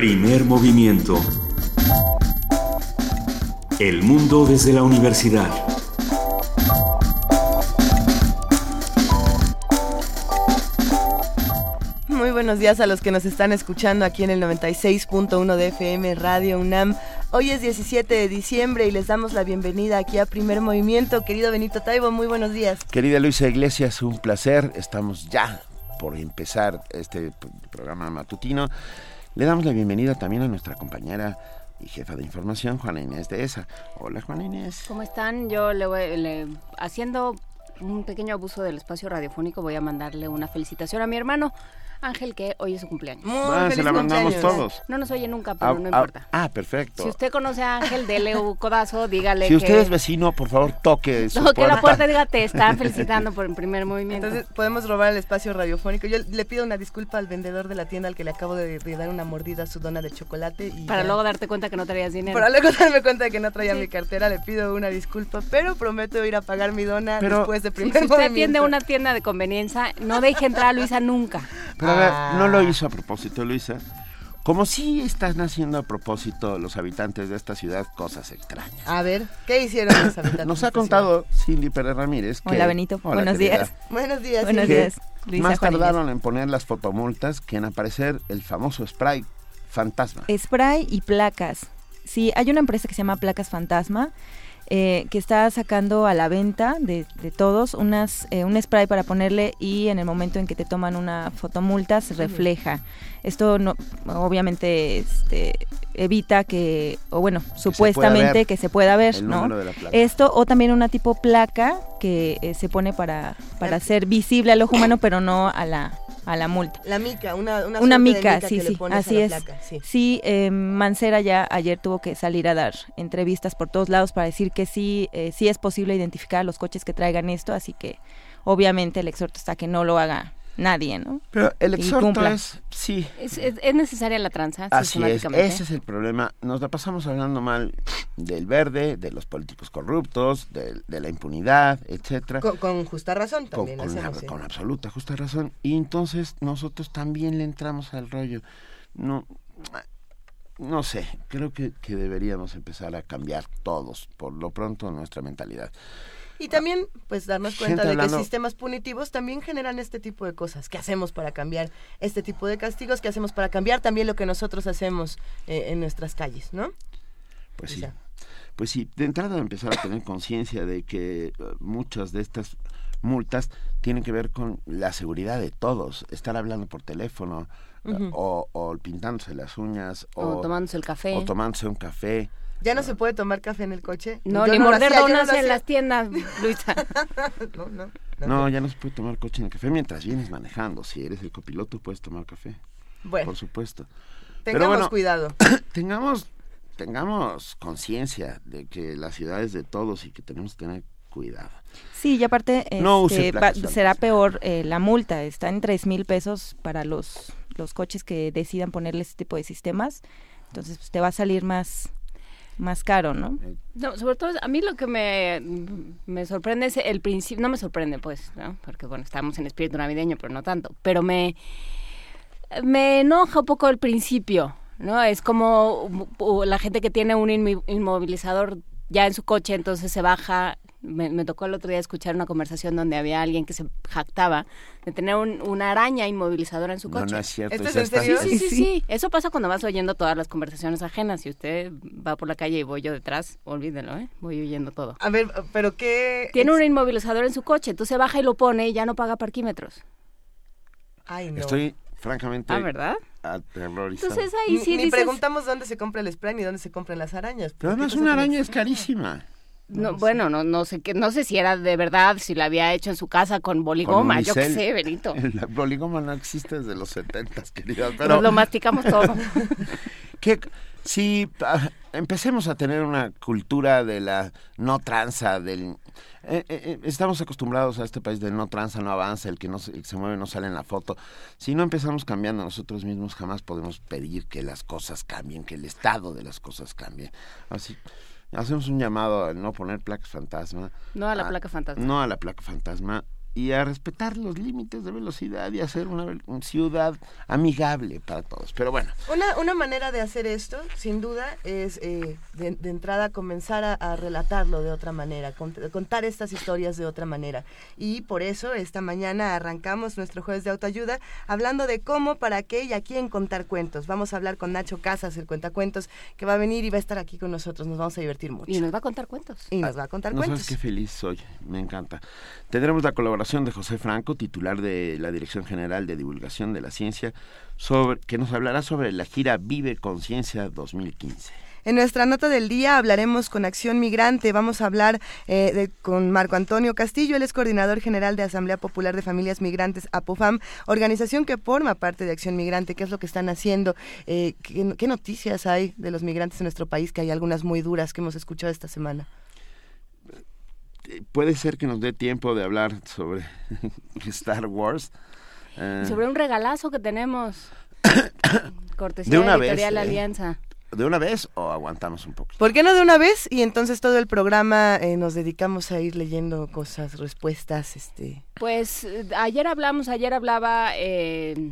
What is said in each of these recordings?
Primer movimiento. El mundo desde la universidad. Muy buenos días a los que nos están escuchando aquí en el 96.1 de FM Radio UNAM. Hoy es 17 de diciembre y les damos la bienvenida aquí a Primer Movimiento. Querido Benito Taibo, muy buenos días. Querida Luisa Iglesias, un placer. Estamos ya por empezar este programa matutino. Le damos la bienvenida también a nuestra compañera y jefa de información, Juana Inés de ESA. Hola, Juana Inés. ¿Cómo están? Yo le voy, le, haciendo un pequeño abuso del espacio radiofónico, voy a mandarle una felicitación a mi hermano Ángel, que hoy es su cumpleaños. Muy Ah, se la mandamos cumpleaños. todos. No nos oye nunca, pero Ah, no ah, importa. Ah, perfecto. Si usted conoce a Ángel, dele un codazo, dígale Si que... usted es vecino, por favor, toque su Toque la puerta. diga, te están felicitando por el primer movimiento. Entonces podemos robar el espacio radiofónico. Yo le pido una disculpa al vendedor de la tienda al que le acabo de, de dar una mordida a su dona de chocolate. Y para ya. luego darte cuenta que no traías dinero. Para luego darme cuenta de que no traía Sí. mi cartera, le pido una disculpa, pero prometo ir a pagar mi dona Pero- después de Si primer usted movimiento. atiende una tienda de conveniencia, no deje entrar a Luisa nunca. Pero a ver, Ah. no lo hizo a propósito, Luisa. Como si están haciendo a propósito los habitantes de esta ciudad cosas extrañas. A ver, ¿qué hicieron los habitantes Nos de ha esta contado Cindy Pérez Ramírez que... Hola, Benito. Hola, Buenos querida. días. ciudad? Buenos días. Buenos Silvia. que días, Luisa más tardaron en poner las fotomultas que en aparecer el famoso spray fantasma. Spray y placas. Sí, hay una empresa que se llama Placas Fantasma eh, que está sacando a la venta de, de todos unas, eh, un spray para ponerle y en el momento en que te toman una fotomulta se refleja. Esto no, obviamente este, evita que, o bueno, supuestamente que se pueda ver, el ¿no? número de la placa. Esto o también una tipo placa que eh, se pone para, para ser visible al ojo humano pero no a la, a la multa. La mica, una, una, Una de mica, sí, que le sí, a así la es. placa, sí. Sí, eh, Mancera ya ayer tuvo que salir a dar entrevistas por todos lados para decir que sí, eh, sí es posible identificar a los coches que traigan esto, así que obviamente el exhorto está que no lo haga nadie, ¿no? Pero el exhorto es, sí, Es, es- es necesaria la tranza, así es, sistemáticamente. ese es el problema. Nos la pasamos hablando mal del verde, de los políticos corruptos, de, de la impunidad, etcétera. Con, con justa razón con, también con hacemos, sí. con absoluta justa razón. Y entonces nosotros también le entramos al rollo. No, no sé, creo que, que deberíamos empezar a cambiar todos, por lo pronto, nuestra mentalidad. Y también, pues, darnos cuenta de hablando- que sistemas punitivos también generan este tipo de cosas. ¿Qué hacemos para cambiar este tipo de castigos? ¿Qué hacemos para cambiar también lo que nosotros hacemos eh, en nuestras calles, no? Pues O sí. Pues sí, de entrada empezar a tener conciencia de que eh, muchas de estas multas tienen que ver con la seguridad de todos. Estar hablando por teléfono o, o pintándose las uñas O, o, tomándose el café. o tomándose un café. ¿Ya no se puede tomar café en el coche? No, Yo ni morder hacía, yo no donas en las tiendas, Luisa. No, no. No, ya no se puede tomar coche en el café mientras vienes manejando. Si eres el copiloto puedes tomar café, Bueno, por supuesto. tengamos bueno, cuidado. tengamos tengamos conciencia de que la ciudad es de todos y que tenemos que tener cuidado. Sí, y aparte No use este, va- será peor eh, la multa, está en tres mil pesos para los, los coches que decidan ponerle este tipo de sistemas, entonces pues, te va a salir más, más caro, ¿no? No, sobre todo a mí lo que me, me sorprende es el principio, no me sorprende pues, ¿no? porque bueno, estamos en espíritu navideño, pero no tanto, pero me, me enoja un poco el principio, ¿no? Es como uh, la gente que tiene un inmovilizador ya en su coche, entonces se baja. Me, me tocó el otro día escuchar una conversación donde había alguien que se jactaba de tener un- una araña inmovilizadora en su No, coche. no es cierto. ¿Esto es en serio? Sí, sí, sí. Eso pasa cuando vas oyendo todas las conversaciones ajenas. Si usted va por la calle y voy yo detrás, olvídelo, ¿eh? Voy oyendo todo. A ver, pero ¿qué...? Tiene un inmovilizador en su coche, entonces baja y lo pone y ya no paga parquímetros. Ay, no. Estoy francamente Ah, ¿verdad? aterrorizado. Entonces ahí Ni, sí ni dices... preguntamos dónde se compra el spray ni dónde se compran las arañas. Pero además ¿Qué cosa una araña es carísima. No, bueno, no, no sé qué, no sé si era de verdad, si la había hecho en su casa con boligoma, Con yo qué sé, Benito. El boligoma no existe desde los 70, querida. Nos Pero lo masticamos todo. que si ah, empecemos a tener una cultura de la no tranza, del eh, eh, eh, estamos acostumbrados a este país de no tranza, no avanza, el que no se, el que se mueve no sale en la foto. Si no empezamos cambiando nosotros mismos, jamás podemos pedir que las cosas cambien, que el estado de las cosas cambie. Así hacemos un llamado a no poner placas fantasma. No a la Ah, placa fantasma. No a la placa fantasma. Y a respetar los límites de velocidad y hacer una, una ciudad amigable para todos. Pero bueno, Una, una manera de hacer esto, sin duda, es eh, de, de entrada comenzar a, a relatarlo de otra manera, cont- contar estas historias de otra manera. Y por eso esta mañana arrancamos nuestro jueves de autoayuda hablando de cómo, para qué y a quién contar cuentos. Vamos a hablar con Nacho Casas, el cuentacuentos, que va a venir y va a estar aquí con nosotros. Nos vamos a divertir mucho. Y nos va a contar cuentos. Y nos va a contar no cuentos. sabes qué feliz soy, me encanta. Tendremos la colaboración de José Franco, titular de la Dirección General de Divulgación de la Ciencia, sobre, que nos hablará sobre la gira Vive Conciencia 2015. En nuestra nota del día hablaremos con Acción Migrante. Vamos a hablar eh, de- con Marco Antonio Castillo, él es coordinador general de Asamblea Popular de Familias Migrantes, APOFAM, organización que forma parte de Acción Migrante. ¿Qué es lo que están haciendo? Eh, ¿qué, qué noticias hay de los migrantes en nuestro país? Que hay algunas muy duras que hemos escuchado esta semana. Puede ser que nos dé tiempo de hablar sobre Star Wars. Eh, sobre un regalazo que tenemos. Cortesía De una vez, Editorial eh. Alianza. ¿De una vez o aguantamos un poco? ¿Por qué no de una vez? Y entonces todo el programa eh, nos dedicamos a ir leyendo cosas, respuestas, este... Pues eh, ayer hablamos, ayer hablaba eh,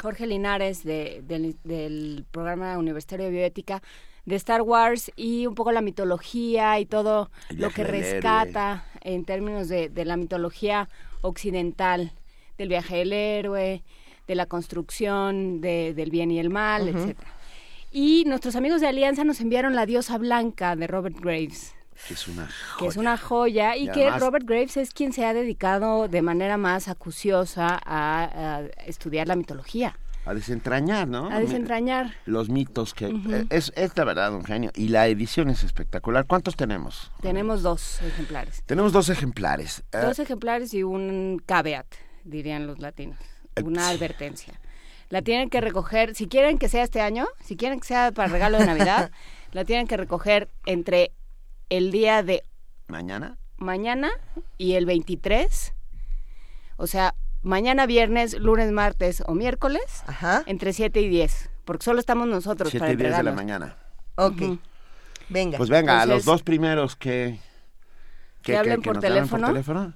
Jorge Linares de- del, del programa universitario de bioética de Star Wars y un poco la mitología y todo El lo que rescata en términos de, de la mitología occidental, del viaje del héroe, de la construcción de- del bien y el mal, Ujú. etcétera. Y nuestros amigos de Alianza nos enviaron La diosa blanca de Robert Graves Que es una que es joya. una joya y, Y que además- Robert Graves es quien se ha dedicado de manera más acuciosa a, a estudiar la mitología, A desentrañar, ¿no? a desentrañar. Los mitos que... Eh, es, es la verdad un genio. Y la edición es espectacular. ¿Cuántos tenemos? Tenemos dos ejemplares, Tenemos dos ejemplares. Eh, dos ejemplares y un caveat, dirían los latinos, una advertencia. La tienen que recoger, si quieren que sea este año, si quieren que sea para regalo de Navidad, la tienen que recoger entre el día de ¿Mañana? mañana y el 23. O sea, mañana viernes, lunes, martes o miércoles, Ajá, entre 7 y 10. Porque solo estamos nosotros Siete para y diez de la mañana. ok. Ujú. Venga. Pues venga, a los Entonces- dos primeros que... Que hablen por nos llamen teléfono. teléfono.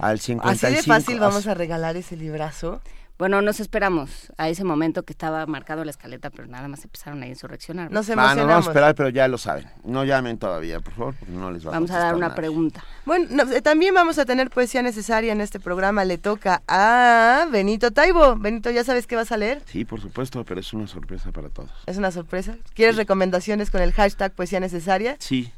Al 55... Así de fácil vamos a regalar ese librazo. Bueno, nos esperamos a ese momento que estaba marcado la escaleta, pero nada más empezaron a insurreccionar. Nos Ah, no, vamos a emocionamos. esperar, pero ya lo saben. No llamen todavía, por favor, porque no les va Vamos a contestar dar una nadie. pregunta. Bueno, no, eh, también vamos a tener poesía necesaria en este programa. Le toca a Benito Taibo. Benito, ¿ya sabes qué vas a leer? Sí, por supuesto, pero es una sorpresa para todos. Es una sorpresa. ¿Quieres recomendaciones con el hashtag poesía necesaria? Sí,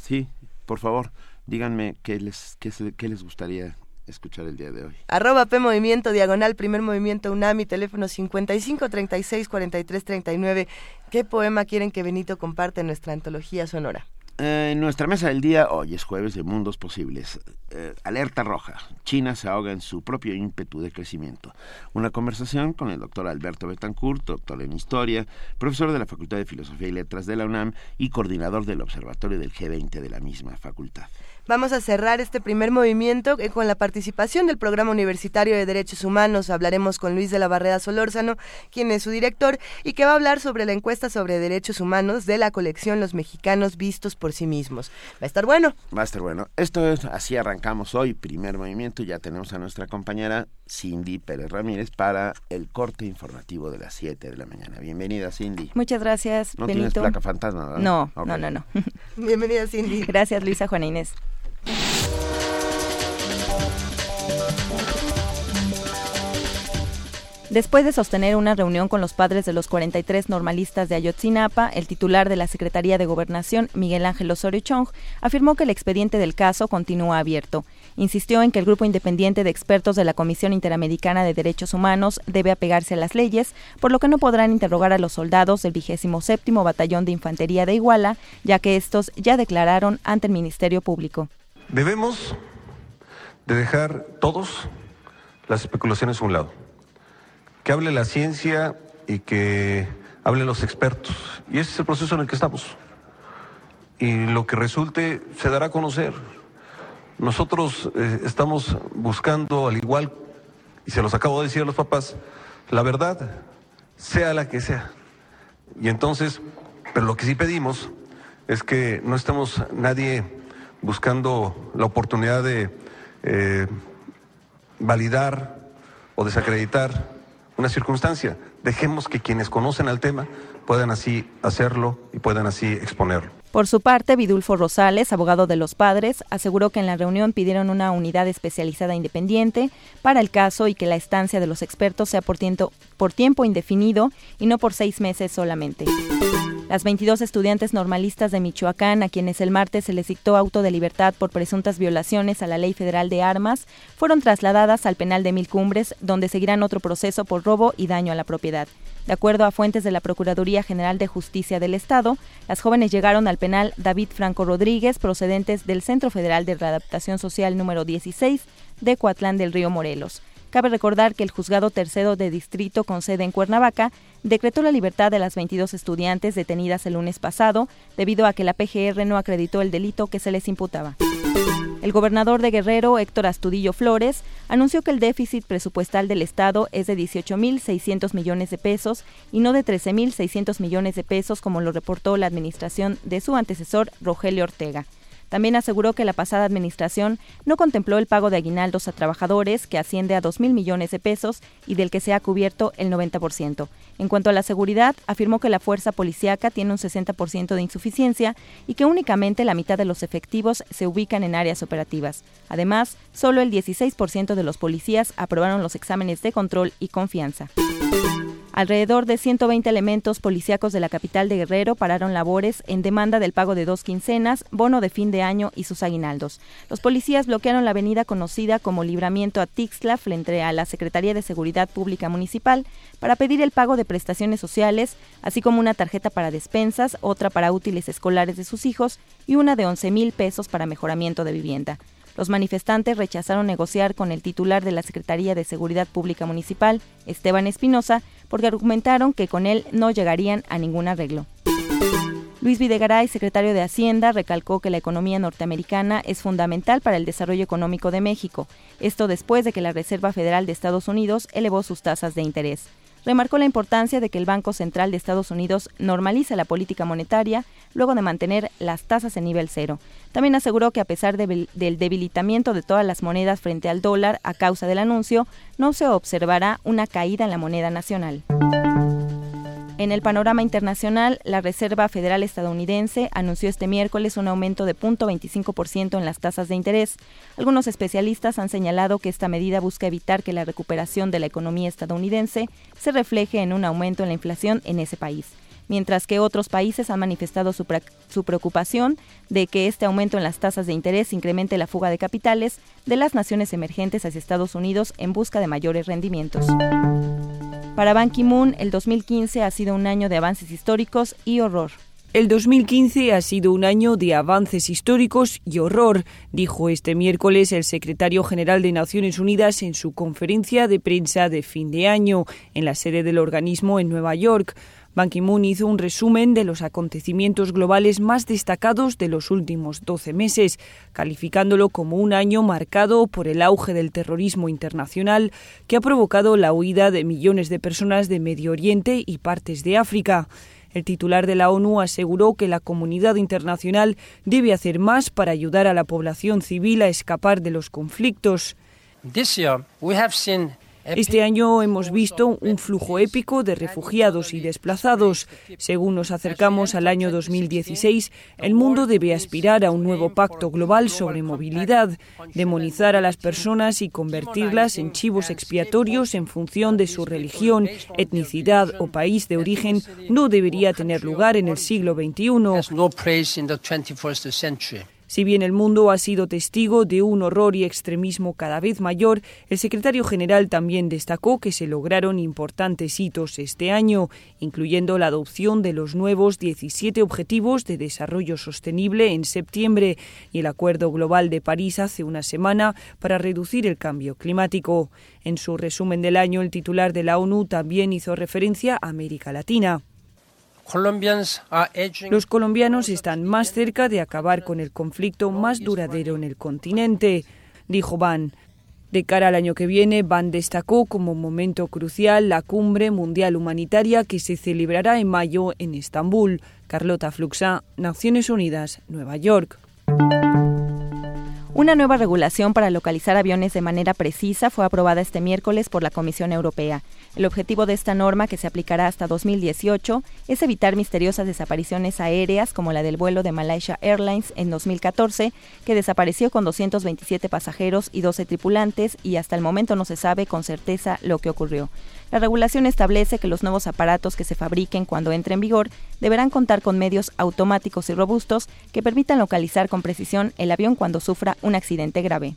sí, por favor, díganme qué les, qué, se- qué les gustaría escuchar el día de hoy. Arroba P Movimiento, diagonal, primer movimiento UNAMI, teléfono 55 36 43 39. ¿Qué poema quieren que Benito comparte en nuestra antología sonora? Eh, en nuestra mesa del día, hoy es jueves de Mundos Posibles. Eh, alerta roja. China se ahoga en su propio ímpetu de crecimiento. Una conversación con el doctor Alberto Betancourt, doctor en Historia, profesor de la Facultad de Filosofía y Letras de la UNAM y coordinador del Observatorio del G20 de la misma facultad. Vamos a cerrar este primer movimiento eh, con la participación del Programa Universitario de Derechos Humanos. Hablaremos con Luis de la Barrera Solórzano, quien es su director, y que va a hablar sobre la encuesta sobre derechos humanos de la colección Los Mexicanos Vistos por sí mismos. Va a estar bueno. Va a estar bueno. Esto es, así arrancamos hoy, primer movimiento. Ya tenemos a nuestra compañera Cindy Pérez Ramírez para el corte informativo de las 7 de la mañana. Bienvenida, Cindy. Muchas gracias, No tienes placa fantasma, ¿verdad? No, no, no, no. Bienvenida, Cindy. Gracias, Luisa Juana Inés. Después de sostener una reunión con los padres de los 43 normalistas de Ayotzinapa, el titular de la Secretaría de Gobernación, Miguel Ángel Osorio Chong, afirmó que el expediente del caso continúa abierto. Insistió en que el grupo independiente de expertos de la Comisión Interamericana de Derechos Humanos debe apegarse a las leyes, por lo que no podrán interrogar a los soldados del 27 Batallón de Infantería de Iguala, ya que estos ya declararon ante el Ministerio Público. Debemos de dejar todos las especulaciones a un lado. Que hable la ciencia y que hablen los expertos. Y ese es el proceso en el que estamos. Y lo que resulte se dará a conocer. Nosotros eh, estamos buscando, al igual, y se los acabo de decir a los papás, la verdad, sea la que sea. Y entonces, pero lo que sí pedimos es que no estemos nadie buscando la oportunidad de eh, validar o desacreditar una circunstancia. Dejemos que quienes conocen al tema puedan así hacerlo y puedan así exponerlo. Por su parte, Vidulfo Rosales, abogado de los padres, aseguró que en la reunión pidieron una unidad especializada independiente para el caso y que la estancia de los expertos sea por tiempo, por tiempo indefinido y no por seis meses solamente. Las 22 estudiantes normalistas de Michoacán, a quienes el martes se les dictó auto de libertad por presuntas violaciones a la Ley Federal de Armas, fueron trasladadas al penal de Mil Cumbres, donde seguirán otro proceso por robo y daño a la propiedad. De acuerdo a fuentes de la Procuraduría General de Justicia del Estado, las jóvenes llegaron al penal David Franco Rodríguez, procedentes del Centro Federal de Readaptación Social número 16 de Coatlán del Río Morelos. Cabe recordar que el juzgado tercero de distrito con sede en Cuernavaca decretó la libertad de las 22 estudiantes detenidas el lunes pasado debido a que la PGR no acreditó el delito que se les imputaba. El gobernador de Guerrero, Héctor Astudillo Flores, anunció que el déficit presupuestal del Estado es de 18.600 millones de pesos y no de 13.600 millones de pesos como lo reportó la administración de su antecesor, Rogelio Ortega. También aseguró que la pasada administración no contempló el pago de aguinaldos a trabajadores, que asciende a 2 mil millones de pesos y del que se ha cubierto el 90%. En cuanto a la seguridad, afirmó que la fuerza policíaca tiene un 60% de insuficiencia y que únicamente la mitad de los efectivos se ubican en áreas operativas. Además, solo el 16% de los policías aprobaron los exámenes de control y confianza. Alrededor de 120 elementos policíacos de la capital de Guerrero pararon labores en demanda del pago de dos quincenas, bono de fin de año y sus aguinaldos. Los policías bloquearon la avenida conocida como Libramiento a Tixla frente a la Secretaría de Seguridad Pública Municipal para pedir el pago de prestaciones sociales, así como una tarjeta para despensas, otra para útiles escolares de sus hijos y una de 11 mil pesos para mejoramiento de vivienda. Los manifestantes rechazaron negociar con el titular de la Secretaría de Seguridad Pública Municipal, Esteban Espinosa, porque argumentaron que con él no llegarían a ningún arreglo. Luis Videgaray, secretario de Hacienda, recalcó que la economía norteamericana es fundamental para el desarrollo económico de México, esto después de que la Reserva Federal de Estados Unidos elevó sus tasas de interés remarcó la importancia de que el Banco Central de Estados Unidos normalice la política monetaria luego de mantener las tasas en nivel cero. También aseguró que a pesar del debilitamiento de todas las monedas frente al dólar a causa del anuncio, no se observará una caída en la moneda nacional. En el panorama internacional, la Reserva Federal estadounidense anunció este miércoles un aumento de 0.25% en las tasas de interés. Algunos especialistas han señalado que esta medida busca evitar que la recuperación de la economía estadounidense se refleje en un aumento en la inflación en ese país mientras que otros países han manifestado su, preocupación de que este aumento en las tasas de interés incremente la fuga de capitales de las naciones emergentes hacia Estados Unidos en busca de mayores rendimientos. Para Ban Ki-moon, el 2015 ha sido un año de avances históricos y horror. El 2015 ha sido un año de avances históricos y horror, dijo este miércoles el secretario general de Naciones Unidas en su conferencia de prensa de fin de año en la sede del organismo en Nueva York. Ban Ki-moon hizo un resumen de los acontecimientos globales más destacados de los últimos 12 meses, calificándolo como un año marcado por el auge del terrorismo internacional que ha provocado la huida de millones de personas de Medio Oriente y partes de África. El titular de la ONU aseguró que la comunidad internacional debe hacer más para ayudar a la población civil a escapar de los conflictos. Este año hemos visto un flujo épico de refugiados y desplazados. Según nos acercamos al año 2016, el mundo debe aspirar a un nuevo pacto global sobre movilidad, demonizar a las personas y convertirlas en chivos expiatorios en función de su religión, etnicidad o país de origen no debería tener lugar en el siglo XXI. Si bien el mundo ha sido testigo de un horror y extremismo cada vez mayor, el secretario general también destacó que se lograron importantes hitos este año, incluyendo la adopción de los nuevos 17 Objetivos de Desarrollo Sostenible en septiembre y el Acuerdo Global de París hace una semana para reducir el cambio climático. En su resumen del año, el titular de la ONU también hizo referencia a América Latina. Los colombianos están más cerca de acabar con el conflicto más duradero en el continente, dijo Ban. De cara al año que viene, Ban destacó como momento crucial la cumbre mundial humanitaria que se celebrará en mayo en Estambul. Carlota Fluxa, Naciones Unidas, Nueva York. Una nueva regulación para localizar aviones de manera precisa fue aprobada este miércoles por la Comisión Europea. El objetivo de esta norma, que se aplicará hasta 2018, es evitar misteriosas desapariciones aéreas como la del vuelo de Malaysia Airlines en 2014, que desapareció con 227 pasajeros y 12 tripulantes y hasta el momento no se sabe con certeza lo que ocurrió. La regulación establece que los nuevos aparatos que se fabriquen cuando entre en vigor deberán contar con medios automáticos y robustos que permitan localizar con precisión el avión cuando sufra un accidente grave.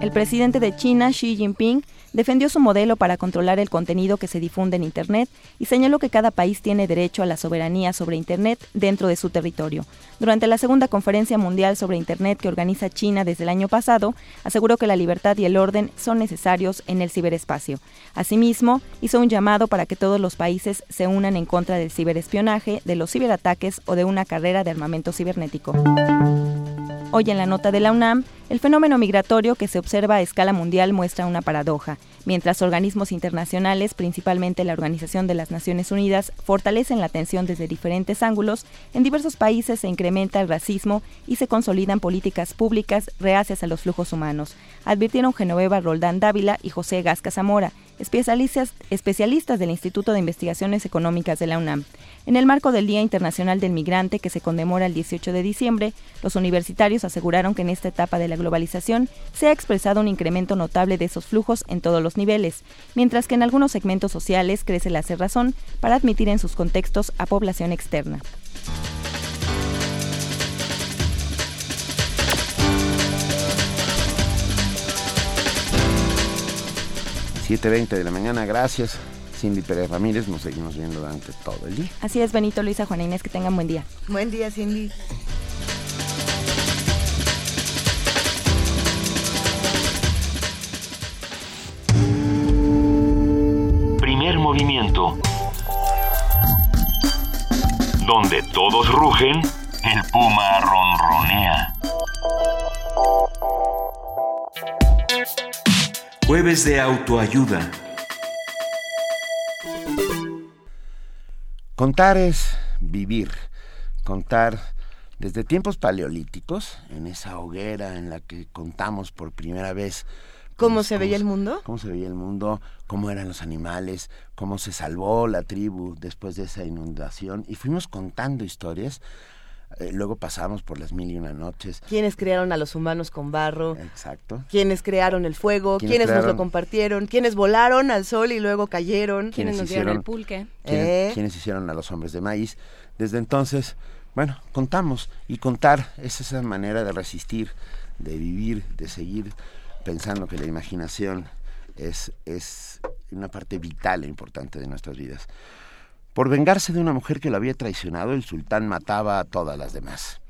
El presidente de China, Xi Jinping, defendió su modelo para controlar el contenido que se difunde en Internet y señaló que cada país tiene derecho a la soberanía sobre Internet dentro de su territorio. Durante la segunda conferencia mundial sobre Internet que organiza China desde el año pasado, aseguró que la libertad y el orden son necesarios en el ciberespacio. Asimismo, hizo un llamado para que todos los países se unan en contra del ciberespionaje, de los ciberataques o de una carrera de armamento cibernético. Hoy en la nota de la UNAM, el fenómeno migratorio que se observa a escala mundial muestra una paradoja. Mientras organismos internacionales, principalmente la Organización de las Naciones Unidas, fortalecen la atención desde diferentes ángulos, en diversos países se incrementa el racismo y se consolidan políticas públicas reacias a los flujos humanos, advirtieron Genoveva Roldán Dávila y José Gasca Zamora, especialistas, especialistas del Instituto de Investigaciones Económicas de la UNAM. En el marco del Día Internacional del Migrante, que se conmemora el 18 de diciembre, los universitarios aseguraron que en esta etapa de la globalización se ha expresado un incremento notable de esos flujos en todos los niveles, mientras que en algunos segmentos sociales crece la cerrazón para admitir en sus contextos a población externa. 7.20 de la mañana, gracias. Cindy Pérez Ramírez, nos seguimos viendo durante todo el día. Así es, Benito, Luisa, Juana Inés, que tengan buen día. Buen día, Cindy. Primer movimiento. Donde todos rugen, el puma ronronea. Jueves de autoayuda. Contar es vivir. Contar desde tiempos paleolíticos, en esa hoguera en la que contamos por primera vez ¿Cómo se veía el mundo? Cómo se veía el mundo, cómo eran los animales, cómo se salvó la tribu después de esa inundación. Y fuimos contando historias eh, luego pasamos por las mil y una noches. ¿Quiénes crearon a los humanos con barro? Exacto. ¿Quiénes crearon el fuego? ¿Quiénes, nos lo compartieron? ¿Quiénes volaron al sol y luego cayeron? ¿Quiénes, nos dieron el pulque? ¿quiénes, ¿Eh? hicieron a los hombres de maíz? Desde entonces, bueno, contamos. Y contar es esa manera de resistir, de vivir, de seguir pensando que la imaginación es, es una parte vital e importante de nuestras vidas. Por vengarse de una mujer que lo había traicionado, el sultán mataba a todas las demás.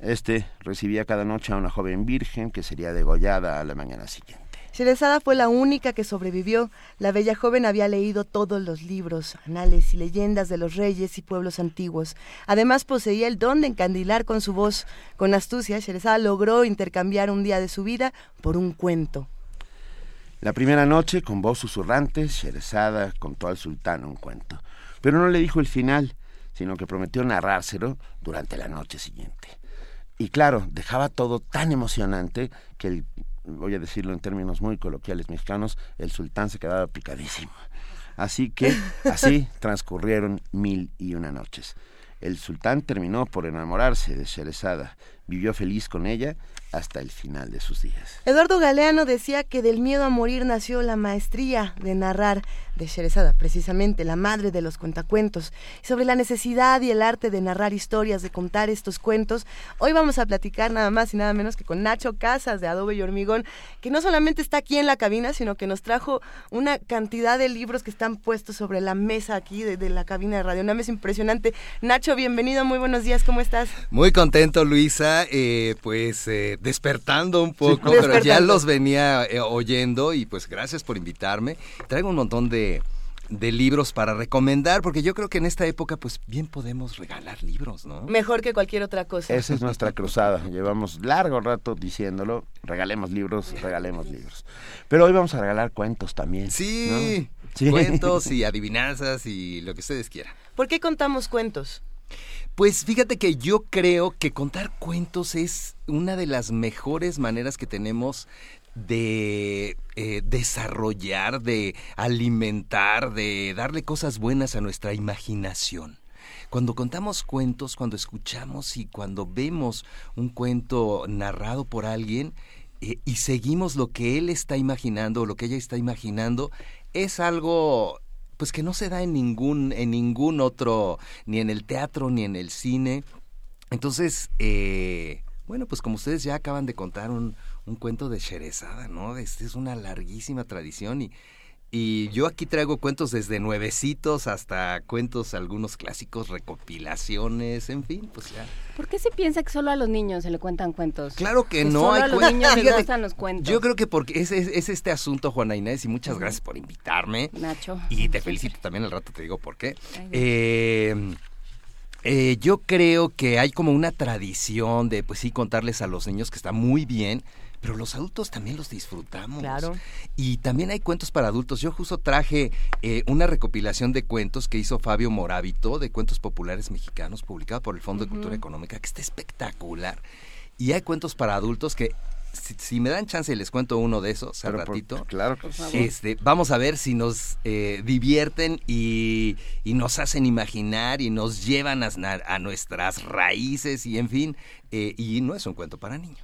Este recibía cada noche a una joven virgen que sería degollada a la mañana siguiente. Sherezada fue la única que sobrevivió. La bella joven había leído todos los libros, anales y leyendas de los reyes y pueblos antiguos. Además poseía el don de encandilar con su voz. Con astucia, Sherezada logró intercambiar un día de su vida por un cuento. La primera noche, con voz susurrante, Sherezada contó al sultán un cuento pero no le dijo el final, sino que prometió narrárselo durante la noche siguiente. Y claro, dejaba todo tan emocionante que el, voy a decirlo en términos muy coloquiales mexicanos, el sultán se quedaba picadísimo. Así que así transcurrieron mil y una noches. El sultán terminó por enamorarse de Sherezada, vivió feliz con ella hasta el final de sus días. Eduardo Galeano decía que del miedo a morir nació la maestría de narrar de Sherezada, precisamente la madre de los cuentacuentos, sobre la necesidad y el arte de narrar historias, de contar estos cuentos. Hoy vamos a platicar nada más y nada menos que con Nacho Casas de Adobe y Hormigón, que no solamente está aquí en la cabina, sino que nos trajo una cantidad de libros que están puestos sobre la mesa aquí de, la cabina de Radio Una Es impresionante. Nacho, bienvenido, muy buenos días, ¿cómo estás? Muy contento, Luisa, eh, pues eh, despertando un poco, pero ya los venía eh, oyendo y pues gracias por invitarme. Traigo un montón de, de libros para recomendar, porque yo creo que en esta época pues bien podemos regalar libros, ¿no? Mejor que cualquier otra cosa. Esa es nuestra cruzada, llevamos largo rato diciéndolo, regalemos libros, regalemos libros. Pero hoy vamos a regalar cuentos también. Sí, cuentos y adivinanzas y lo que ustedes quieran. ¿Por qué contamos cuentos? Pues fíjate que yo creo que contar cuentos es una de las mejores maneras que tenemos de eh, desarrollar, de alimentar, de darle cosas buenas a nuestra imaginación. Cuando contamos cuentos, cuando escuchamos y cuando vemos un cuento narrado por alguien eh, y seguimos lo que él está imaginando o lo que ella está imaginando, es algo pues que no se da en ningún, en ningún otro, ni en el teatro, ni en el cine. Entonces, eh, bueno, pues como ustedes ya acaban de contar un, un cuento de Sherezada, ¿no? Este es una larguísima tradición y, y yo aquí traigo cuentos desde nuevecitos hasta cuentos, algunos clásicos, recopilaciones, en fin, pues ya. ¿Por qué se piensa que solo a los niños se le cuentan cuentos? Claro que, no. Solo hay a los niños les gustan los cuentos. Yo creo que porque es, es, es este asunto, Juana Inés, y muchas gracias por invitarme. Nacho. Y te felicito también, al rato te digo por qué. Ay, Eh, eh, yo creo que hay como una tradición de, pues sí, contarles a los niños que está muy bien, pero los adultos también los disfrutamos. Claro. Y también hay cuentos para adultos. Yo justo traje eh, una recopilación de cuentos que hizo Fabio Morábito, de cuentos populares mexicanos, publicado por el Fondo de Cultura Económica, que está espectacular. Y hay cuentos para adultos que, si, si me dan chance, les cuento uno de esos al por- ratito. claro que sí. Este, vamos a ver si nos eh, divierten y, y nos hacen imaginar y nos llevan a, a nuestras raíces y en fin, eh, y no es un cuento para niños.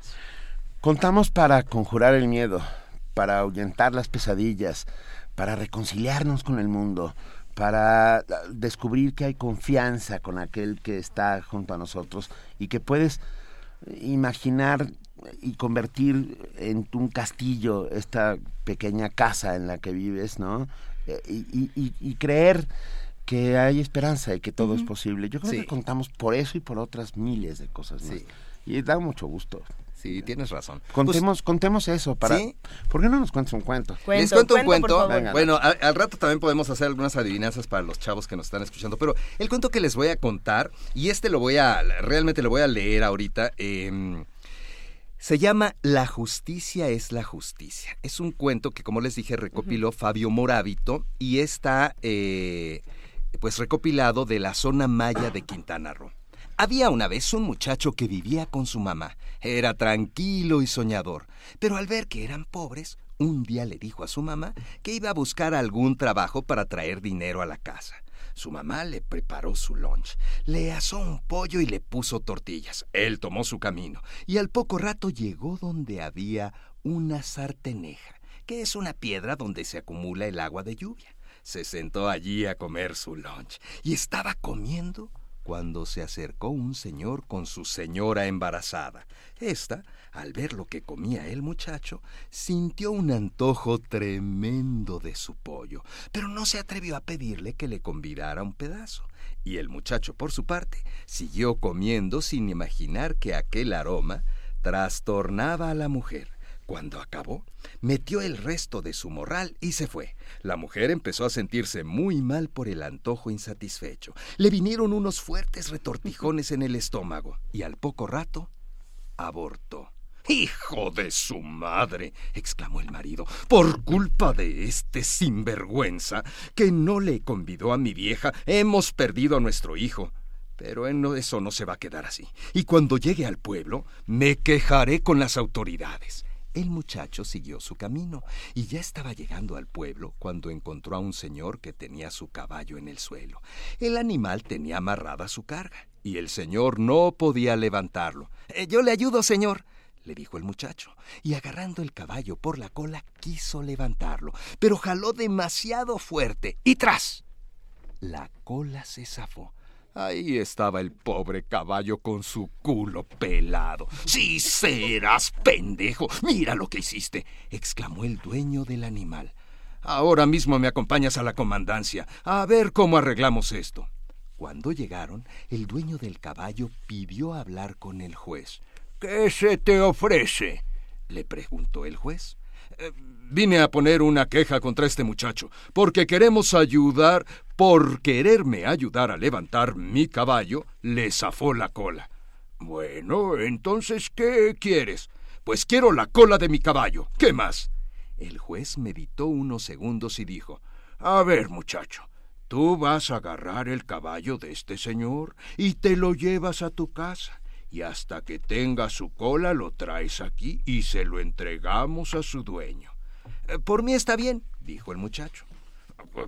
Contamos para conjurar el miedo, para ahuyentar las pesadillas, para reconciliarnos con el mundo, para ah, descubrir que hay confianza con aquel que está junto a nosotros y que puedes imaginar y convertir en un castillo esta pequeña casa en la que vives, ¿no? Eh, Y, y- y- y creer que hay esperanza y que todo es posible. Yo creo Sí. que contamos por eso y por otras miles de cosas más. Sí. Y da mucho gusto. Sí, tienes razón. Contemos, contemos eso para. ¿Sí? ¿Por qué no nos cuentas un cuento? Les cuento un cuento. Venga. Bueno, a- al, rato también podemos hacer algunas adivinanzas para los chavos que nos están escuchando. Pero el cuento que les voy a contar, y este lo voy a, realmente lo voy a leer ahorita, eh, se llama La justicia es la justicia. Es un cuento que, como les dije, recopiló Fabio Morábito y está, eh, pues, recopilado de la zona maya de Quintana Roo. Había una vez un muchacho que vivía con su mamá. Era tranquilo y soñador, pero al ver que eran pobres, un día le dijo a su mamá que iba a buscar algún trabajo para traer dinero a la casa. Su mamá le preparó su lunch, le asó un pollo y le puso tortillas. Él tomó su camino y al poco rato llegó donde había una sarteneja, que es una piedra donde se acumula el agua de lluvia. Se sentó allí a comer su lunch y estaba comiendo cuando se acercó un señor con su señora embarazada. Esta, al ver lo que comía el muchacho, sintió un antojo tremendo de su pollo, pero no se atrevió a pedirle que le convidara un pedazo. Y el muchacho, por su parte, siguió comiendo sin imaginar que aquel aroma trastornaba a la mujer. Cuando acabó, metió el resto de su morral y se fue. La mujer empezó a sentirse muy mal por el antojo insatisfecho. Le vinieron unos fuertes retortijones en el estómago y al poco rato abortó. ¡Hijo de su madre! exclamó el marido, por culpa de este sinvergüenza que no le convidó a mi vieja, hemos perdido a nuestro hijo. Pero eso no se va a quedar así. Y cuando llegue al pueblo, me quejaré con las autoridades. El muchacho siguió su camino y ya estaba llegando al pueblo cuando encontró a un señor que tenía su caballo en el suelo. El animal tenía amarrada su carga y el señor no podía levantarlo. "Eh, yo le ayudo, señor, le dijo el muchacho, y agarrando el caballo por la cola quiso levantarlo, pero jaló demasiado fuerte y tras. La cola se zafó. Ahí estaba el pobre caballo con su culo pelado. Sí serás pendejo. Mira lo que hiciste, exclamó el dueño del animal. Ahora mismo me acompañas a la comandancia, a ver cómo arreglamos esto. Cuando llegaron, el dueño del caballo pidió hablar con el juez. ¿Qué se te ofrece? le preguntó el juez. "Eh, Vine a poner una queja contra este muchacho, porque queremos ayudar, por quererme ayudar a levantar mi caballo, le zafó la cola. Bueno, entonces, ¿qué quieres? Pues quiero la cola de mi caballo. ¿Qué más? El juez meditó unos segundos y dijo, A ver, muchacho, Tú vas a agarrar el caballo de este señor y te lo llevas a tu casa. Y hasta que tenga su cola lo traes aquí y se lo entregamos a su dueño. Eh, por mí está bien, dijo el muchacho.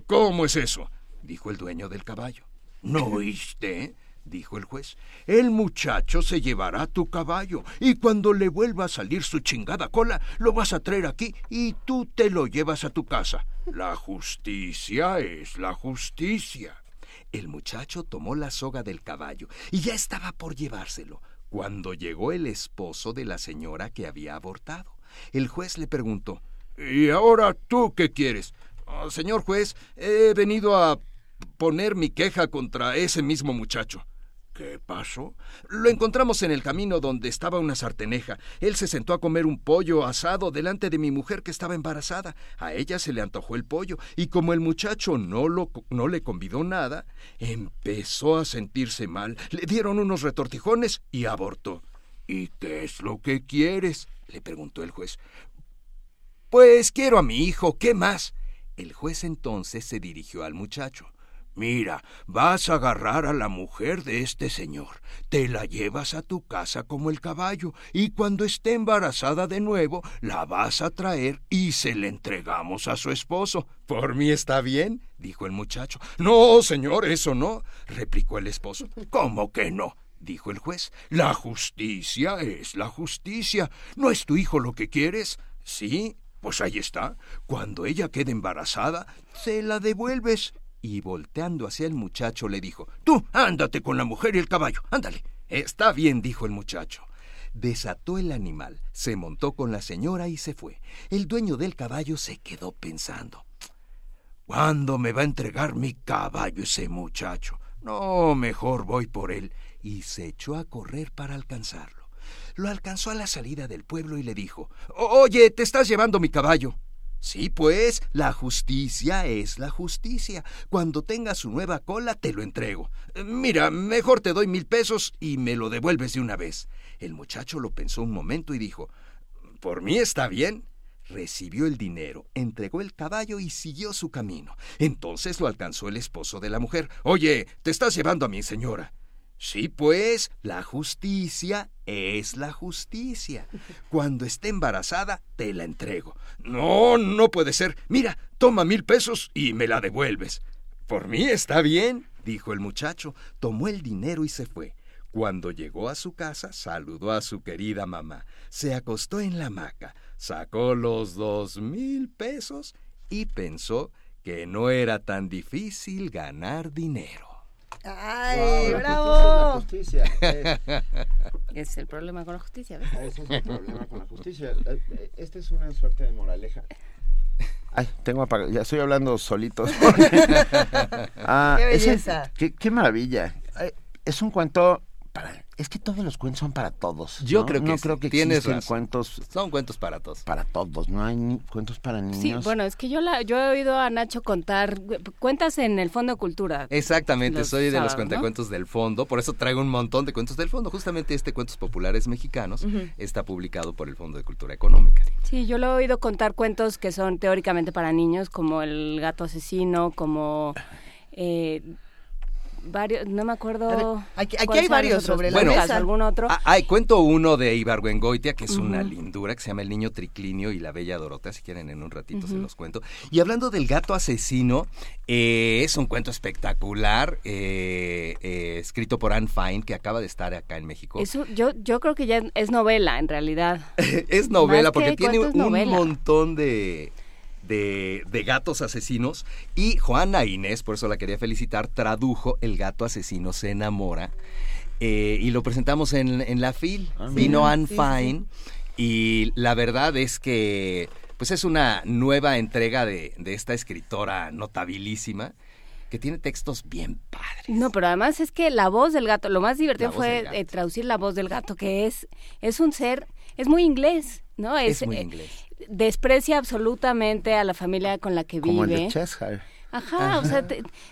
¿Cómo es eso? dijo el dueño del caballo. ¿No oíste? dijo el juez. El muchacho se llevará tu caballo y cuando le vuelva a salir su chingada cola, lo vas a traer aquí y tú te lo llevas a tu casa. La justicia es la justicia. El muchacho tomó la soga del caballo y ya estaba por llevárselo, cuando llegó el esposo de la señora que había abortado. El juez le preguntó ¿Y ahora tú qué quieres? Ah, señor juez, he venido a poner mi queja contra ese mismo muchacho. ¿Qué pasó? Lo encontramos en el camino donde estaba una sarteneja. Él se sentó a comer un pollo asado delante de mi mujer que estaba embarazada. A ella se le antojó el pollo y como el muchacho no, lo, no le convidó nada, empezó a sentirse mal. Le dieron unos retortijones y abortó. ¿Y qué es lo que quieres? le preguntó el juez. Pues quiero a mi hijo. ¿Qué más? El juez entonces se dirigió al muchacho. Mira, vas a agarrar a la mujer de este señor, te la llevas a tu casa como el caballo, y cuando esté embarazada de nuevo, la vas a traer y se la entregamos a su esposo. Por mí está bien, dijo el muchacho. No, señor, eso no, replicó el esposo. ¿Cómo que no? dijo el juez. La justicia es la justicia. ¿No es tu hijo lo que quieres? Sí, pues ahí está. Cuando ella quede embarazada, se la devuelves y volteando hacia el muchacho le dijo Tú, ándate con la mujer y el caballo, ándale. Está bien, dijo el muchacho. Desató el animal, se montó con la señora y se fue. El dueño del caballo se quedó pensando. ¿Cuándo me va a entregar mi caballo ese muchacho? No, mejor voy por él. Y se echó a correr para alcanzarlo. Lo alcanzó a la salida del pueblo y le dijo Oye, te estás llevando mi caballo. Sí, pues, la justicia es la justicia. Cuando tenga su nueva cola, te lo entrego. Mira, mejor te doy mil pesos y me lo devuelves de una vez. El muchacho lo pensó un momento y dijo, Por mí está bien. Recibió el dinero, entregó el caballo y siguió su camino. Entonces lo alcanzó el esposo de la mujer. Oye, te estás llevando a mi señora. Sí, pues, la justicia es la justicia. Cuando esté embarazada, te la entrego. No, no puede ser. Mira, toma mil pesos y me la devuelves. Por mí está bien, dijo el muchacho. Tomó el dinero y se fue. Cuando llegó a su casa, saludó a su querida mamá. Se acostó en la hamaca, sacó los dos mil pesos y pensó que no era tan difícil ganar dinero. ¡Ay, bravo! justicia. Es el problema con la justicia, ¿ves? Ese es el problema con la justicia. Esta es una suerte de moraleja. Ay, tengo apagado. Ya estoy hablando solito. ah, ¡Qué belleza! qué, qué, maravilla. Es un cuento para es que todos los cuentos son para todos. Yo creo que no creo que tienes cuentos son cuentos para todos. Para todos, no hay cuentos para niños. Sí, bueno, es que yo la yo he oído a Nacho contar cuentas en el Fondo de Cultura. Exactamente, soy de los cuentacuentos del Fondo, por eso traigo un montón de cuentos del Fondo. Justamente este Cuentos Populares Mexicanos está publicado por el Fondo de Cultura Económica. Sí, yo lo he oído contar cuentos que son teóricamente para niños, como El gato asesino, como eh, varios, no me acuerdo. Aquí, hay varios sobre la mesa. ¿Algún otro? Ah, hay, cuento uno de Ibargüengoitia, que es una lindura, que se llama El niño triclinio y la bella Dorota, si quieren en un ratito se los cuento. Y hablando del gato asesino, eh, es un cuento espectacular, eh, eh, escrito por Anne Fine, que acaba de estar acá en México. Eso, yo, yo creo que ya es novela, en realidad. es novela, porque tiene un montón de de, gatos asesinos. Y Juana Inés, por eso la quería felicitar, tradujo El gato asesino se enamora. Eh, y lo presentamos en, la FIL, ah, vino Anne Fine. y la verdad es que pues es una nueva entrega de, esta escritora notabilísima que tiene textos bien padres. No, pero además es que la voz del gato, lo más divertido fue eh, traducir la voz del gato, que es, es un ser, es muy inglés, ¿no? Es, muy eh, inglés desprecia absolutamente a la familia con la que vive. Como el de Cheshire. Ajá, o sea,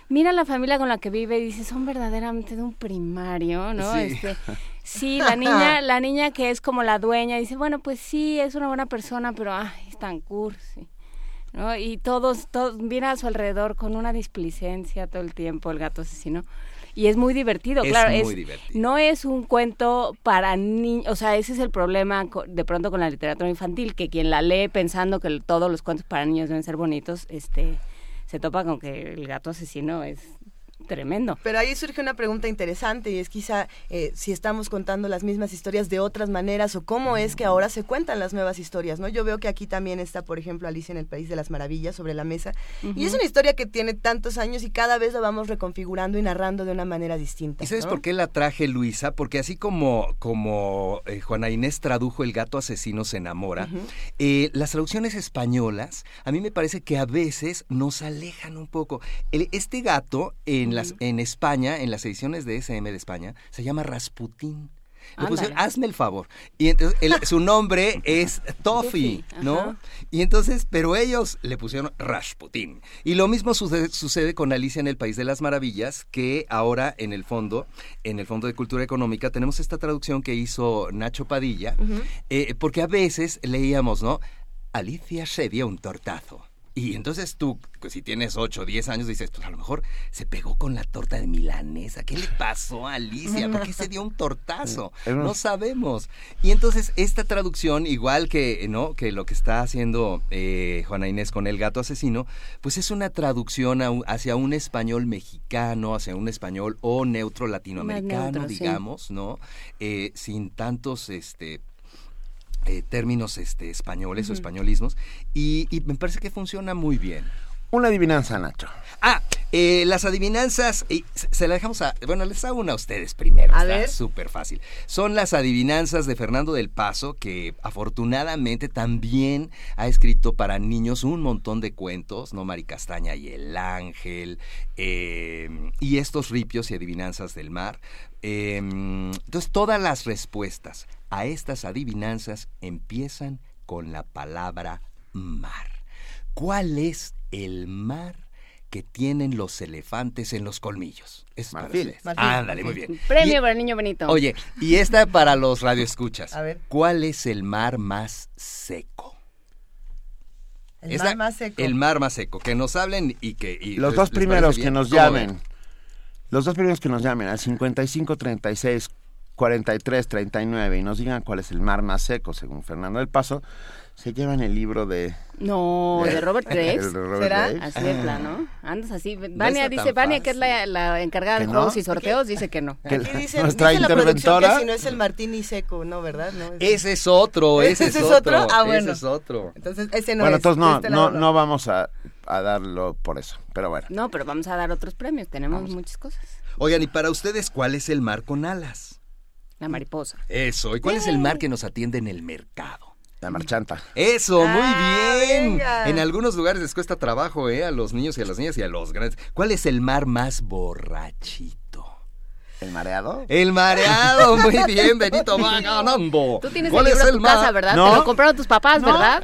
mira la familia con la que vive y dice, son verdaderamente de un primario, ¿no? Sí. Este, sí, la niña, la niña que es como la dueña, dice, bueno, pues sí, es una buena persona, pero ay, es tan cursi. ¿no? Y todos, todos vienen a su alrededor con una displicencia todo el tiempo, el gato asesino. Y es muy divertido, Es claro. muy divertido. No es un cuento para niños, o sea, ese es el problema de pronto con la literatura infantil, que quien la lee pensando que todos los cuentos para niños deben ser bonitos, este, se topa con que el gato asesino es tremendo. Pero ahí surge una pregunta interesante y es quizá eh, si estamos contando las mismas historias de otras maneras o cómo es que ahora se cuentan las nuevas historias, ¿no? Yo veo que aquí también está, por ejemplo, Alicia en el País de las Maravillas sobre la mesa y es una historia que tiene tantos años y cada vez la vamos reconfigurando y narrando de una manera distinta. ¿Y sabes ¿no? por qué la traje, Luisa? Porque así como, como eh, Juana Inés tradujo El gato asesino se enamora, eh, las traducciones españolas a mí me parece que a veces nos alejan un poco. El- este gato en, las, en España, en las ediciones de SM de España, se llama Rasputín. Le pusieron, hazme el favor. Y entonces el- su nombre es Toffee, ¿no? ajá. Y entonces, pero ellos le pusieron Rasputín. Y lo mismo sucede, sucede con Alicia en el País de las Maravillas, que ahora en el fondo, en el Fondo de Cultura Económica, tenemos esta traducción que hizo Nacho Padilla, eh, porque a veces leíamos, ¿no? Alicia se dio un tortazo. Y entonces tú, pues, si tienes 8 o 10 años, dices, pues a lo mejor se pegó con la torta de milanesa. ¿Qué le pasó a Alicia? ¿Por qué se dio un tortazo? No sabemos. Y entonces esta traducción, igual que, ¿no? que lo que está haciendo eh, Juana Inés con El gato asesino, pues es una traducción a hacia un español mexicano, hacia un español o neutro latinoamericano, neutro, sí. digamos, ¿no? Eh, sin tantos, este eh, términos este, españoles o españolismos y, y me parece que funciona muy bien. Una adivinanza, Nacho. Ah, eh, las adivinanzas, se se la dejamos a, bueno, les hago una a ustedes primero, A está ver. súper fácil. Son las adivinanzas de Fernando del Paso, que afortunadamente también ha escrito para niños un montón de cuentos, ¿no? Mari Castaña y el Ángel, eh, y estos ripios y adivinanzas del mar. Eh, entonces, todas las respuestas a estas adivinanzas empiezan con la palabra mar. ¿Cuál es el mar que tienen los elefantes en los colmillos? Es para Marfil. ustedes. Marfil. Ándale, muy bien. Premio Y- para el niño bonito. Oye, y esta para los radioescuchas. A ver. ¿Cuál es el mar más seco? El Esta- mar más seco. El mar más seco. Que nos hablen y que... y Los les- dos primeros que nos ¿Cómo llamen. ven? Los dos primeros que nos llamen al 55 36 43 39 y nos digan cuál es el mar más seco, según Fernando del Paso, se llevan el libro de... No, de Robert Graves. de Robert ¿Será? Graves. Así de plano. Andas así. Vania dice, Vania, que es la, la encargada ¿Que de no? juegos y sorteos, dice que no. Que Aquí dice, nuestra dice la producción que interventora- si no es el martini seco, ¿no, verdad? No, es- Ese es otro, ese, ¿Ese es otro? Ah, bueno. Ese es otro. Entonces, ese no bueno, es. entonces no, de este no, no vamos a, a darlo por eso, pero bueno. No, pero vamos a dar otros premios. Tenemos muchas cosas. Oigan, y para ustedes, ¿cuál es el mar con alas? La mariposa. Eso. ¿Y cuál es el mar que nos atiende en el mercado? La marchanta. Eso, muy Ah, bien. venga. En algunos lugares les cuesta trabajo, ¿eh? A los niños y a las niñas y a los grandes. ¿Cuál es el mar más borrachito? ¿El mareado? El mareado, muy bien, Benito va ganando. Tú tienes el ¿Cuál libro es el tu mar? casa, ¿verdad? No. Te lo compraron tus papás, ¿verdad?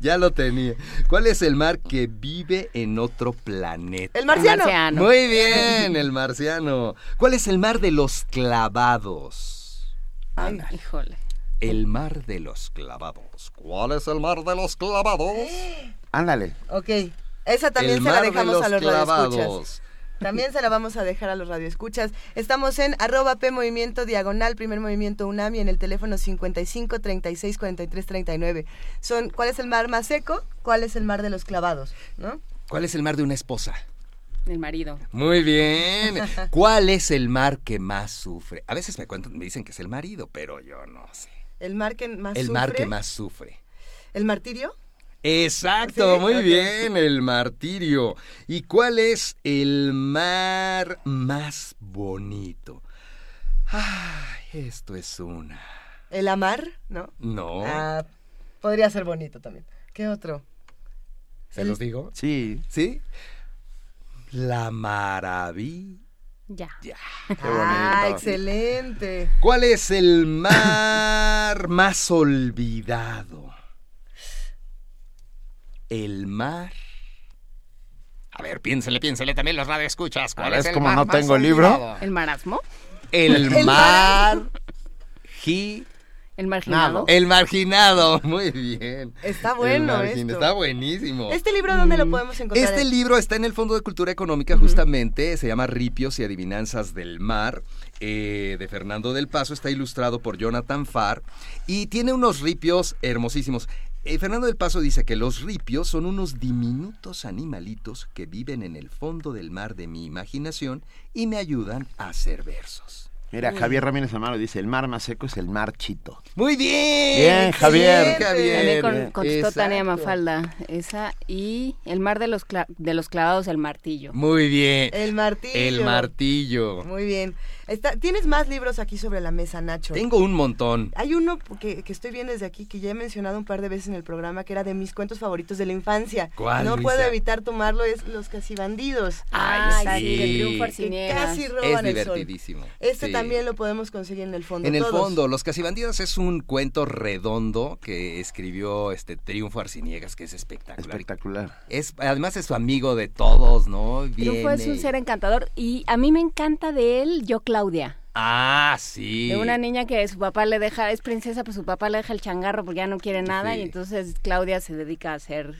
Ya lo tenía. ¿Cuál es el mar que vive en otro planeta? El marciano. Marciano. Muy bien, el marciano. ¿Cuál es el mar de los clavados? Ay, híjole. El mar de los clavados. ¿Cuál es el mar de los clavados? Ándale. Ok. Esa también el se la de dejamos los a los radioescuchas. También se la vamos a dejar a los radioescuchas. Estamos en arroba P Movimiento Diagonal, primer movimiento UNAMI, en el teléfono 55 36 43 39. Son, ¿cuál es el mar más seco? ¿Cuál es el mar de los clavados? ¿No? ¿Cuál es el mar de una esposa? El marido. Muy bien. ¿Cuál es el mar que más sufre? A veces me cuentan, me dicen que es el marido, pero yo no sé. El mar que más El sufre. mar que más sufre. ¿El martirio? Exacto, Sí, muy bien, el martirio. ¿Y cuál es el mar más bonito? Ay, esto es una. ¿El amar? ¿No? No. Ah, podría ser bonito también. ¿Qué otro? ¿Se los digo? Sí. ¿Sí? La maravilla. Ya. Qué Ah, bonito. excelente. ¿Cuál es el mar más olvidado? El mar. A ver, piénsele, piénsele también los radioescuchas. ¿Cuál es el como mar no más tengo libro. olvidado? ¿El marasmo? El, El mar. Gi. El marginado. El marginado, muy bien. Está bueno esto. Está buenísimo. ¿Este libro dónde lo podemos encontrar? Este libro está en el Fondo de Cultura Económica, justamente. Se llama Ripios y Adivinanzas del Mar, eh, de Fernando del Paso. Está ilustrado por Jonathan Farr. Y tiene unos ripios hermosísimos. Eh, Fernando del Paso dice que los ripios son unos diminutos animalitos que viven en el fondo del mar de mi imaginación y me ayudan a hacer versos. Mira, Javier Ramírez Amaro dice, el mar más seco es el mar chito. Muy bien. Bien, Javier. Bien, Javier. También con, contestó Exacto. Tania Mafalda. Esa y el mar de los, cla- de los clavados, el martillo. Muy bien. El martillo. El martillo. Muy bien. Está, ¿Tienes más libros aquí sobre la mesa, Nacho? Tengo un montón. Hay uno que, que estoy viendo desde aquí que ya he mencionado un par de veces en el programa que era de mis cuentos favoritos de la infancia. ¿Cuál, No Luisa? puedo evitar tomarlo, es Los Casibandidos. Ay, Ay, sí, sí. el triunfo Que Arciniegas. casi Es roban el sol. divertidísimo. Este Sí. también lo podemos conseguir en el fondo. En el todos. fondo, Los Casibandidos es un cuento redondo que escribió este Triunfo Arciniegas, que es espectacular. Espectacular. Es, además es su amigo de todos, ¿no? Triunfo es un ser encantador y a mí me encanta de él Yo Claudia. Ah, sí. De una niña que su papá le deja, es princesa, pues su papá le deja el changarro porque ya no quiere nada Sí. y entonces Claudia se dedica a hacer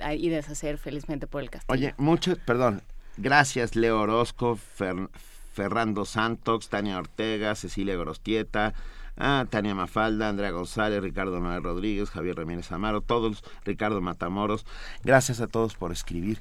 a- y deshacer felizmente por el castillo. Oye, mucho, perdón. Gracias, Leo Orozco, Fer- Ferrando Santos, Tania Ortega, Cecilia Gorostieta, ah, Tania Mafalda, Andrea González, Ricardo Noel Rodríguez, Javier Ramírez Amaro, todos, Ricardo Matamoros. Gracias a todos por escribir.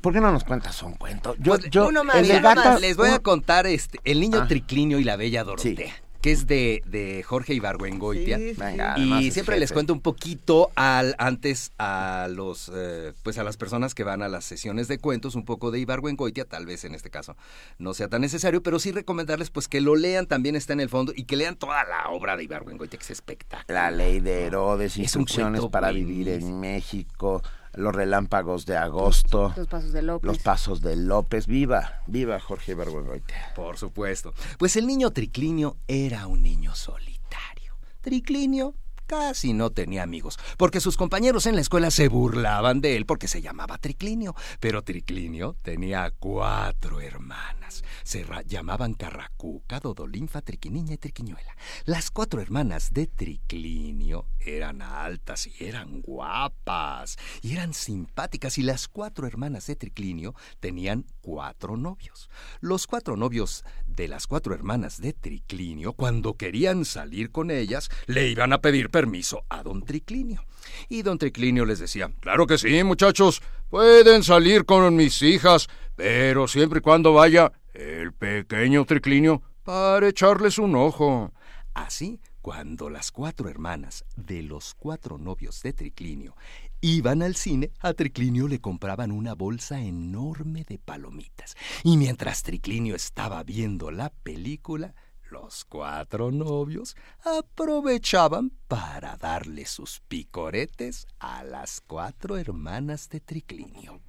¿Por qué no nos cuentas un cuento? Yo, Pues, yo, uno más, el de uno gato- más. Les voy a contar este, El niño Ah. triclinio y la bella Dorotea, que es de, de Jorge Ibargüengoitia. Sí, sí, Y siempre les cuento un poquito al antes a los eh, pues a las personas que van a las sesiones de cuentos un poco de Ibargüengoitia, tal vez en este caso no sea tan necesario, pero sí recomendarles pues que lo lean, también está en el fondo y que lean toda la obra de Ibargüengoitia que es espectacular. La ley de Herodes, instrucciones para vivir en México, los relámpagos de agosto, Los pasos de López. los pasos de López. Viva, viva Jorge Ibargüengoitia. Por supuesto. Pues el niño Triclinio era un niño solitario. Triclinio casi no tenía amigos, porque sus compañeros en la escuela se burlaban de él porque se llamaba Triclinio, pero Triclinio tenía cuatro hermanas. Se llamaban Carracuca, Dodolinfa, Triquiniña y Triquiñuela. Las cuatro hermanas de Triclinio eran altas y eran guapas y eran simpáticas y las cuatro hermanas de Triclinio tenían cuatro novios. Los cuatro novios de las cuatro hermanas de Triclinio, cuando querían salir con ellas, le iban a pedir permiso a don Triclinio. Y don Triclinio les decía, Claro que sí, muchachos. Pueden salir con mis hijas, pero siempre y cuando vaya el pequeño triclinio para echarles un ojo. Así, cuando las cuatro hermanas de los cuatro novios de Triclinio iban al cine, a Triclinio le compraban una bolsa enorme de palomitas. Y mientras Triclinio estaba viendo la película, los cuatro novios aprovechaban para darle sus picoretes a las cuatro hermanas de Triclinio.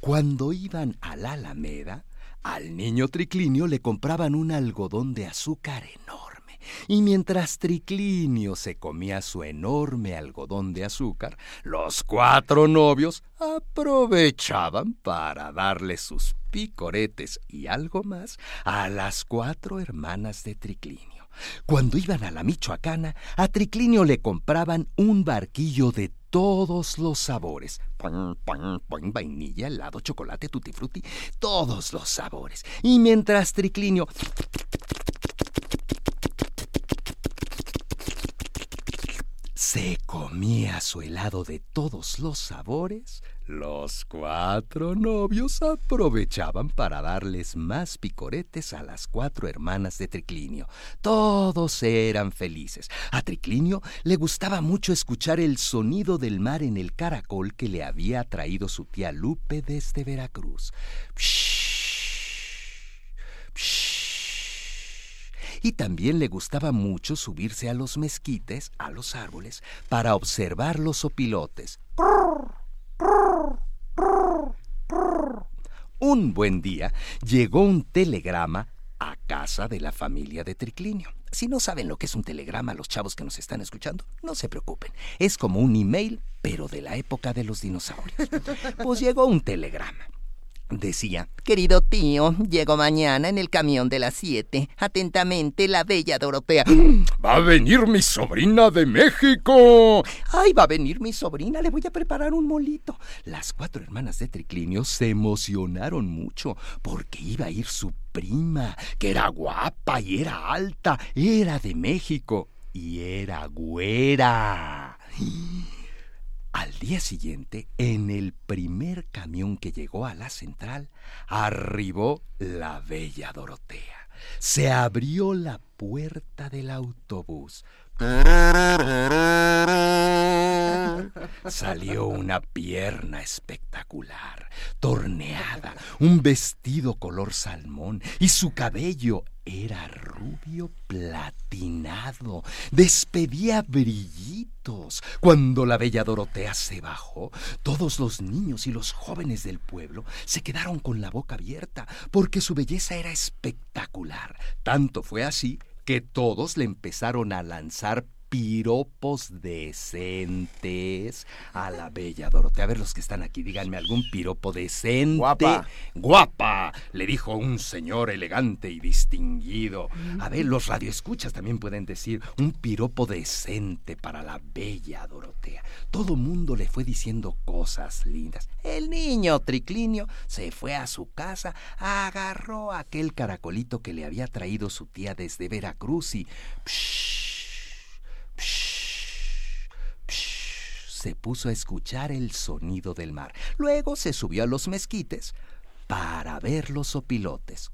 Cuando iban a la Alameda, al niño Triclinio le compraban un algodón de azúcar enorme. Y mientras Triclinio se comía su enorme algodón de azúcar, los cuatro novios aprovechaban para darle sus picoretes y algo más a las cuatro hermanas de Triclinio. Cuando iban a la Michoacana, a Triclinio le compraban un barquillo de todos los sabores. Pan, pan, pan, vainilla, helado, chocolate, tutti frutti, todos los sabores. Y mientras Triclinio se comía su helado de todos los sabores, los cuatro novios aprovechaban para darles más picoretes a las cuatro hermanas de Triclinio. Todos eran felices. A Triclinio le gustaba mucho escuchar el sonido del mar en el caracol que le había traído su tía Lupe desde Veracruz. Y también le gustaba mucho subirse a los mezquites, a los árboles, para observar los opilotes. Un buen día llegó un telegrama a casa de la familia de Triclinio. Si no saben lo que es un telegrama, los chavos que nos están escuchando, no se preocupen. Es como un email, pero de la época de los dinosaurios. Pues llegó un telegrama. Decía, querido tío, llego mañana en el camión de las siete. Atentamente, la bella Dorotea. Va a venir mi sobrina de México. Ay, va a venir mi sobrina, le voy a preparar un molito. Las cuatro hermanas de Triclinio se emocionaron mucho porque iba a ir su prima, que era guapa y era alta, era de México y era güera. Al día siguiente, en el primer camión que llegó a la central, arribó la bella Dorotea. Se abrió la puerta del autobús. Salió una pierna espectacular, torneada, un vestido color salmón y su cabello era rubio platinado, despedía brillitos. Cuando la bella Dorotea se bajó, todos los niños y los jóvenes del pueblo se quedaron con la boca abierta, porque su belleza era espectacular. Tanto fue así que todos le empezaron a lanzar piropos decentes a la bella Dorotea. A ver los que están aquí, díganme algún piropo decente. Guapa. Guapa, le dijo un señor elegante y distinguido. A ver, los radioescuchas también pueden decir un piropo decente para la bella Dorotea. Todo mundo le fue diciendo cosas lindas. El niño Triclinio se fue a su casa, agarró aquel caracolito que le había traído su tía desde Veracruz y... se puso a escuchar el sonido del mar. Luego se subió a los mezquites para ver los opilotes.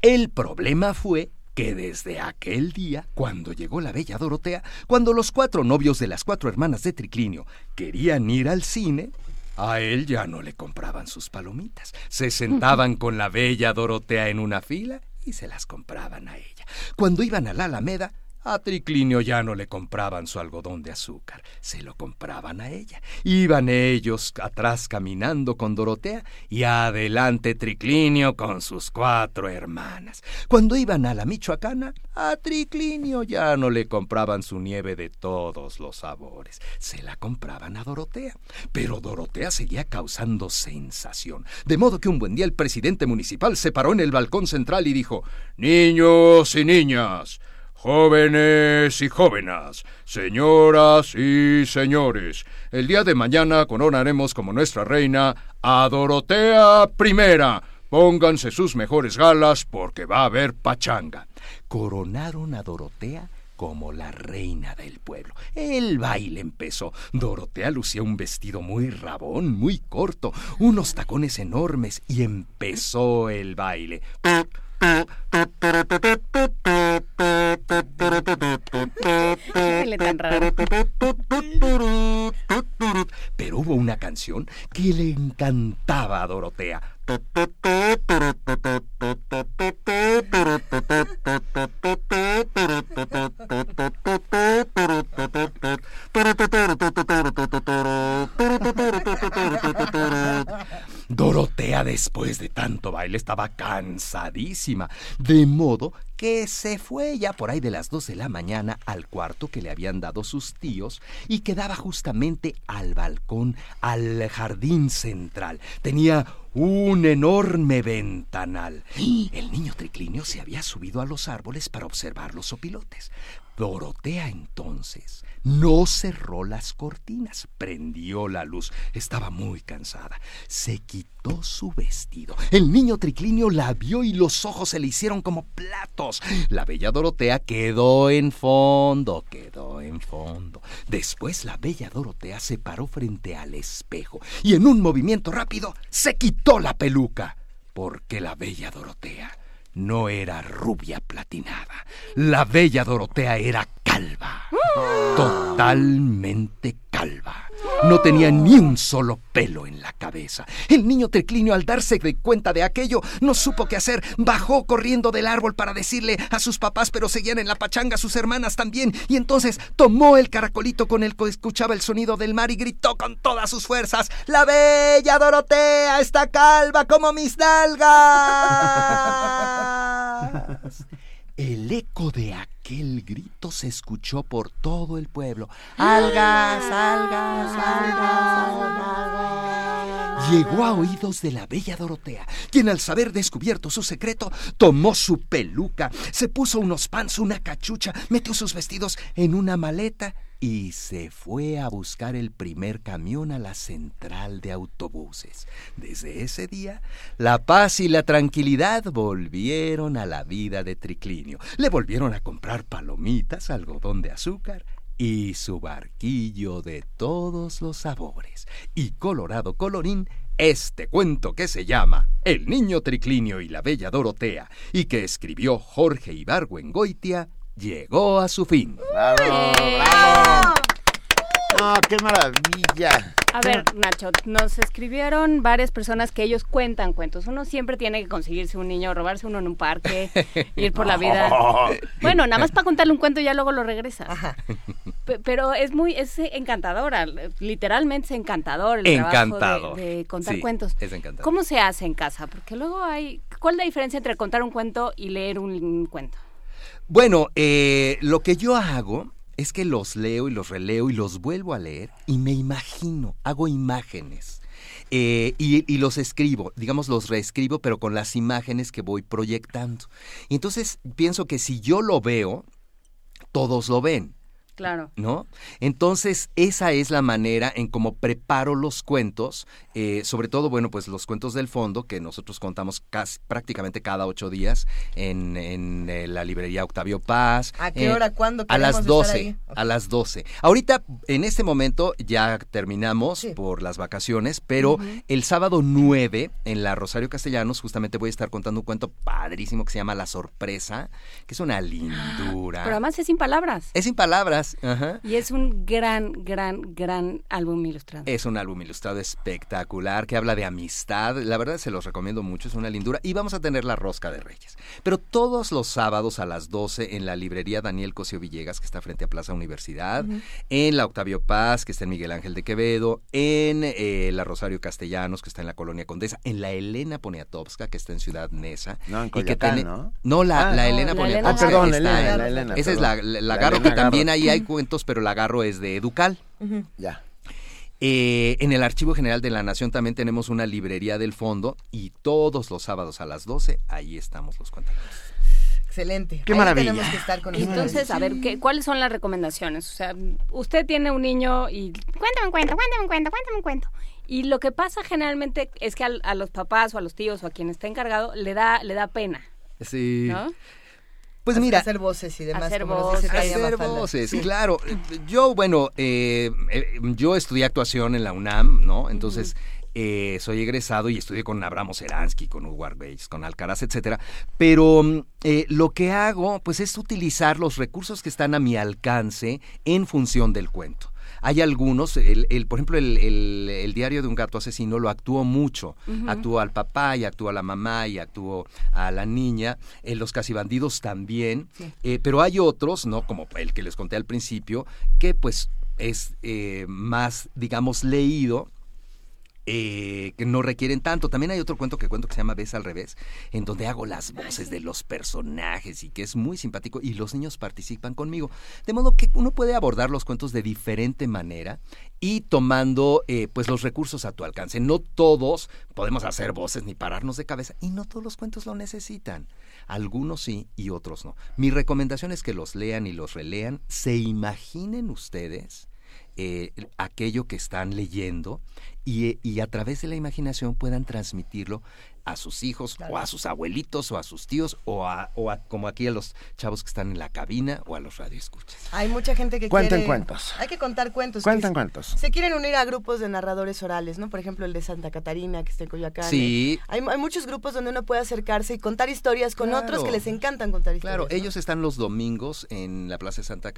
El problema fue que desde aquel día, cuando llegó la bella Dorotea, cuando los cuatro novios de las cuatro hermanas de Triclinio querían ir al cine, a él ya no le compraban sus palomitas. Se sentaban con la bella Dorotea en una fila y se las compraban a ella. Cuando iban a la Alameda, a Triclinio ya no le compraban su algodón de azúcar, se lo compraban a ella. Iban ellos atrás caminando con Dorotea y adelante Triclinio con sus cuatro hermanas. Cuando iban a la Michoacana, a Triclinio ya no le compraban su nieve de todos los sabores, se la compraban a Dorotea. Pero Dorotea seguía causando sensación, de modo que un buen día el presidente municipal se paró en el balcón central y dijo, Niños y niñas, Jóvenes y jóvenes, señoras y señores, el día de mañana coronaremos como nuestra reina a Dorotea I. Pónganse sus mejores galas porque va a haber pachanga. Coronaron a Dorotea como la reina del pueblo. El baile empezó. Dorotea lucía un vestido muy rabón, muy corto, unos tacones enormes y empezó el baile. Pero hubo una canción que le encantaba a Dorotea. Dorotea después de tanto baile estaba cansadísima, de modo que se fue ya por ahí de las dos de la mañana al cuarto que le habían dado sus tíos y quedaba justamente al balcón, al jardín central. Tenía un enorme ventanal. El niño triclinio se había subido a los árboles para observar los opilotes. Dorotea entonces no cerró las cortinas, prendió la luz. Estaba muy cansada. Se quitó su vestido. El niño triclinio la vio y los ojos se le hicieron como platos. La bella Dorotea quedó en fondo, quedó en fondo. Después la bella Dorotea se paró frente al espejo y en un movimiento rápido se quitó la peluca. Porque la bella Dorotea no era rubia platinada. La bella Dorotea era calva. Totalmente calva. No tenía ni un solo pelo en la cabeza. El niño Triclinio, al darse de cuenta de aquello, no supo qué hacer. Bajó corriendo del árbol para decirle a sus papás, pero seguían en la pachanga sus hermanas también. Y entonces tomó el caracolito con el que escuchaba el sonido del mar y gritó con todas sus fuerzas: ¡La bella Dorotea está calva como mis nalgas! El eco de aquel grito se escuchó por todo el pueblo. ¡Algas, algas, algas, algas! Llegó a oídos de la bella Dorotea, quien al saber descubierto su secreto, tomó su peluca, se puso unos pants, una cachucha, metió sus vestidos en una maleta y se fue a buscar el primer camión a la central de autobuses. Desde ese día, la paz y la tranquilidad volvieron a la vida de Triclinio. Le volvieron a comprar palomitas, algodón de azúcar y su barquillo de todos los sabores. Y colorado colorín, este cuento que se llama El niño Triclinio y la bella Dorotea y que escribió Jorge Ibargüengoitia llegó a su fin. ¡Bravo! ¡Bravo! ¡No, qué maravilla! A ver, Nacho, nos escribieron varias personas que ellos cuentan cuentos. Uno siempre tiene que conseguirse un niño, robarse uno en un parque, ir por la vida. Bueno, nada más para contarle un cuento y ya luego lo regresas. Pero es muy, es encantadora, literalmente es encantador el Encantador. trabajo de, de contar Sí, cuentos. es encantador. ¿Cómo se hace en casa? Porque luego hay, ¿cuál es la diferencia entre contar un cuento y leer un cuento? Bueno, eh, lo que yo hago es que los leo y los releo y los vuelvo a leer y me imagino, hago imágenes. Eh, y, y los escribo, digamos, los reescribo, pero con las imágenes que voy proyectando. Y entonces pienso que si yo lo veo, todos lo ven. Claro. ¿no? Entonces, esa es la manera en cómo preparo los cuentos, eh, sobre todo, bueno, pues los cuentos del fondo, que nosotros contamos casi, prácticamente cada ocho días en, en, eh, la librería Octavio Paz. ¿A qué Eh, hora? ¿Cuándo? A las queremos estar 12. ahí? A las 12. Ahorita, en este momento, ya terminamos por las vacaciones, pero el sábado 9, en la Rosario Castellanos, justamente voy a estar contando un cuento padrísimo que se llama La Sorpresa, que es una lindura. Pero además es sin palabras. Es sin palabras. Ajá. Y es un gran, gran, gran álbum ilustrado. Es un álbum ilustrado espectacular que habla de amistad. La verdad se los recomiendo mucho, es una lindura. Y vamos a tener la rosca de Reyes. Pero todos los sábados a las 12 en la librería Daniel Cosio Villegas, que está frente a Plaza Universidad, en la Octavio Paz, que está en Miguel Ángel de Quevedo, en eh, la Rosario Castellanos, que está en la Colonia Condesa, en la Elena Poniatowska, que está en Ciudad Neza. No, en y que Coyoacán, tiene- ¿no? No, la, Ah, la no, Elena la Poniatowska. Elena Ah, perdón, Elena, en- la Elena, Esa es la, la, La Garro, Elena que también Garro. ahí hay cuentos, pero la Garro es de Educal. Ya. Eh, en el Archivo General de la Nación también tenemos una librería del fondo y todos los sábados a las 12 ahí estamos los cuentacuentos. Excelente. Qué Ahí maravilla. tenemos que estar con. Entonces, a ver, ¿qué, ¿cuáles son las recomendaciones? O sea, usted tiene un niño y cuéntame un cuento, cuéntame un cuento, cuéntame un cuento. Y lo que pasa generalmente es que al- a, los papás o a los tíos o a quien está encargado le da, le da pena, Sí. ¿no? Pues mira, hacer voces y demás. Hacer como nos dice voces. Hacer voces, Sí. claro. Yo, bueno, eh, eh, yo estudié actuación en la UNAM, ¿no? Entonces, eh, soy egresado y estudié con Abramo Seransky, con Hugo Arbeix, con Alcaraz, etcétera. Pero mm, eh, lo que hago, pues, es utilizar los recursos que están a mi alcance en función del cuento. Hay algunos, el, el- por ejemplo, el, el- el diario de un gato asesino lo actuó mucho. Actuó al papá y actuó a la mamá y actuó a la niña. En los casibandidos también. Eh, pero hay otros, ¿no? Como el que les conté al principio, que pues es eh, más, digamos, leído. Eh, que no requieren tanto. También hay otro cuento que cuento que se llama Ves al revés, en donde hago las voces de los personajes y que es muy simpático y los niños participan conmigo. De modo que uno puede abordar los cuentos de diferente manera y tomando eh, pues los recursos a tu alcance. No todos podemos hacer voces ni pararnos de cabeza y no todos los cuentos lo necesitan. Algunos sí y otros no. Mi recomendación es que los lean y los relean, se imaginen ustedes eh, aquello que están leyendo y, y a través de la imaginación puedan transmitirlo a sus hijos o a sus abuelitos o a sus tíos o a, o a- como aquí a los chavos que están en la cabina o a los radioescuchas. Hay mucha gente que Cuenten quiere... cuentos. Hay que contar cuentos. Cuenten que cuentos. Se quieren unir a grupos de narradores orales, ¿no? Por ejemplo, el de Santa Catarina, que está en Coyoacán. Sí. Hay, hay muchos grupos donde uno puede acercarse y contar historias con Claro. otros que les encantan contar historias. Claro, ellos están los domingos en la Plaza de Santa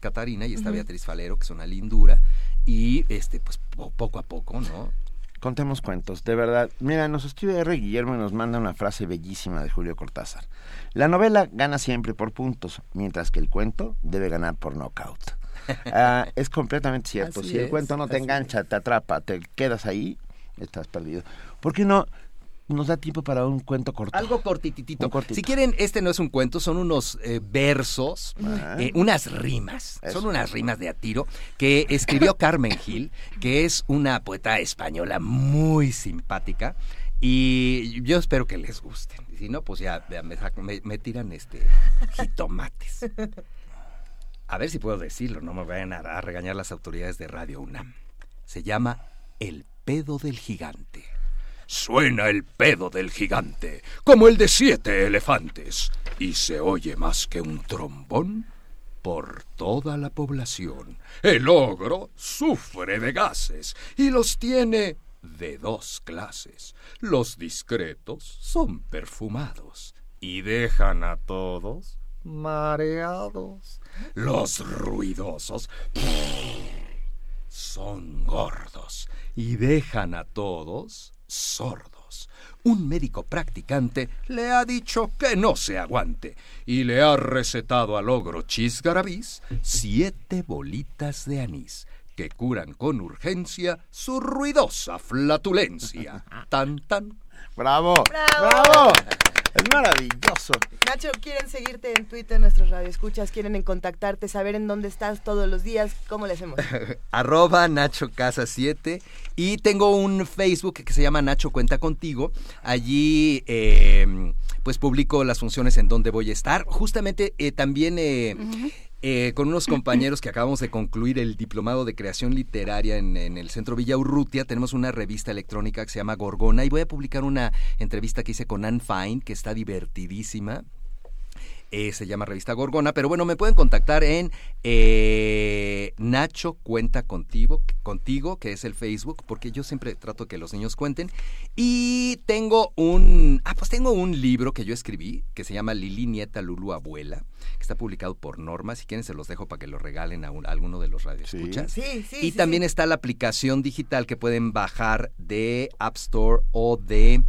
Catarina y está. Beatriz Falero, que es una lindura, y este, pues po- poco a poco, ¿no? Contemos cuentos, de verdad. Mira, nos escribe R. Guillermo y nos manda una frase bellísima de Julio Cortázar. La novela gana siempre por puntos, mientras que el cuento debe ganar por knockout. Ah, es completamente cierto. Así si el es, cuento no te engancha, te atrapa, te quedas ahí, estás perdido. ¿Por qué no? Nos da tiempo para un cuento corto. Algo cortititito. Cortito. Si quieren, este no es un cuento, son unos eh, versos, Ah. eh, unas rimas. Eso. Son unas rimas de a tiro que escribió Carmen Gil, que es una poeta española muy simpática. Y yo espero que les gusten. Si no, pues ya me- me tiran este jitomates. A ver si puedo decirlo, no me vayan a, a regañar las autoridades de Radio UNAM. Se llama El pedo del gigante. Suena el pedo del gigante, como el de siete elefantes, y se oye más que un trombón por toda la población. El ogro sufre de gases y los tiene de dos clases. Los discretos son perfumados y dejan a todos mareados. Los ruidosos son gordos y dejan a todos sordos. Un médico practicante le ha dicho que no se aguante y le ha recetado al ogro chisgarabís siete bolitas de anís que curan con urgencia su ruidosa flatulencia. Tan tan. ¡Bravo! ¡Bravo! ¡Bravo! Es maravilloso. Nacho, ¿quieren seguirte en Twitter, nuestros radioescuchas? ¿Quieren en contactarte, saber en dónde estás todos los días? ¿Cómo le hacemos? arroba Nacho Casa 7 y tengo un Facebook que se llama Nacho Cuenta Contigo. Allí eh, pues publico las funciones en donde voy a estar. Justamente eh, también eh, eh, con unos compañeros que acabamos de concluir el diplomado de creación literaria en, en el Centro Villa Urrutia, tenemos una revista electrónica que se llama Gorgona y voy a publicar una entrevista que hice con Anne Fine que está divertidísima. Eh, se llama Revista Gorgona, pero bueno, me pueden contactar en eh, Nacho Cuenta Contigo, contigo, que es el Facebook, porque yo siempre trato que los niños cuenten. Y tengo un, ah, pues tengo un libro que yo escribí, que se llama Lili Nieta Lulu Abuela, que está publicado por Norma. Si quieren se los dejo para que lo regalen a, un- a alguno de los radioescuchas. Sí, sí, Y sí, también sí. está la aplicación digital que pueden bajar de App Store o de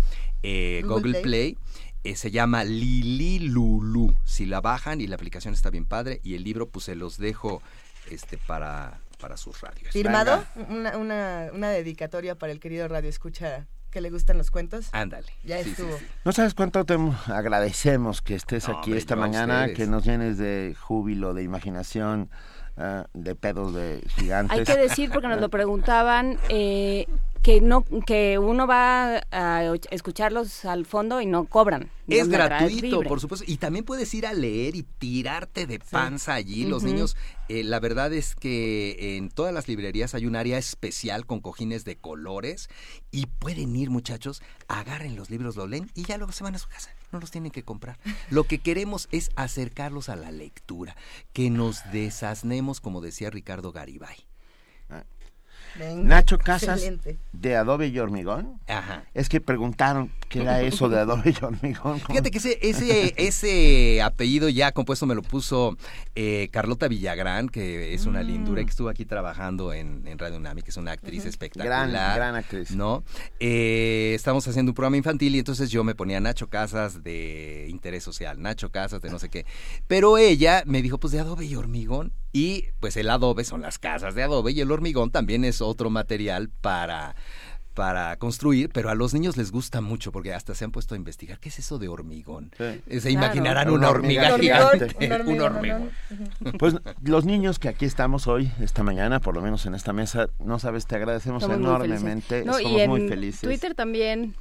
eh, Google Google Play. Play. Eh, se llama Lili Lulu. Si la bajan y la aplicación está bien padre y el libro pues se los dejo este para, para sus radios. ¿Firmado? Una, una, una dedicatoria para el querido Radio Escucha que le gustan los cuentos. Ándale. Ya Sí, estuvo. sí. No sabes cuánto te agradecemos que estés No, aquí hombre, esta mañana, ustedes. que nos llenes de júbilo, de imaginación, ah, de pedos de gigantes. Hay que decir, porque nos lo preguntaban, eh, que no que uno va a escucharlos al fondo y no cobran. Es gratuito, por supuesto. Y también puedes ir a leer y tirarte de panza allí. Los niños, eh, la verdad es que en todas las librerías hay un área especial con cojines de colores. Y pueden ir, muchachos, agarren los libros, lo leen y ya luego se van a su casa. No los tienen que comprar. Lo que queremos es acercarlos a la lectura. Que nos desasnemos, como decía Ricardo Garibay. Venga, Nacho Casas excelente. de Adobe y Hormigón. Ajá. Es que preguntaron qué era eso de Adobe y Hormigón. Fíjate que ese, ese, ese apellido ya compuesto me lo puso eh, Carlota Villagrán, que es una lindura y que estuvo aquí trabajando en, en Radio Unami, que es una actriz espectacular. Gran, gran actriz. ¿No? Eh, estamos haciendo un programa infantil y entonces yo me ponía Nacho Casas de interés social, Nacho Casas de no sé qué. Pero ella me dijo, pues de adobe y hormigón. Y pues el adobe son las casas de adobe y el hormigón también es otro material para para construir, pero a los niños les gusta mucho porque hasta se han puesto a investigar qué es eso de hormigón. Sí. Eh, Se Claro. imaginarán Una una hormiga hormiga gigante. gigante. Un Un hormigón. Pues los niños que aquí estamos hoy, esta mañana, por lo menos en esta mesa, no sabes, te agradecemos Somos muy enormemente. No, Somos y en muy felices. Twitter también.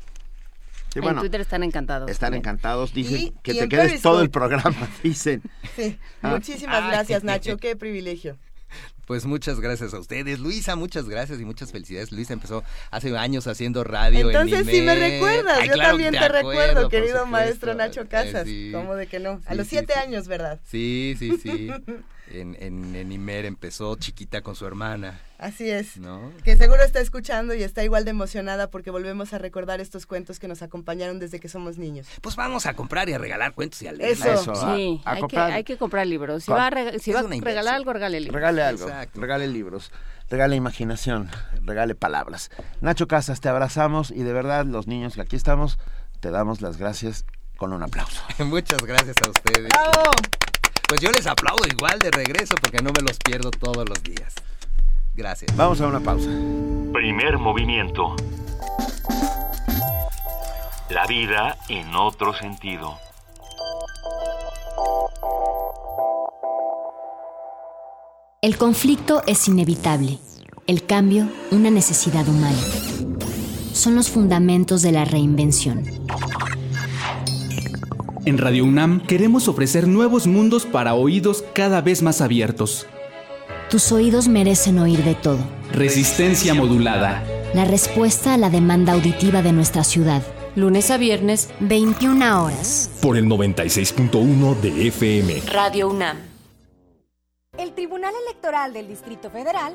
Sí, en bueno, Twitter están encantados. están también. encantados. Dicen Y- que y te quedes Periscope. todo el programa, dicen. Sí. Ah. Muchísimas gracias, Nacho. Qué privilegio. Pues muchas gracias a ustedes. Luisa, muchas gracias y muchas felicidades. Luisa empezó hace años haciendo radio Entonces en sí me recuerdas. Ay, Yo claro también te, acuerdo, recuerdo, querido supuesto. maestro Nacho Eh, Casas. sí. ¿Cómo de que no? A Sí, los siete sí. años, ¿verdad? Sí, sí, sí. En, en, en Imer empezó chiquita con su hermana, Así es. ¿no? Que seguro está escuchando y está igual de emocionada porque volvemos a recordar estos cuentos que nos acompañaron desde que somos niños. Pues vamos a comprar y a regalar cuentos y a leer. Eso. Eso, a- Sí, a hay, que, comprar. hay que comprar libros. Si Con- va a, rega- si va a regalar algo, regale libros. Regale algo, Exacto. regale libros, regale imaginación, regale palabras. Nacho Casas, te abrazamos y de verdad los niños que aquí estamos, te damos las gracias con un aplauso. Muchas gracias a ustedes. ¡Bravo! Pues yo les aplaudo igual de regreso porque no me los pierdo todos los días. Gracias. Vamos a una pausa. Primer movimiento. La vida en otro sentido. El conflicto es inevitable, el cambio una necesidad humana. Son los fundamentos de la reinvención. En Radio UNAM queremos ofrecer nuevos mundos para oídos cada vez más abiertos. Tus oídos merecen oír de todo. Resistencia modulada. La respuesta a la demanda auditiva de nuestra ciudad. Lunes a viernes, 21 horas. Por el 96.1 de FM. Radio UNAM. El Tribunal Electoral del Distrito Federal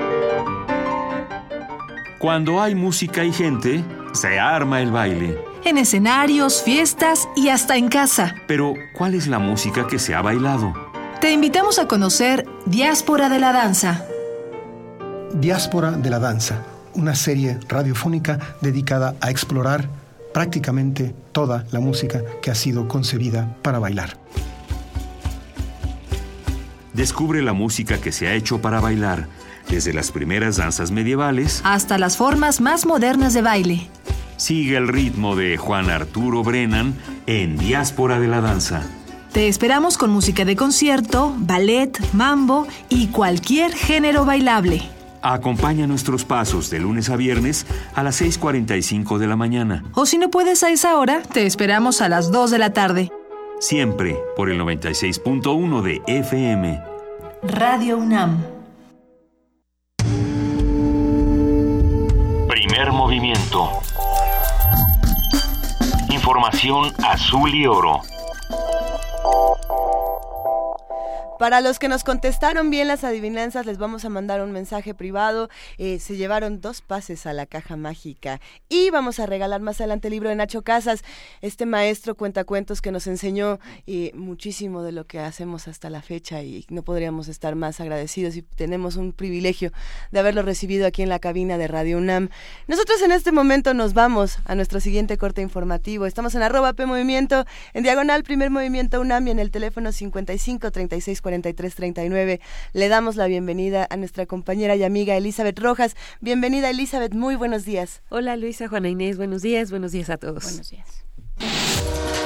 Cuando hay música y gente, se arma el baile. En escenarios, fiestas y hasta en casa. Pero, ¿cuál es la música que se ha bailado? Te invitamos a conocer Diáspora de la Danza. Diáspora de la Danza, una serie radiofónica dedicada a explorar prácticamente toda la música que ha sido concebida para bailar. Descubre la música que se ha hecho para bailar, desde las primeras danzas medievales hasta las formas más modernas de baile. Sigue el ritmo de Juan Arturo Brennan en Diáspora de la Danza. Te esperamos con música de concierto, ballet, mambo y cualquier género bailable. Acompaña nuestros pasos de lunes a viernes a las 6.45 de la mañana. O si no puedes a esa hora, te esperamos a las 2 de la tarde. Siempre por el 96.1 de FM. Radio UNAM. Movimiento. Información azul y oro. Para los que nos contestaron bien las adivinanzas, les vamos a mandar un mensaje privado. Eh, se llevaron dos pases a la caja mágica y vamos a regalar más adelante el libro de Nacho Casas, este maestro cuentacuentos que nos enseñó eh, muchísimo de lo que hacemos hasta la fecha y no podríamos estar más agradecidos y tenemos un privilegio de haberlo recibido aquí en la cabina de Radio UNAM. Nosotros en este momento nos vamos a nuestro siguiente corte informativo. Estamos en arroba P Movimiento, en diagonal Primer Movimiento UNAM y en el teléfono 55 36 4339. Le damos la bienvenida a nuestra compañera y amiga Elizabeth Rojas. Bienvenida Elizabeth, muy buenos días. Hola Luisa, Juana Inés, buenos días, buenos días a todos. Buenos días.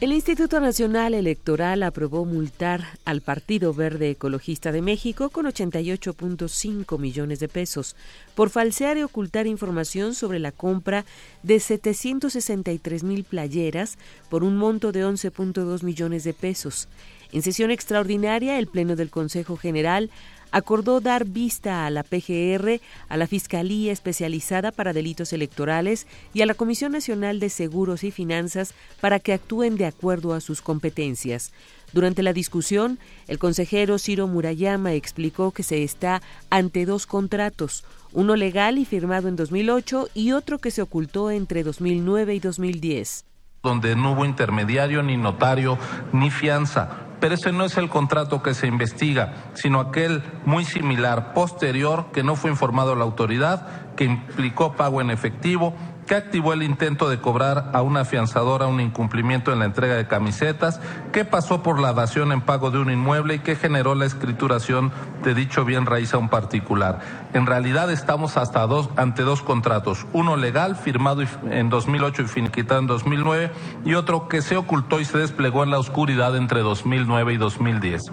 El Instituto Nacional Electoral aprobó multar al Partido Verde Ecologista de México con 88.5 millones de pesos por falsear y ocultar información sobre la compra de 763 mil playeras por un monto de 11.2 millones de pesos. En sesión extraordinaria, el Pleno del Consejo General acordó dar vista a la PGR, a la Fiscalía Especializada para Delitos Electorales y a la Comisión Nacional de Seguros y Finanzas para que actúen de acuerdo a sus competencias. Durante la discusión, el consejero Ciro Murayama explicó que se está ante dos contratos, uno legal y firmado en 2008 y otro que se ocultó entre 2009 y 2010 donde no hubo intermediario, ni notario, ni fianza. Pero ese no es el contrato que se investiga, sino aquel muy similar, posterior, que no fue informado a la autoridad, que implicó pago en efectivo que activó el intento de cobrar a una afianzadora un incumplimiento en la entrega de camisetas, que pasó por la dación en pago de un inmueble y que generó la escrituración de dicho bien raíz a un particular. En realidad estamos hasta dos, ante dos contratos, uno legal firmado en 2008 y finiquitado en 2009 y otro que se ocultó y se desplegó en la oscuridad entre 2009 y 2010.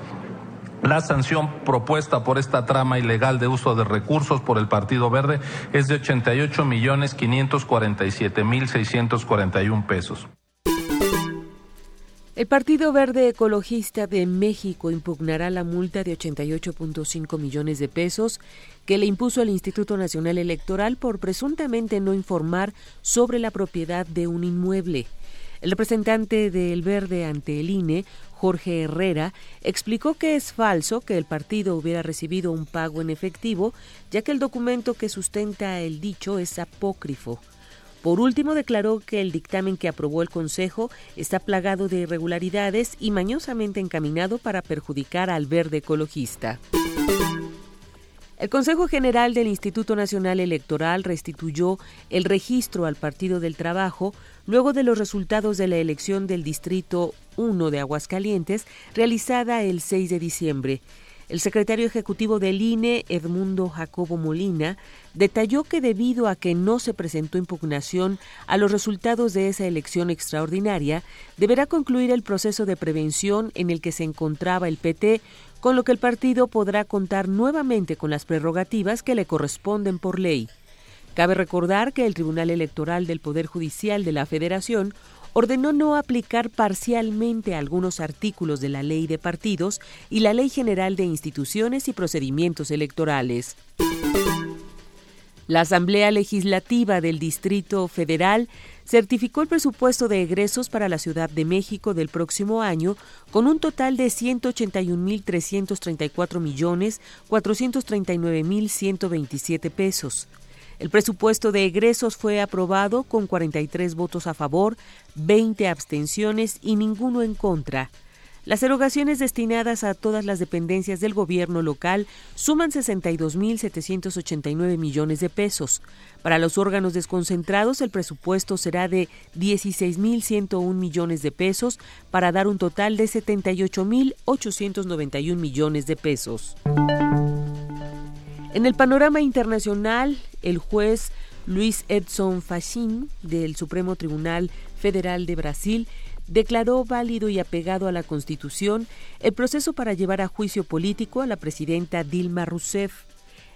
La sanción propuesta por esta trama ilegal de uso de recursos por el Partido Verde es de 88 millones 547 mil 641 pesos. El Partido Verde Ecologista de México impugnará la multa de 88.5 millones de pesos que le impuso el Instituto Nacional Electoral por presuntamente no informar sobre la propiedad de un inmueble. El representante del Verde ante el INE, Jorge Herrera, explicó que es falso que el partido hubiera recibido un pago en efectivo, ya que el documento que sustenta el dicho es apócrifo. Por último, declaró que el dictamen que aprobó el Consejo está plagado de irregularidades y mañosamente encaminado para perjudicar al verde ecologista. El Consejo General del Instituto Nacional Electoral restituyó el registro al Partido del Trabajo luego de los resultados de la elección del Distrito 1 de Aguascalientes realizada el 6 de diciembre. El secretario ejecutivo del INE, Edmundo Jacobo Molina, detalló que debido a que no se presentó impugnación a los resultados de esa elección extraordinaria, deberá concluir el proceso de prevención en el que se encontraba el PT, con lo que el partido podrá contar nuevamente con las prerrogativas que le corresponden por ley. Cabe recordar que el Tribunal Electoral del Poder Judicial de la Federación ordenó no aplicar parcialmente algunos artículos de la Ley de Partidos y la Ley General de Instituciones y Procedimientos Electorales. La Asamblea Legislativa del Distrito Federal certificó el presupuesto de egresos para la Ciudad de México del próximo año con un total de 181.334 millones 439.127 pesos. El presupuesto de egresos fue aprobado con 43 votos a favor, 20 abstenciones y ninguno en contra. Las erogaciones destinadas a todas las dependencias del gobierno local suman 62.789 millones de pesos. Para los órganos desconcentrados, el presupuesto será de 16.101 millones de pesos para dar un total de 78.891 millones de pesos. En el panorama internacional, el juez Luis Edson Fachin del Supremo Tribunal Federal de Brasil declaró válido y apegado a la Constitución el proceso para llevar a juicio político a la presidenta Dilma Rousseff.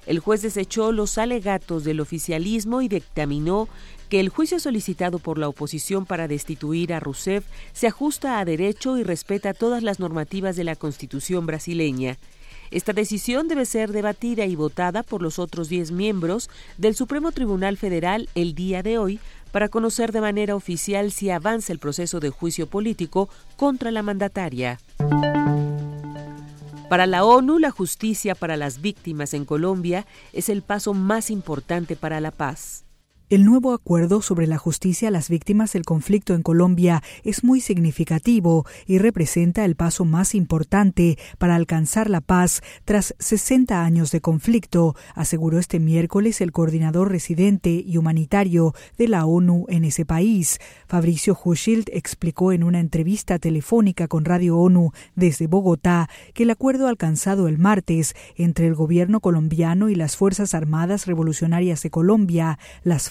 El juez desechó los alegatos del oficialismo y dictaminó que el juicio solicitado por la oposición para destituir a Rousseff se ajusta a derecho y respeta todas las normativas de la Constitución brasileña. Esta decisión debe ser debatida y votada por los otros 10 miembros del Supremo Tribunal Federal el día de hoy para conocer de manera oficial si avanza el proceso de juicio político contra la mandataria. Para la ONU, la justicia para las víctimas en Colombia es el paso más importante para la paz. El nuevo acuerdo sobre la justicia a las víctimas del conflicto en Colombia es muy significativo y representa el paso más importante para alcanzar la paz tras 60 años de conflicto, aseguró este miércoles el coordinador residente y humanitario de la ONU en ese país. Fabricio Huschild explicó en una entrevista telefónica con Radio ONU desde Bogotá que el acuerdo alcanzado el martes entre el gobierno colombiano y las Fuerzas Armadas Revolucionarias de Colombia, las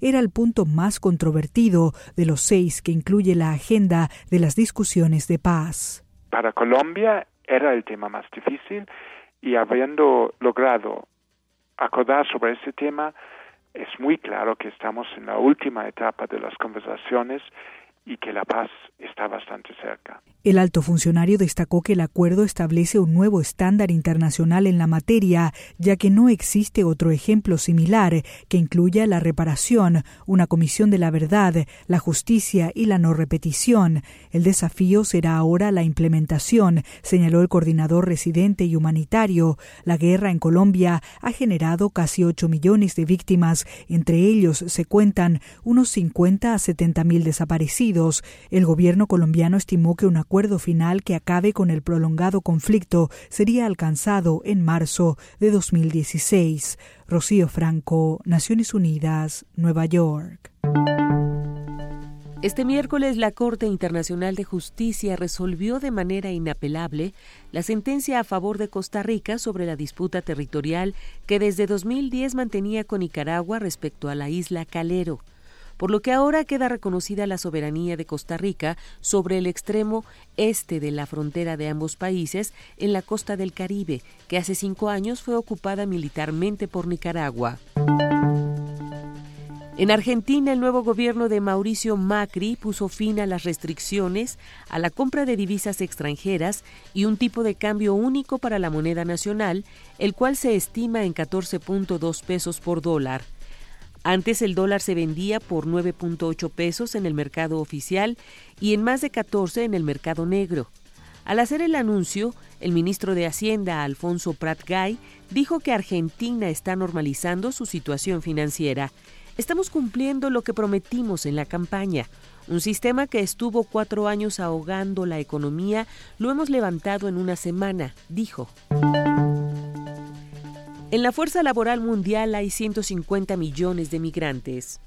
era el punto más controvertido de los seis que incluye la agenda de las discusiones de paz. Para Colombia era el tema más difícil y habiendo logrado acordar sobre ese tema, es muy claro que estamos en la última etapa de las conversaciones y que la paz está bastante cerca. El alto funcionario destacó que el acuerdo establece un nuevo estándar internacional en la materia, ya que no existe otro ejemplo similar que incluya la reparación, una comisión de la verdad, la justicia y la no repetición. El desafío será ahora la implementación, señaló el coordinador residente y humanitario. La guerra en Colombia ha generado casi 8 millones de víctimas, entre ellos se cuentan unos 50 a 70 mil desaparecidos. El gobierno colombiano estimó que un acuerdo final que acabe con el prolongado conflicto sería alcanzado en marzo de 2016. Rocío Franco, Naciones Unidas, Nueva York. Este miércoles la Corte Internacional de Justicia resolvió de manera inapelable la sentencia a favor de Costa Rica sobre la disputa territorial que desde 2010 mantenía con Nicaragua respecto a la isla Calero por lo que ahora queda reconocida la soberanía de Costa Rica sobre el extremo este de la frontera de ambos países en la costa del Caribe, que hace cinco años fue ocupada militarmente por Nicaragua. En Argentina, el nuevo gobierno de Mauricio Macri puso fin a las restricciones a la compra de divisas extranjeras y un tipo de cambio único para la moneda nacional, el cual se estima en 14.2 pesos por dólar. Antes el dólar se vendía por 9.8 pesos en el mercado oficial y en más de 14 en el mercado negro. Al hacer el anuncio, el ministro de Hacienda, Alfonso Prat Gay, dijo que Argentina está normalizando su situación financiera. Estamos cumpliendo lo que prometimos en la campaña. Un sistema que estuvo cuatro años ahogando la economía, lo hemos levantado en una semana, dijo. En la fuerza laboral mundial hay 150 millones de migrantes.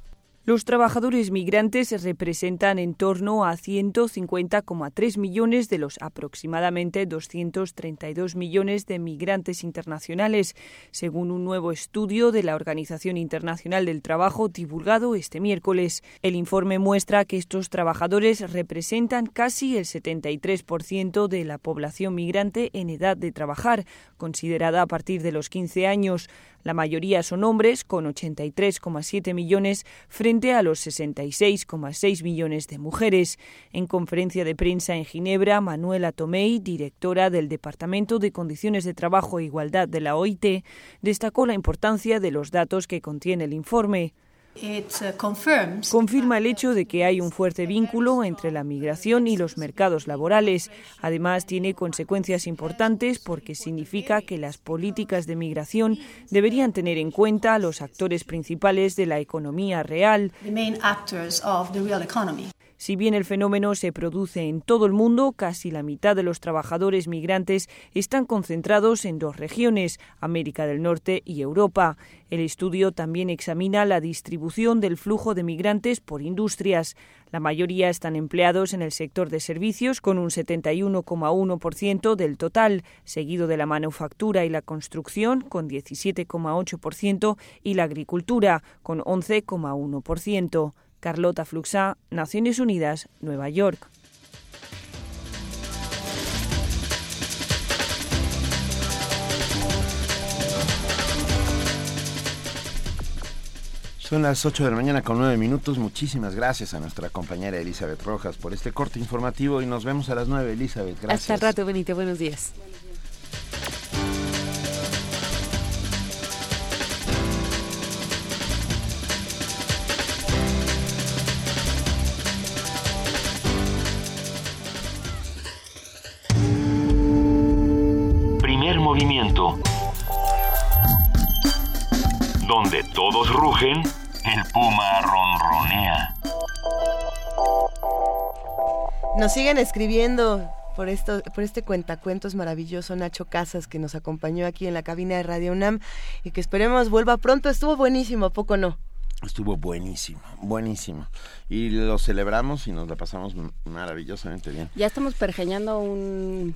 Los trabajadores migrantes representan en torno a 150,3 millones de los aproximadamente 232 millones de migrantes internacionales, según un nuevo estudio de la Organización Internacional del Trabajo divulgado este miércoles. El informe muestra que estos trabajadores representan casi el 73% de la población migrante en edad de trabajar, considerada a partir de los 15 años. La mayoría son hombres, con 83,7 millones, frente a los 66,6 millones de mujeres. En conferencia de prensa en Ginebra, Manuela Tomei, directora del Departamento de Condiciones de Trabajo e Igualdad de la OIT, destacó la importancia de los datos que contiene el informe. Uh, Confirma el hecho de que hay un fuerte vínculo entre la migración y los mercados laborales. Además, tiene consecuencias importantes porque significa que las políticas de migración deberían tener en cuenta a los actores principales de la economía real. Si bien el fenómeno se produce en todo el mundo, casi la mitad de los trabajadores migrantes están concentrados en dos regiones, América del Norte y Europa. El estudio también examina la distribución del flujo de migrantes por industrias. La mayoría están empleados en el sector de servicios con un 71,1% del total, seguido de la manufactura y la construcción con 17,8% y la agricultura con 11,1%. Carlota Fluxá, Naciones Unidas, Nueva York. Son las 8 de la mañana con 9 minutos. Muchísimas gracias a nuestra compañera Elizabeth Rojas por este corte informativo y nos vemos a las 9, Elizabeth. Gracias. Hasta el rato, Benito. Buenos días. Primer movimiento. Donde todos rugen, el puma ronronea. Nos siguen escribiendo por esto, por este cuentacuentos maravilloso Nacho Casas que nos acompañó aquí en la cabina de Radio UNAM y que esperemos vuelva pronto. Estuvo buenísimo, ¿a poco no? Estuvo buenísimo, buenísimo. Y lo celebramos y nos la pasamos maravillosamente bien. Ya estamos pergeñando un,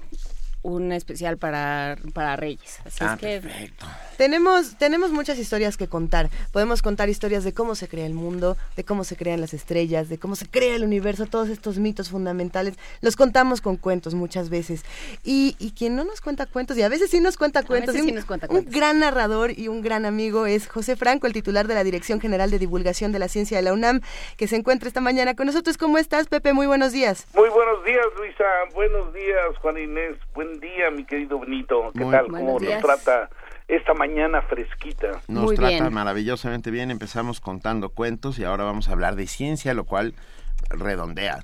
un especial para, para Reyes. Así ah, es que perfecto. Tenemos, tenemos muchas historias que contar. Podemos contar historias de cómo se crea el mundo, de cómo se crean las estrellas, de cómo se crea el universo, todos estos mitos fundamentales. Los contamos con cuentos muchas veces. Y, y quien no nos cuenta cuentos, y a veces sí nos cuenta cuentos, veces sí un, nos cuenta un gran narrador y un gran amigo es José Franco, el titular de la Dirección General de Divulgación de la Ciencia de la UNAM, que se encuentra esta mañana con nosotros. ¿Cómo estás, Pepe? Muy buenos días. Muy buenos días, Luisa. Buenos días, Juan Inés. Buen día, mi querido Benito. ¿Qué Muy- tal? ¿Cómo nos días. trata esta mañana fresquita? Nos trata maravillosamente bien. Empezamos contando cuentos y ahora vamos a hablar de ciencia, lo cual redondea.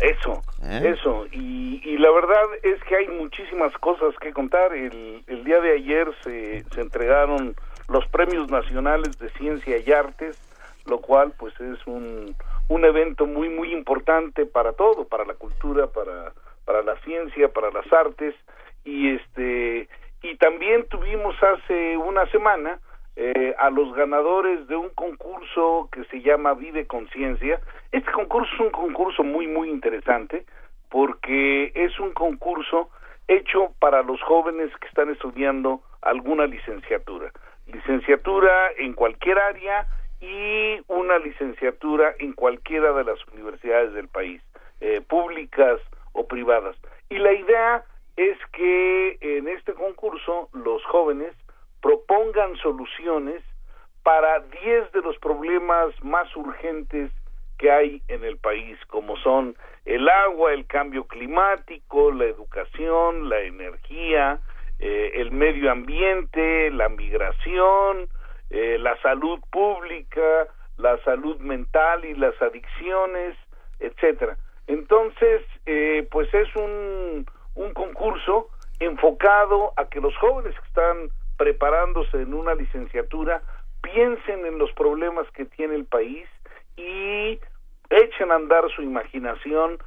Eso, ¿Eh? eso. Y, y la verdad es que hay muchísimas cosas que contar. El, el día de ayer se, se entregaron los premios nacionales de ciencia y artes, lo cual pues es un, un evento muy, muy importante para todo, para la cultura, para, para la ciencia, para las artes. Y este y también tuvimos hace una semana eh, a los ganadores de un concurso que se llama Vive Conciencia. Este concurso es un concurso muy, muy interesante porque es un concurso hecho para los jóvenes que están estudiando alguna licenciatura. Licenciatura en cualquier área y una licenciatura en cualquiera de las universidades del país, eh, públicas o privadas. Y la idea es que en este concurso los jóvenes propongan soluciones para 10 de los problemas más urgentes que hay en el país, como son el agua, el cambio climático, la educación, la energía, eh, el medio ambiente, la migración, eh, la salud pública, la salud mental y las adicciones, etcétera. Entonces, eh, pues es un, un concurso enfocado a que los jóvenes que están preparándose en una licenciatura piensen en los problemas que tiene el país y echen a andar su imaginación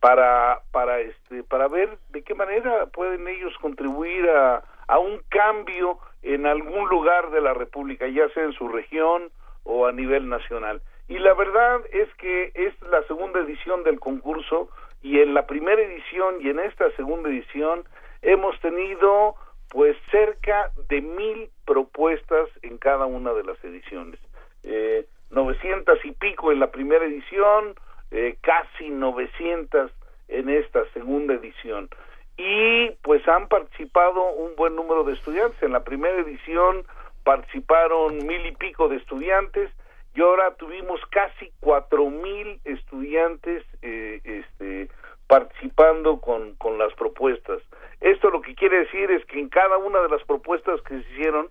para para este para ver de qué manera pueden ellos contribuir a, a un cambio en algún lugar de la República, ya sea en su región o a nivel nacional. Y la verdad es que es la segunda edición del concurso y en la primera edición y en esta segunda edición hemos tenido pues cerca de mil propuestas en cada una de las ediciones. Eh, 900 y pico en la primera edición, eh, casi 900 en esta segunda edición. Y pues han participado un buen número de estudiantes. En la primera edición participaron mil y pico de estudiantes y ahora tuvimos casi cuatro mil estudiantes eh, este, participando con, con las propuestas. Esto lo que quiere decir es que en cada una de las propuestas que se hicieron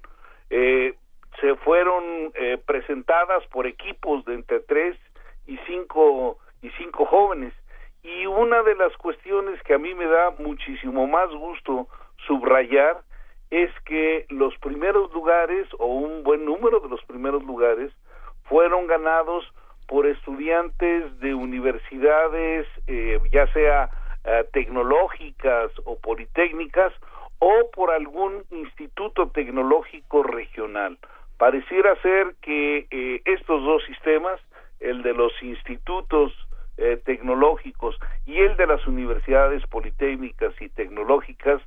eh, se fueron eh, presentadas por equipos de entre tres y cinco y cinco jóvenes y una de las cuestiones que a mí me da muchísimo más gusto subrayar es que los primeros lugares o un buen número de los primeros lugares fueron ganados por estudiantes de universidades eh, ya sea eh, tecnológicas o politécnicas o por algún instituto tecnológico regional. Pareciera ser que eh, estos dos sistemas, el de los institutos eh, tecnológicos y el de las universidades politécnicas y tecnológicas,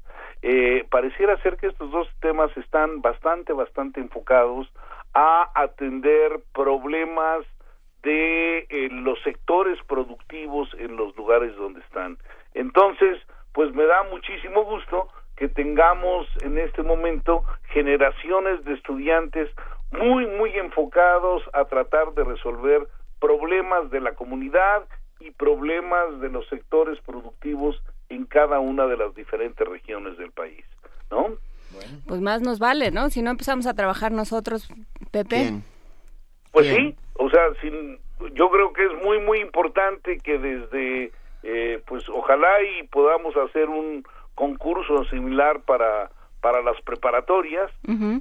pareciera ser que estos dos sistemas están bastante, bastante enfocados a atender problemas de los sectores productivos en los lugares donde están. Entonces, pues me da muchísimo gusto que tengamos en este momento generaciones de estudiantes muy, muy enfocados a tratar de resolver problemas de la comunidad y problemas de los sectores productivos en cada una de las diferentes regiones del país, ¿no? Pues más nos vale, ¿no? Si no empezamos a trabajar nosotros, Pepe. Pues sí, o sea, sin, yo creo que es muy, muy importante que desde eh, pues ojalá y podamos hacer un concurso similar para para las preparatorias,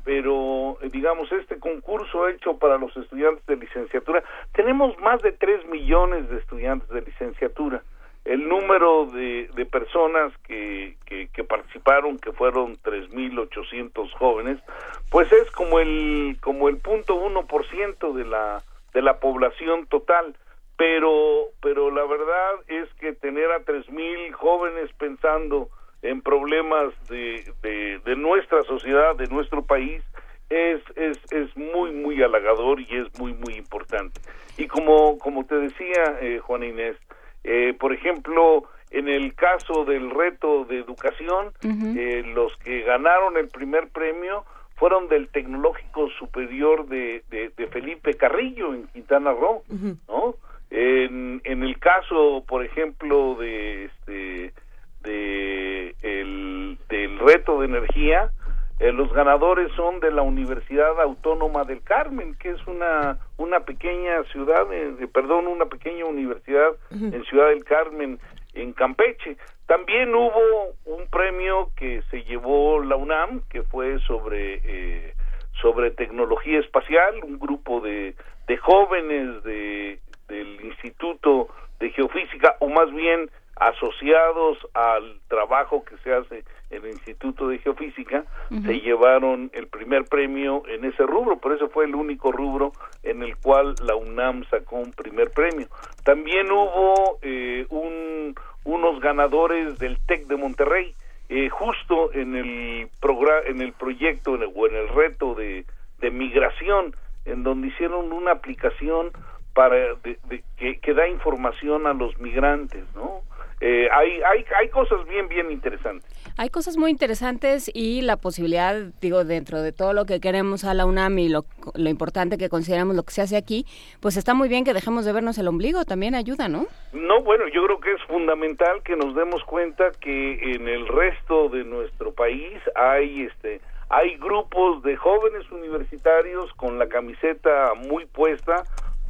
pero eh, digamos este concurso hecho para los estudiantes de licenciatura, tenemos más de 3 millones de estudiantes de licenciatura. El número de, de personas que, que, que participaron, que fueron 3.800 jóvenes, pues es como el como el punto uno por ciento de la de la población total. Pero pero la verdad es que tener a tres mil jóvenes pensando en problemas de, de, nuestra sociedad de nuestro país es, es, es muy muy halagador y es muy muy importante. Y como como te decía eh, Juan Inés eh, por ejemplo en el caso del reto de educación eh, los que ganaron el primer premio fueron del Tecnológico Superior de, de, Felipe Carrillo en Quintana Roo, ¿no? En, en el caso, por ejemplo, de este de el, del reto de energía, eh, los ganadores son de la Universidad Autónoma del Carmen, que es una una pequeña ciudad, eh, perdón, una pequeña universidad en Ciudad del Carmen, en Campeche. También hubo un premio que se llevó la UNAM, que fue sobre eh, sobre tecnología espacial, un grupo de, de jóvenes de del Instituto de Geofísica, o más bien asociados al trabajo que se hace en el Instituto de Geofísica, se llevaron el primer premio en ese rubro, por eso fue el único rubro en el cual la UNAM sacó un primer premio. También hubo eh, un, unos ganadores del TEC de Monterrey, eh, justo en el, en el proyecto o en el reto de, de migración, en donde hicieron una aplicación para que, da información a los migrantes, ¿no? Eh, hay, hay, hay cosas bien, bien interesantes. Hay cosas muy interesantes y la posibilidad, digo, dentro de todo lo que queremos a la UNAM y lo, lo importante que consideramos lo que se hace aquí, pues está muy bien que dejemos de vernos el ombligo, también ayuda, ¿no? No, bueno, yo creo que es fundamental que nos demos cuenta que en el resto de nuestro país hay este hay grupos de jóvenes universitarios con la camiseta muy puesta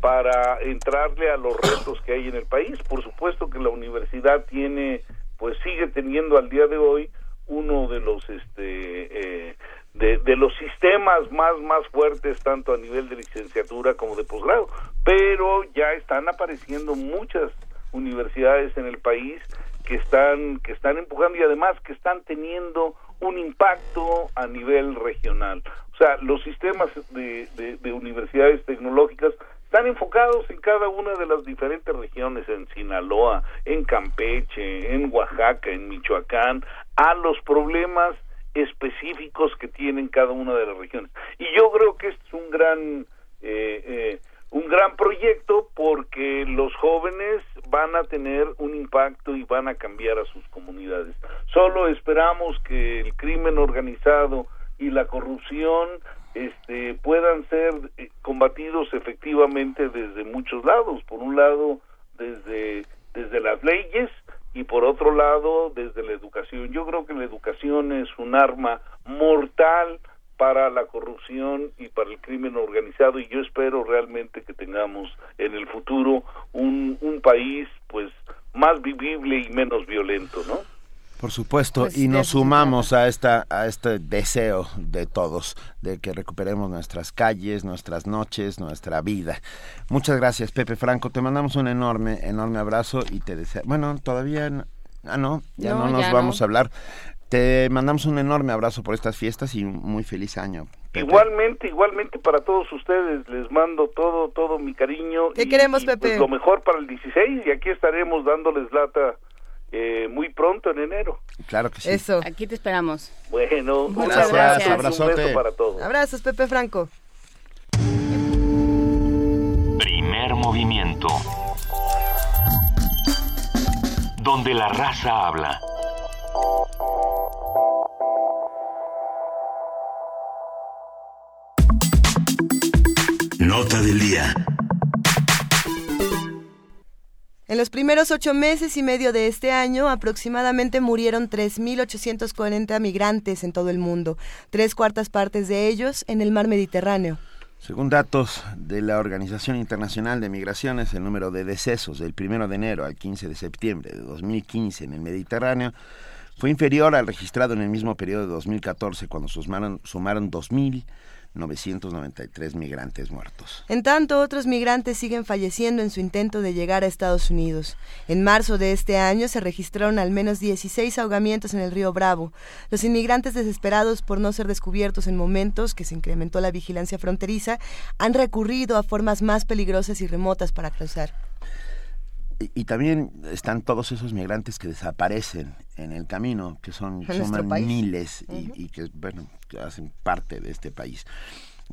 para entrarle a los retos que hay en el país. Por supuesto que la universidad tiene, pues sigue teniendo al día de hoy uno de los este eh, de, de, los sistemas más más fuertes tanto a nivel de licenciatura como de posgrado pero ya están apareciendo muchas universidades en el país que están que están empujando y además que están teniendo un impacto a nivel regional o sea los sistemas de, de, de universidades tecnológicas están enfocados en cada una de las diferentes regiones, en Sinaloa, en Campeche, en Oaxaca, en Michoacán, a los problemas específicos que tienen cada una de las regiones. Y yo creo que este es un gran eh, eh, un gran proyecto porque los jóvenes van a tener un impacto y van a cambiar a sus comunidades. Solo esperamos que el crimen organizado y la corrupción este, puedan ser eh, combatidos efectivamente desde muchos lados. Por un lado, desde, desde las leyes y por otro lado, desde la educación. Yo creo que la educación es un arma mortal para la corrupción y para el crimen organizado y yo espero realmente que tengamos en el futuro un, un país pues más vivible y menos violento, ¿no? Por supuesto, Pues y nos sumamos a esta a este deseo de todos de que recuperemos nuestras calles, nuestras noches, nuestra vida. Muchas gracias, Pepe Franco. Te mandamos un enorme enorme abrazo y te deseo. Bueno, todavía no, ah no, ya no, No, nos ya vamos no. a hablar. Te mandamos un enorme abrazo por estas fiestas y un muy feliz año. Pepe. Igualmente, igualmente para todos ustedes les mando todo, todo mi cariño. Te y- queremos, y, Pepe. pues, lo mejor para el 16 y aquí estaremos dándoles lata eh, muy pronto en enero. Claro que sí. Eso. Aquí te esperamos. Bueno, un Muchas abrazo, gracias. un Abrazote. beso para todos. Abrazos, Pepe Franco. Primer movimiento. Donde la raza habla. Nota del día. En los primeros ocho meses y medio de este año, aproximadamente murieron 3.840 migrantes en todo el mundo, tres cuartas partes de ellos en el mar Mediterráneo. Según datos de la Organización Internacional de Migraciones, el número de decesos del 1 de enero al 15 de septiembre de 2015 en el Mediterráneo fue inferior al registrado en el mismo periodo de 2014, cuando sumaron, sumaron 2.993 migrantes muertos. En tanto, otros migrantes siguen falleciendo en su intento de llegar a Estados Unidos. En marzo de este año se registraron al menos 16 ahogamientos en el río Bravo. Los inmigrantes desesperados por no ser descubiertos en momentos que se incrementó la vigilancia fronteriza han recurrido a formas más peligrosas y remotas para cruzar. Y, y también están todos esos migrantes que desaparecen en el camino, que son suman miles y, y que, bueno, que hacen parte de este país.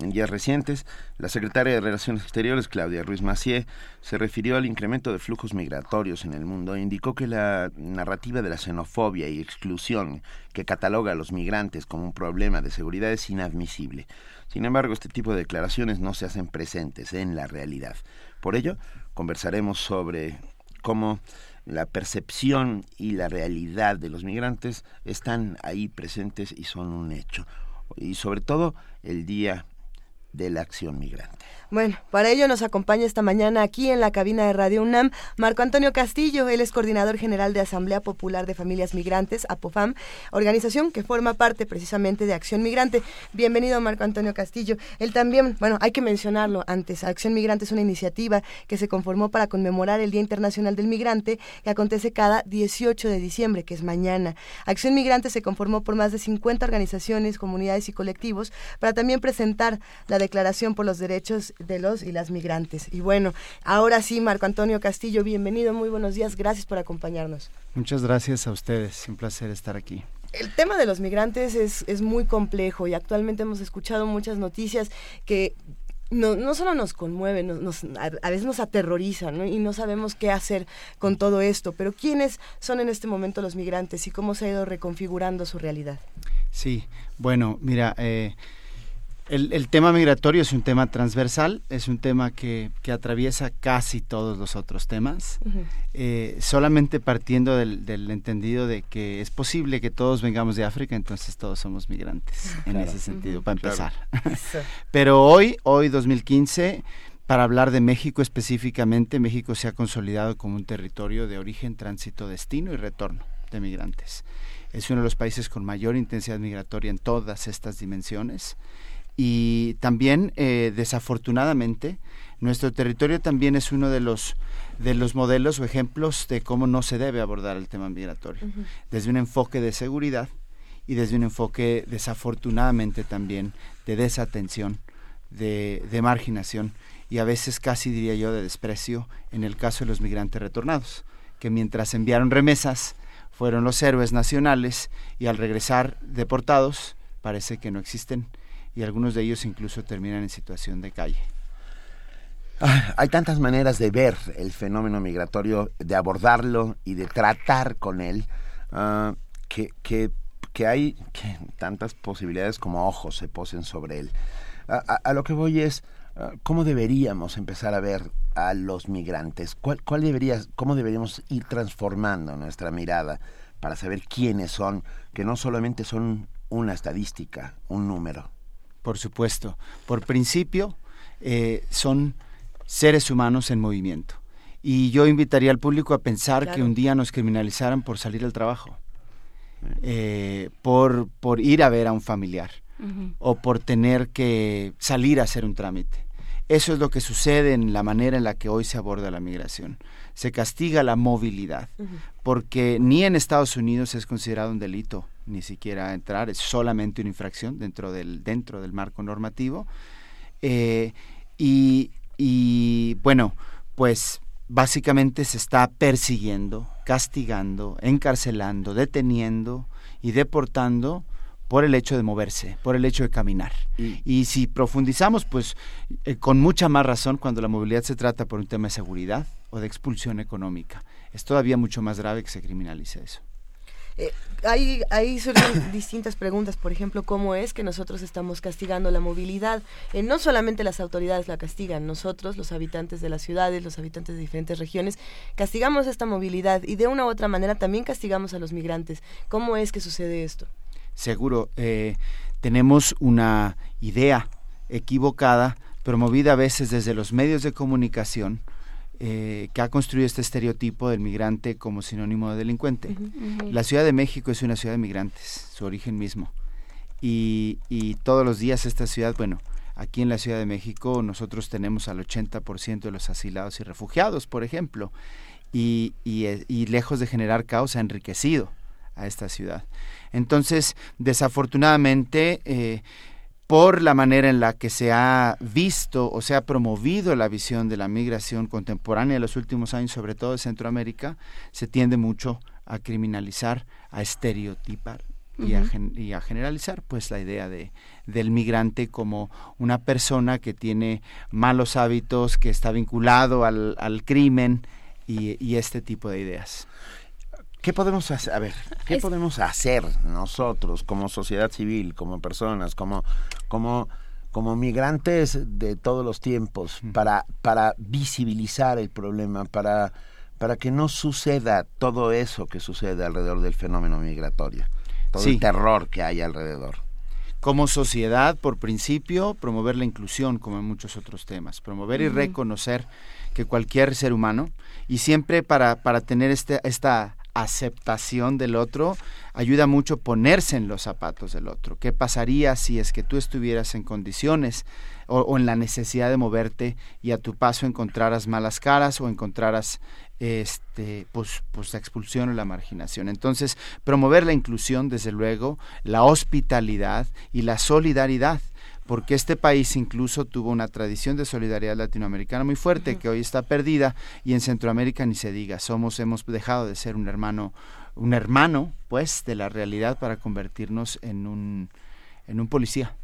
En días recientes, la secretaria de Relaciones Exteriores, Claudia Ruiz Macié, se refirió al incremento de flujos migratorios en el mundo e indicó que la narrativa de la xenofobia y exclusión que cataloga a los migrantes como un problema de seguridad es inadmisible. Sin embargo, este tipo de declaraciones no se hacen presentes en la realidad. Por ello, conversaremos sobre cómo la percepción y la realidad de los migrantes están ahí presentes y son un hecho. Y sobre todo el Día de la Acción Migrante. Bueno, para ello nos acompaña esta mañana aquí en la cabina de Radio UNAM Marco Antonio Castillo, él es coordinador general de Asamblea Popular de Familias Migrantes, APOFAM, organización que forma parte precisamente de Acción Migrante. Bienvenido Marco Antonio Castillo. Él también, bueno, hay que mencionarlo antes, Acción Migrante es una iniciativa que se conformó para conmemorar el Día Internacional del Migrante que acontece cada 18 de diciembre, que es mañana. Acción Migrante se conformó por más de 50 organizaciones, comunidades y colectivos para también presentar la Declaración por los Derechos de los y las Migrantes. Y bueno, ahora sí, Marco Antonio Castillo, bienvenido, muy buenos días, gracias por acompañarnos. Muchas gracias a ustedes, un placer estar aquí. El tema de los migrantes es, es muy complejo y actualmente hemos escuchado muchas noticias que no, no solo nos conmueven, nos, nos- a, a veces nos aterrorizan ¿no? y no sabemos qué hacer con todo esto, pero ¿quiénes son en este momento los migrantes y cómo se ha ido reconfigurando su realidad? Sí, bueno, mira, eh, el, el tema migratorio es un tema transversal, es un tema que, que atraviesa casi todos los otros temas, eh, solamente partiendo del, del entendido de que es posible que todos vengamos de África, entonces todos somos migrantes, en Claro. ese sentido, Ujú. para Claro. empezar. Pero hoy, hoy 2015, para hablar de México específicamente, México se ha consolidado como un territorio de origen, tránsito, destino y retorno de migrantes. Es uno de los países con mayor intensidad migratoria en todas estas dimensiones. Y también, eh, desafortunadamente, nuestro territorio también es uno de los, de los modelos o ejemplos de cómo no se debe abordar el tema migratorio. Desde un enfoque de seguridad y desde un enfoque, desafortunadamente, también de desatención, de, de marginación y a veces casi diría yo de desprecio en el caso de los migrantes retornados, que mientras enviaron remesas fueron los héroes nacionales y al regresar deportados parece que no existen y algunos de ellos incluso terminan en situación de calle. Ah, hay tantas maneras de ver el fenómeno migratorio, de abordarlo y de tratar con él, ah, que, que, que, hay que tantas posibilidades como ojos se posen sobre él. a, lo que voy es, ah, ¿cómo deberíamos empezar a ver a los migrantes? ¿Cuál, cuál debería, ¿Cómo deberíamos ir transformando nuestra mirada para saber quiénes son, que no solamente son una estadística, un número? Por supuesto. Por principio, eh, son seres humanos en movimiento. Y yo invitaría al público a pensar que un día nos criminalizaran por salir al trabajo, eh, por, por ir a ver a un familiar o por tener que salir a hacer un trámite. Eso es lo que sucede en la manera en la que hoy se aborda la migración. Se castiga la movilidad, porque ni en Estados Unidos es considerado un delito ni siquiera entrar, es solamente una infracción dentro del, dentro del marco normativo. Eh, y, y bueno, pues básicamente se está persiguiendo, castigando, encarcelando, deteniendo y deportando por el hecho de moverse, por el hecho de caminar. Y, si profundizamos, pues eh, con mucha más razón cuando la movilidad se trata por un tema de seguridad o de expulsión económica. Es todavía mucho más grave que se criminalice eso. Eh, hay, hay surgen distintas preguntas, por ejemplo, cómo es que nosotros estamos castigando la movilidad. Eh, no solamente las autoridades la castigan, nosotros, los habitantes de las ciudades, los habitantes de diferentes regiones, castigamos esta movilidad y de una u otra manera también castigamos a los migrantes. ¿Cómo es que sucede esto? Seguro, eh, tenemos una idea equivocada, promovida a veces desde los medios de comunicación, eh, que ha construido este estereotipo del migrante como sinónimo de delincuente. La Ciudad de México es una ciudad de migrantes, su origen mismo. Y, y, todos los días esta ciudad, bueno, aquí en la Ciudad de México nosotros tenemos al 80% de los asilados y refugiados, por ejemplo, y, y, eh, y lejos de generar caos ha enriquecido a esta ciudad. Entonces, desafortunadamente, eh, por la manera en la que se ha visto o se ha promovido la visión de la migración contemporánea en los últimos años, sobre todo en Centroamérica, se tiende mucho a criminalizar, a estereotipar y, a y, a generalizar pues la idea de, del migrante como una persona que tiene malos hábitos, que está vinculado al, al crimen y, y este tipo de ideas. ¿Qué podemos hacer? A ver, ¿qué podemos hacer nosotros como sociedad civil, como personas, como, como, como migrantes de todos los tiempos para, para visibilizar el problema, para, para que no suceda todo eso que sucede alrededor del fenómeno migratorio, todo el terror que hay alrededor? Como sociedad, por principio, promover la inclusión, como en muchos otros temas, promover y reconocer que cualquier ser humano, y siempre para, para tener este, esta aceptación del otro, ayuda mucho ponerse en los zapatos del otro. ¿Qué pasaría si es que tú estuvieras en condiciones o, en la necesidad de moverte y a tu paso encontraras malas caras o encontraras este pues, pues la expulsión o la marginación. Entonces, promover la inclusión, desde luego, la hospitalidad y la solidaridad porque este país incluso tuvo una tradición de solidaridad latinoamericana muy fuerte que hoy está perdida y en Centroamérica ni se diga, somos hemos dejado de ser un hermano un hermano pues de la realidad para convertirnos en un en un policía.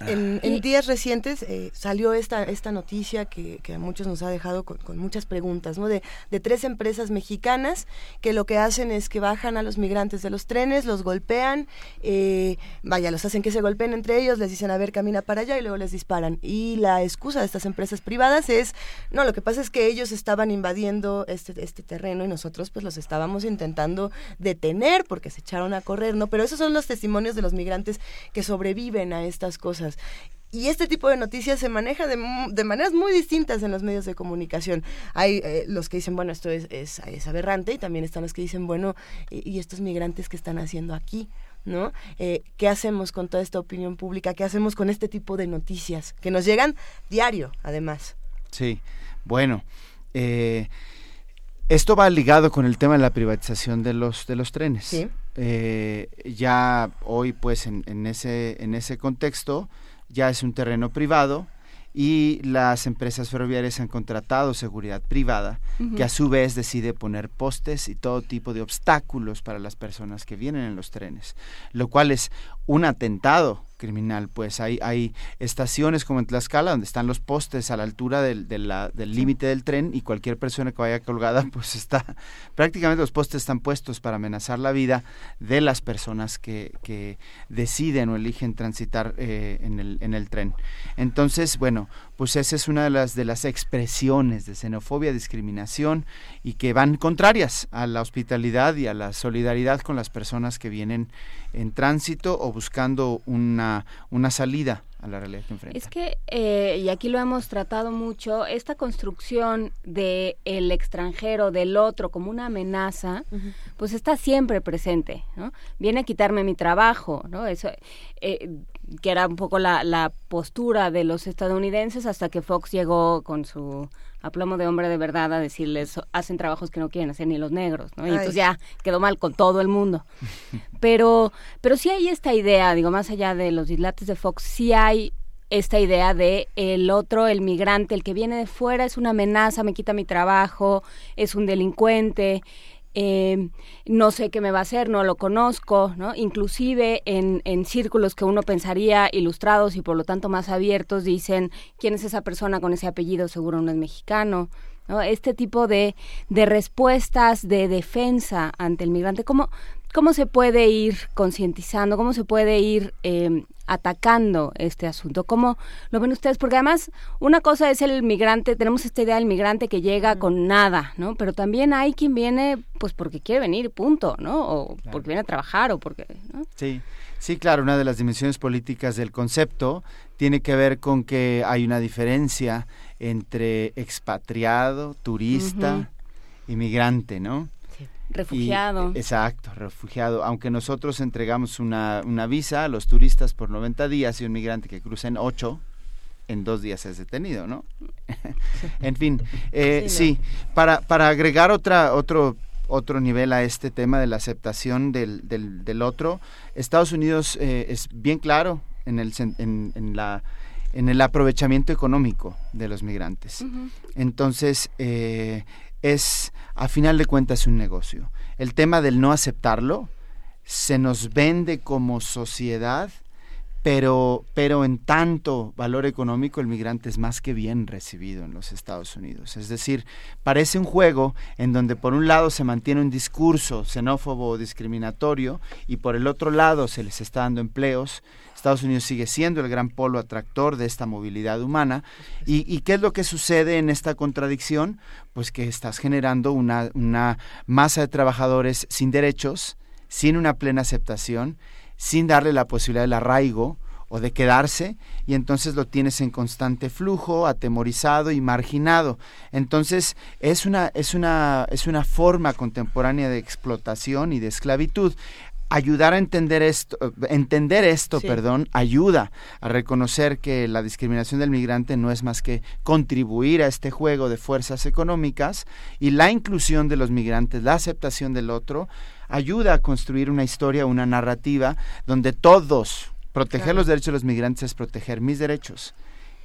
En, días recientes eh, salió esta, esta noticia que, a muchos nos ha dejado con, muchas preguntas, ¿no? De, tres empresas mexicanas que lo que hacen es que bajan a los migrantes de los trenes, los golpean, eh, vaya, los hacen que se golpeen entre ellos, les dicen, a ver, camina para allá y luego les disparan. Y la excusa de estas empresas privadas es, no, lo que pasa es que ellos estaban invadiendo este, este terreno y nosotros pues los estábamos intentando detener porque se echaron a correr, ¿no? Pero esos son los testimonios de los migrantes que sobreviven a estas cosas. Y este tipo de noticias se maneja de, de, maneras muy distintas en los medios de comunicación. Hay eh, los que dicen, bueno, esto es, es, es, aberrante, y también están los que dicen, bueno, ¿y estos migrantes que están haciendo aquí? ¿No? Eh, ¿Qué hacemos con toda esta opinión pública? ¿Qué hacemos con este tipo de noticias que nos llegan diario, además? Sí, bueno, eh, esto va ligado con el tema de la privatización de los de los trenes. Sí. Ya hoy, pues, en, en, ese en ese contexto, ya es un terreno privado y las empresas ferroviarias han contratado seguridad privada que a su vez decide poner postes y todo tipo de obstáculos para las personas que vienen en los trenes, lo cual es un atentado criminal, pues hay, hay estaciones como en Tlaxcala donde están los postes a la altura del límite del, tren y cualquier persona que vaya colgada pues está, prácticamente los postes están puestos para amenazar la vida de las personas que, que deciden o eligen transitar eh, en, el, en el tren. Entonces, bueno, pues esa es una de las, de las expresiones de xenofobia, discriminación y que van contrarias a la hospitalidad y a la solidaridad con las personas que vienen en tránsito o buscando una, una salida a la realidad que enfrentan. Es que, eh, y aquí lo hemos tratado mucho, esta construcción de el extranjero, del otro, como una amenaza, pues está siempre presente, ¿no? Viene a quitarme mi trabajo, ¿no? Eso, eh, que era un poco la, la postura de los estadounidenses hasta que Fox llegó con su aplomo de hombre de verdad a decirles hacen trabajos que no quieren hacer ni los negros, ¿no? Y entonces ya quedó mal con todo el mundo. Pero, pero sí hay esta idea, digo, más allá de los dislates de Fox, sí hay esta idea de el otro, el migrante, el que viene de fuera es una amenaza, me quita mi trabajo, es un delincuente. Eh, no sé qué me va a hacer, no lo conozco, ¿no? Inclusive en, en, círculos que uno pensaría ilustrados y por lo tanto más abiertos dicen, ¿quién es esa persona con ese apellido? Seguro no es mexicano. ¿no? Este tipo de, de respuestas de defensa ante el migrante, ¿cómo, cómo se puede ir concientizando, cómo se puede ir eh, atacando este asunto? ¿Cómo lo ven ustedes? Porque además una cosa es el migrante, tenemos esta idea del migrante que llega con nada, ¿no? Pero también hay quien viene pues porque quiere venir, punto, ¿no? O porque viene a trabajar o porque... ¿no? Sí. Sí, claro, una de las dimensiones políticas del concepto tiene que ver con que hay una diferencia entre expatriado, turista, inmigrante, ¿no? Refugiado. exacto, refugiado. Aunque nosotros entregamos una, una visa a los turistas por 90 días y un migrante que cruza en 8, en dos días es detenido, ¿no? en fin, eh, sí, para, para agregar otra, otro, otro nivel a este tema de la aceptación del, del, del otro, Estados Unidos eh, es bien claro en, el, en, en, la, en el aprovechamiento económico de los migrantes. Entonces, eh, es, a final de cuentas, un negocio. El tema del no aceptarlo se nos vende como sociedad, pero, pero en tanto valor económico el migrante es más que bien recibido en los Estados Unidos. Es decir, parece un juego en donde por un lado se mantiene un discurso xenófobo o discriminatorio y por el otro lado se les está dando empleos, Estados Unidos sigue siendo el gran polo atractor de esta movilidad humana. ¿Y, qué es lo que sucede en esta contradicción? Pues que estás generando una, una masa de trabajadores sin derechos, sin una plena aceptación, sin darle la posibilidad del arraigo o de quedarse y entonces lo tienes en constante flujo, atemorizado y marginado. Entonces es una es una es una forma contemporánea de explotación y de esclavitud ayudar a entender esto, entender esto, perdón, ayuda a reconocer que la discriminación del migrante no es más que contribuir a este juego de fuerzas económicas y la inclusión de los migrantes, la aceptación del otro, ayuda a construir una historia, una narrativa donde todos, proteger los derechos de los migrantes es proteger mis derechos,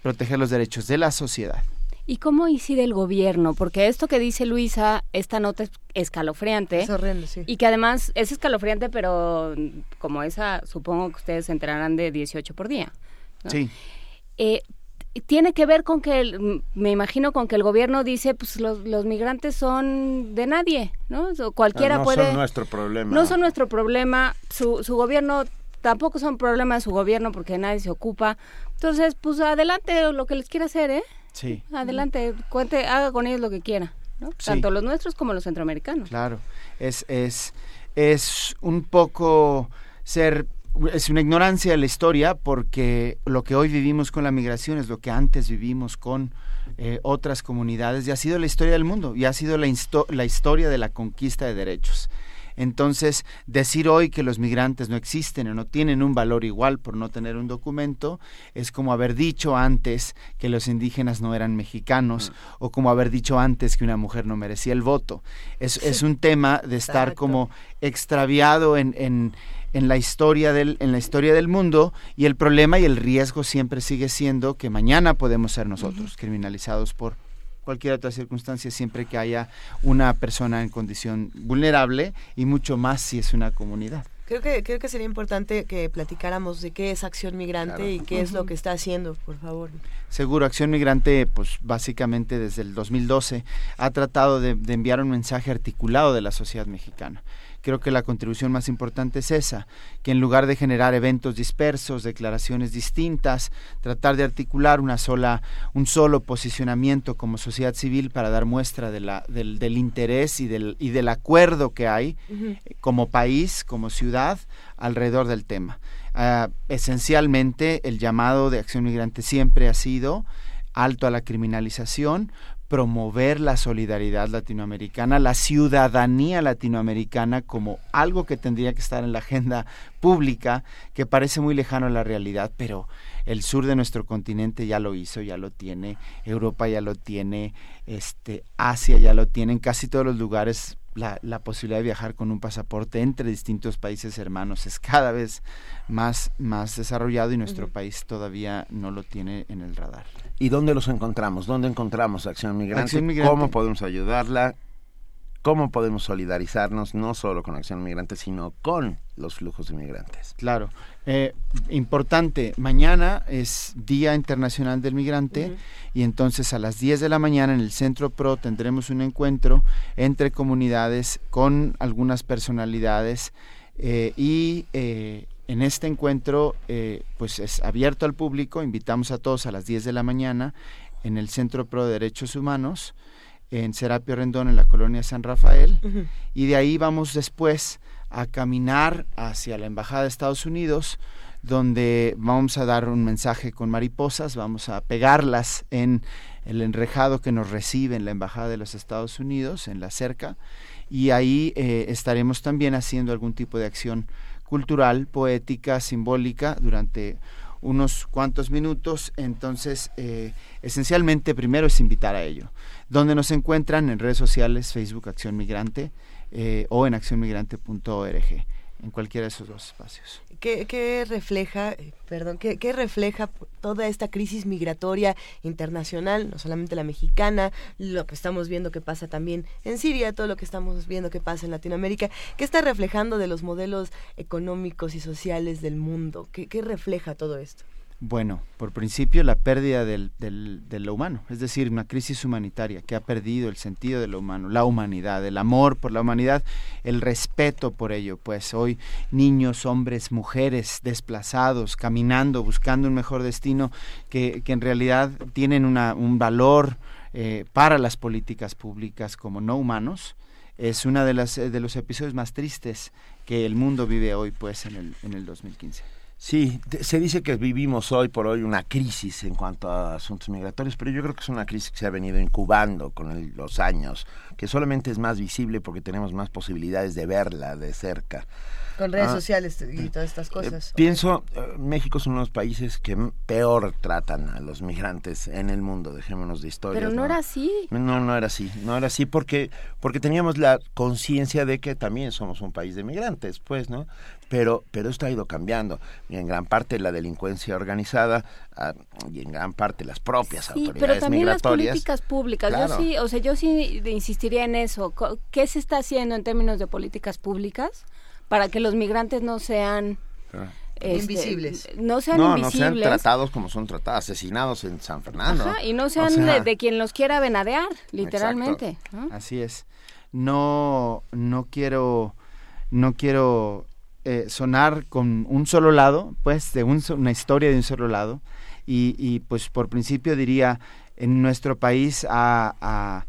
proteger los derechos de la sociedad. ¿Y cómo incide el gobierno? Porque esto que dice Luisa, esta nota es escalofriante. Es sí. Y que además es escalofriante, pero como esa, supongo que ustedes se enterarán de 18 por día. Sí. Eh, tiene que ver con que, me imagino, con que el gobierno dice, pues los, los migrantes son de nadie, ¿no? cualquiera puede... No son nuestro problema. No son nuestro problema. Su, su gobierno tampoco son problema de su gobierno porque nadie se ocupa. Entonces, pues adelante lo que les quiera hacer, ¿eh? Sí. Adelante, cuente, haga con ellos lo que quiera, ¿no? Tanto los nuestros como los centroamericanos. Claro, es, es, es un poco ser es una ignorancia de la historia porque lo que hoy vivimos con la migración es lo que antes vivimos con eh, otras comunidades y ha sido la historia del mundo y ha sido la, la historia de la conquista de derechos. Entonces, decir hoy que los migrantes no existen o no tienen un valor igual por no tener un documento es como haber dicho antes que los indígenas no eran mexicanos mm. o como haber dicho antes que una mujer no merecía el voto. Es, es un tema de estar como extraviado en, en en la historia del en la historia del mundo y el problema y el riesgo siempre sigue siendo que mañana podemos ser nosotros criminalizados por cualquier otra circunstancia siempre que haya una persona en condición vulnerable y mucho más si es una comunidad. Creo que, creo que sería importante que platicáramos de qué es Acción Migrante y qué es lo que está haciendo, por favor. Seguro, Acción Migrante, pues básicamente desde el 2012 ha tratado de enviar un mensaje articulado de la sociedad mexicana creo que la contribución más importante es esa, que en lugar de generar eventos dispersos, declaraciones distintas, tratar de articular una sola, un solo posicionamiento como sociedad civil para dar muestra de la, del, del, interés y del, y del acuerdo que hay como país, como ciudad, alrededor del tema. Uh, esencialmente, el llamado de Acción Migrante siempre ha sido alto a la criminalización, promover la solidaridad latinoamericana, la ciudadanía latinoamericana como algo que tendría que estar en la agenda pública, que parece muy lejano a la realidad, pero el sur de nuestro continente ya lo hizo, ya lo tiene, Europa ya lo tiene, este, Asia ya lo tiene, en casi todos los lugares la, la, posibilidad de viajar con un pasaporte entre distintos países hermanos es cada vez más, más desarrollado y nuestro país todavía no lo tiene en el radar. ¿Y dónde los encontramos? ¿Dónde encontramos Acción Migrante? ¿Cómo podemos ayudarla? ¿Cómo podemos solidarizarnos no solo con Acción Migrante, sino con los flujos de migrantes? Claro. Eh, importante, mañana es Día Internacional del Migrante y entonces a las 10 de la mañana en el Centro PRO tendremos un encuentro entre comunidades con algunas personalidades eh, y eh, en este encuentro, eh, pues es abierto al público, invitamos a todos a las 10 de la mañana en el Centro Pro de Derechos Humanos, en Serapio Rendón, en la colonia San Rafael, y de ahí vamos después a caminar hacia la Embajada de Estados Unidos, donde vamos a dar un mensaje con mariposas, vamos a pegarlas en el enrejado que nos recibe en la Embajada de los Estados Unidos, en la cerca, y ahí eh, estaremos también haciendo algún tipo de acción cultural, poética, simbólica durante unos cuantos minutos. Entonces, eh, esencialmente, primero es invitar a ello. Donde nos encuentran en redes sociales, Facebook Acción Migrante eh, o en accionmigrante.org en cualquiera de esos dos espacios. ¿Qué, refleja, perdón, qué, qué, refleja toda esta crisis migratoria internacional, no solamente la mexicana, lo que estamos viendo que pasa también en Siria, todo lo que estamos viendo que pasa en Latinoamérica? ¿Qué está reflejando de los modelos económicos y sociales del mundo? ¿Qué, qué refleja todo esto? Bueno, por principio la pérdida del, del, de lo humano, es decir, una crisis humanitaria que ha perdido el sentido de lo humano, la humanidad, el amor por la humanidad, el respeto por ello. Pues hoy niños, hombres, mujeres desplazados, caminando, buscando un mejor destino, que, que en realidad tienen una, un valor eh, para las políticas públicas como no humanos, es uno de, las, de los episodios más tristes que el mundo vive hoy pues en el, en el 2015. Sí, se dice que vivimos hoy por hoy una crisis en cuanto a asuntos migratorios, pero yo creo que es una crisis que se ha venido incubando con los años, que solamente es más visible porque tenemos más posibilidades de verla de cerca. Con redes ah, sociales y todas estas cosas. Eh, pienso, eh, México es uno de los países que peor tratan a los migrantes en el mundo, dejémonos de historia. Pero no, era así. No, no era así, no era así porque, porque teníamos la conciencia de que también somos un país de migrantes, pues, ¿no? Pero, pero esto ha ido cambiando. Y en gran parte la delincuencia organizada ah, y en gran parte las propias sí, autoridades pero también las políticas públicas. Yo sí, o sea, yo sí insistiría en eso. ¿Qué se está haciendo en términos de políticas públicas? para que los migrantes no sean ah. este, invisibles. No sean no, invisibles. No sean tratados como son tratados, asesinados en San Fernando. Ajá, y no sean de, quien los quiera venadear, literalmente. Así es. No, no quiero, no quiero eh, sonar con un solo lado, pues, de una historia de un solo lado. Y, y, pues por principio diría, en nuestro país ha,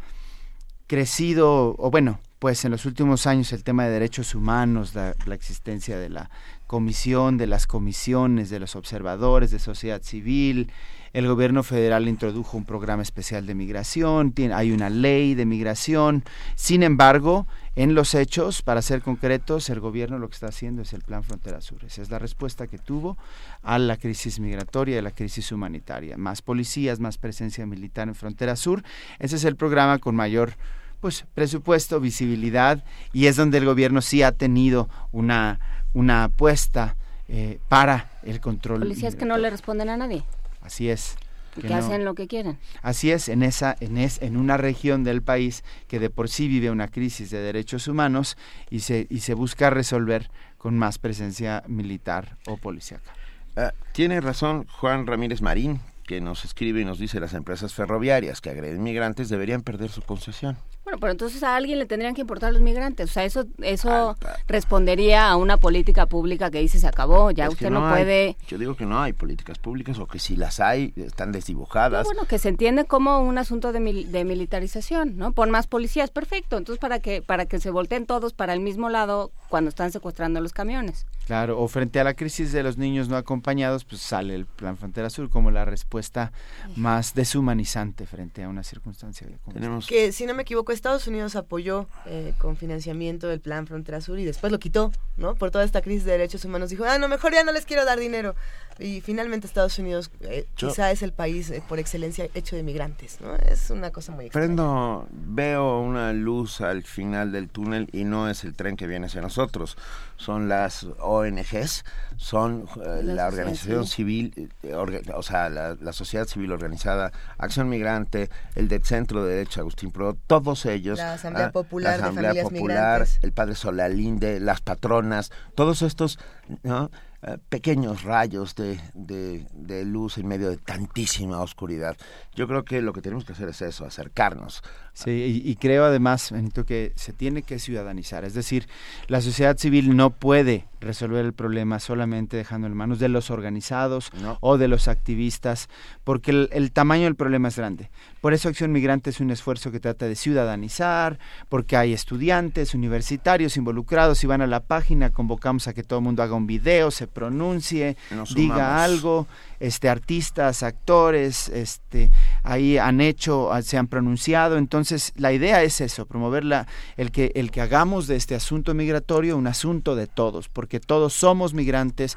crecido, o bueno, pues en los últimos años el tema de derechos humanos, la, existencia de la comisión, de las comisiones, de los observadores, de sociedad civil, el gobierno federal introdujo un programa especial de migración, hay una ley de migración. Sin embargo, en los hechos, para ser concretos, el gobierno lo que está haciendo es el Plan Frontera Sur. Esa es la respuesta que tuvo a la crisis migratoria y a la crisis humanitaria. Más policías, más presencia militar en Frontera Sur. Ese es el programa con mayor pues presupuesto, visibilidad y es donde el gobierno sí ha tenido una, una apuesta eh, para el control. Policías que no le responden a nadie. Así es. Que, que hacen lo que quieren. Así es, en esa, en es, en una región del país que de por sí vive una crisis de derechos humanos y se, y se busca resolver con más presencia militar o policíaca. Uh, tiene razón Juan Ramírez Marín, que nos escribe y nos dice las empresas ferroviarias que agreden migrantes deberían perder su concesión. Bueno, pero entonces a alguien le tendrían que importar los migrantes. O sea, eso eso respondería a una política pública que dice se acabó, ya Es usted no, puede... yo digo que no hay políticas públicas o que si las hay están desdibujadas. Bueno, que se entiende como un asunto de, mil- de militarización, ¿no? Pon más policías, perfecto. Entonces, para que para que se volteen todos para el mismo lado cuando están secuestrando los camiones. Claro, o frente a la crisis de los niños no acompañados, pues sale el Plan Frontera Sur como la respuesta más deshumanizante frente a una circunstancia esta. Que si no me equivoco, Estados Unidos apoyó eh, con financiamiento el plan Frontera Sur y después lo quitó, ¿no? Por toda esta crisis de derechos humanos. Dijo, ah, no, mejor ya no les quiero dar dinero. Y finalmente Estados Unidos eh, Yo- quizá es el país eh, por excelencia hecho de migrantes, ¿no? Es una cosa muy extraña. Prendo, veo una luz al final del túnel y no es el tren que viene hacia nosotros, son las ONGs, son eh, la, organización civil, eh, orga- o sea, la, la sociedad civil organizada, Acción Migrante, el del Centro de Derecho Agustín Pro, todos ellos, La Asamblea ah, Popular la de Asamblea Familias Popular, Migrantes. el Padre Solalinde, las patronas, todos estos ¿no? Eh, pequeños rayos de, de- de luz en medio de tantísima oscuridad. Yo creo que lo que tenemos que hacer es eso, acercarnos. Sí, y, y creo además, Benito, que se tiene que ciudadanizar. Es decir, la sociedad civil no puede resolver el problema solamente dejando en manos de los organizados o de los activistas, porque el, el tamaño del problema es grande. Por eso Acción Migrante es un esfuerzo que trata de ciudadanizar, porque hay estudiantes, universitarios involucrados, y van a la página, convocamos a que todo el mundo haga un video, se pronuncie, Nos diga sumamos. algo, este artistas, actores, este ahí han hecho, ah, se han pronunciado, entonces la idea es eso, promover la, el que el que hagamos de este asunto migratorio un asunto de todos, porque todos somos migrantes,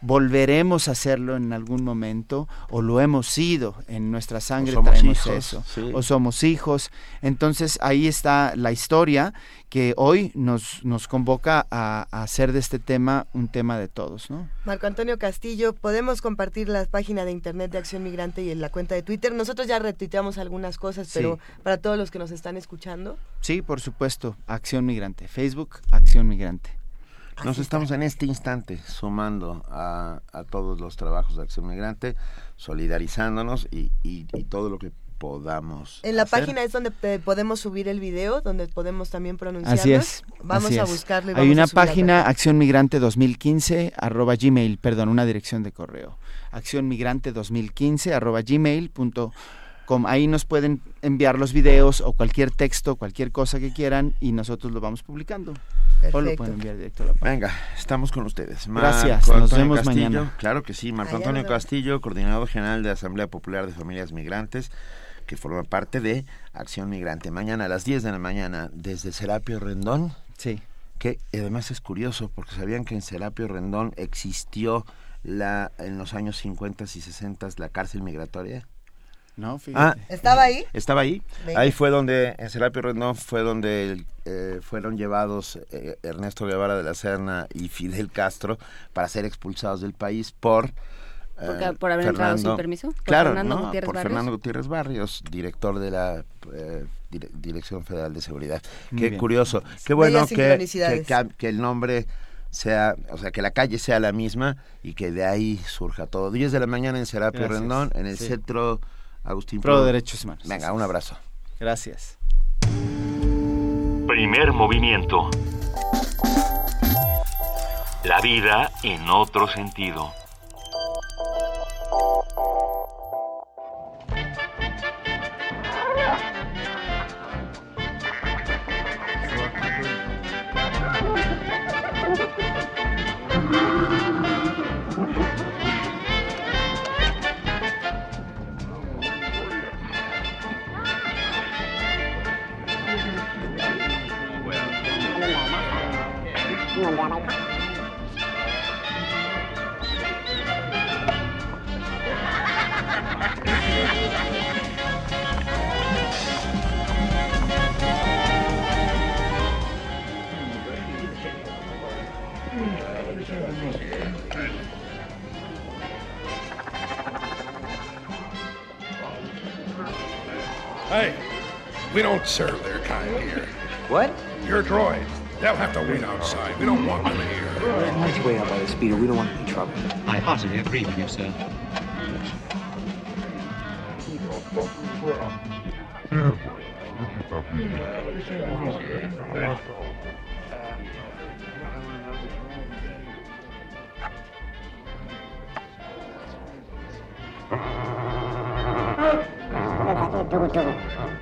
volveremos a hacerlo en algún momento o lo hemos sido en nuestra sangre somos hijos, eso sí. o somos hijos entonces ahí está la historia que hoy nos nos convoca a, a hacer de este tema un tema de todos no Marco Antonio Castillo, podemos compartir la página de internet de Acción Migrante y en la cuenta de Twitter. Nosotros ya retuiteamos algunas cosas, Sí. pero para todos los que nos están escuchando, Sí, por supuesto, Acción Migrante. Facebook, Acción Migrante. Nos estamos en este instante sumando a, a todos los trabajos de Acción Migrante, solidarizándonos y, y- y todo lo que podamos. en la hacer. página es donde eh, podemos subir el video, donde podemos también pronunciarnos. Así es. Vamos así a y Hay vamos una página. Acción Migrante 2015, arroba gmail, perdón, una dirección de correo. Acción Migrante 2015, arroba gmail punto com. Ahí nos pueden enviar los videos o cualquier texto, cualquier cosa que quieran y nosotros lo vamos publicando. O lo Perfecto. pueden enviar directo a la página. Venga, estamos con ustedes. Gracias, Marco nos Antonio vemos Castillo, mañana. Claro que sí, Marco Allá Antonio nos. Castillo, coordinador general de Asamblea Popular de Familias Migrantes, que forma parte de Acción Migrante. Mañana a las 10 de la mañana, desde Serapio Rendón. Sí. Que además es curioso, porque sabían que en Serapio Rendón existió la en los años 50 y 60 la cárcel migratoria. No, Ah, ¿Estaba ahí? Estaba ahí. Venga. Ahí fue donde, en Serapio Rendón fue donde eh, fueron llevados eh, Ernesto Guevara de la Serna y Fidel Castro para ser expulsados del país por... eh, por haber entrado sin permiso, por Claro, Fernando ¿no? Gutiérrez por Barrios. Fernando Gutiérrez Barrios, director de la eh, Dire- Dirección Federal de Seguridad. Muy Qué bien. curioso. Qué bueno que, que, el nombre sea, o sea, que la calle sea la misma y que de ahí surja todo. 10 de la mañana en Serapio Gracias. Rendón, en el Sí. centro Agustín Pro de Derechos Humanos. Venga, un abrazo. Gracias. Primer movimiento. La vida en otro sentido. Hey, we don't serve their kind here. What? Your droids. They'll have to wait outside. We don't want them here. Let's wait out by the speeder. We don't want any trouble. I heartily agree with you, sir.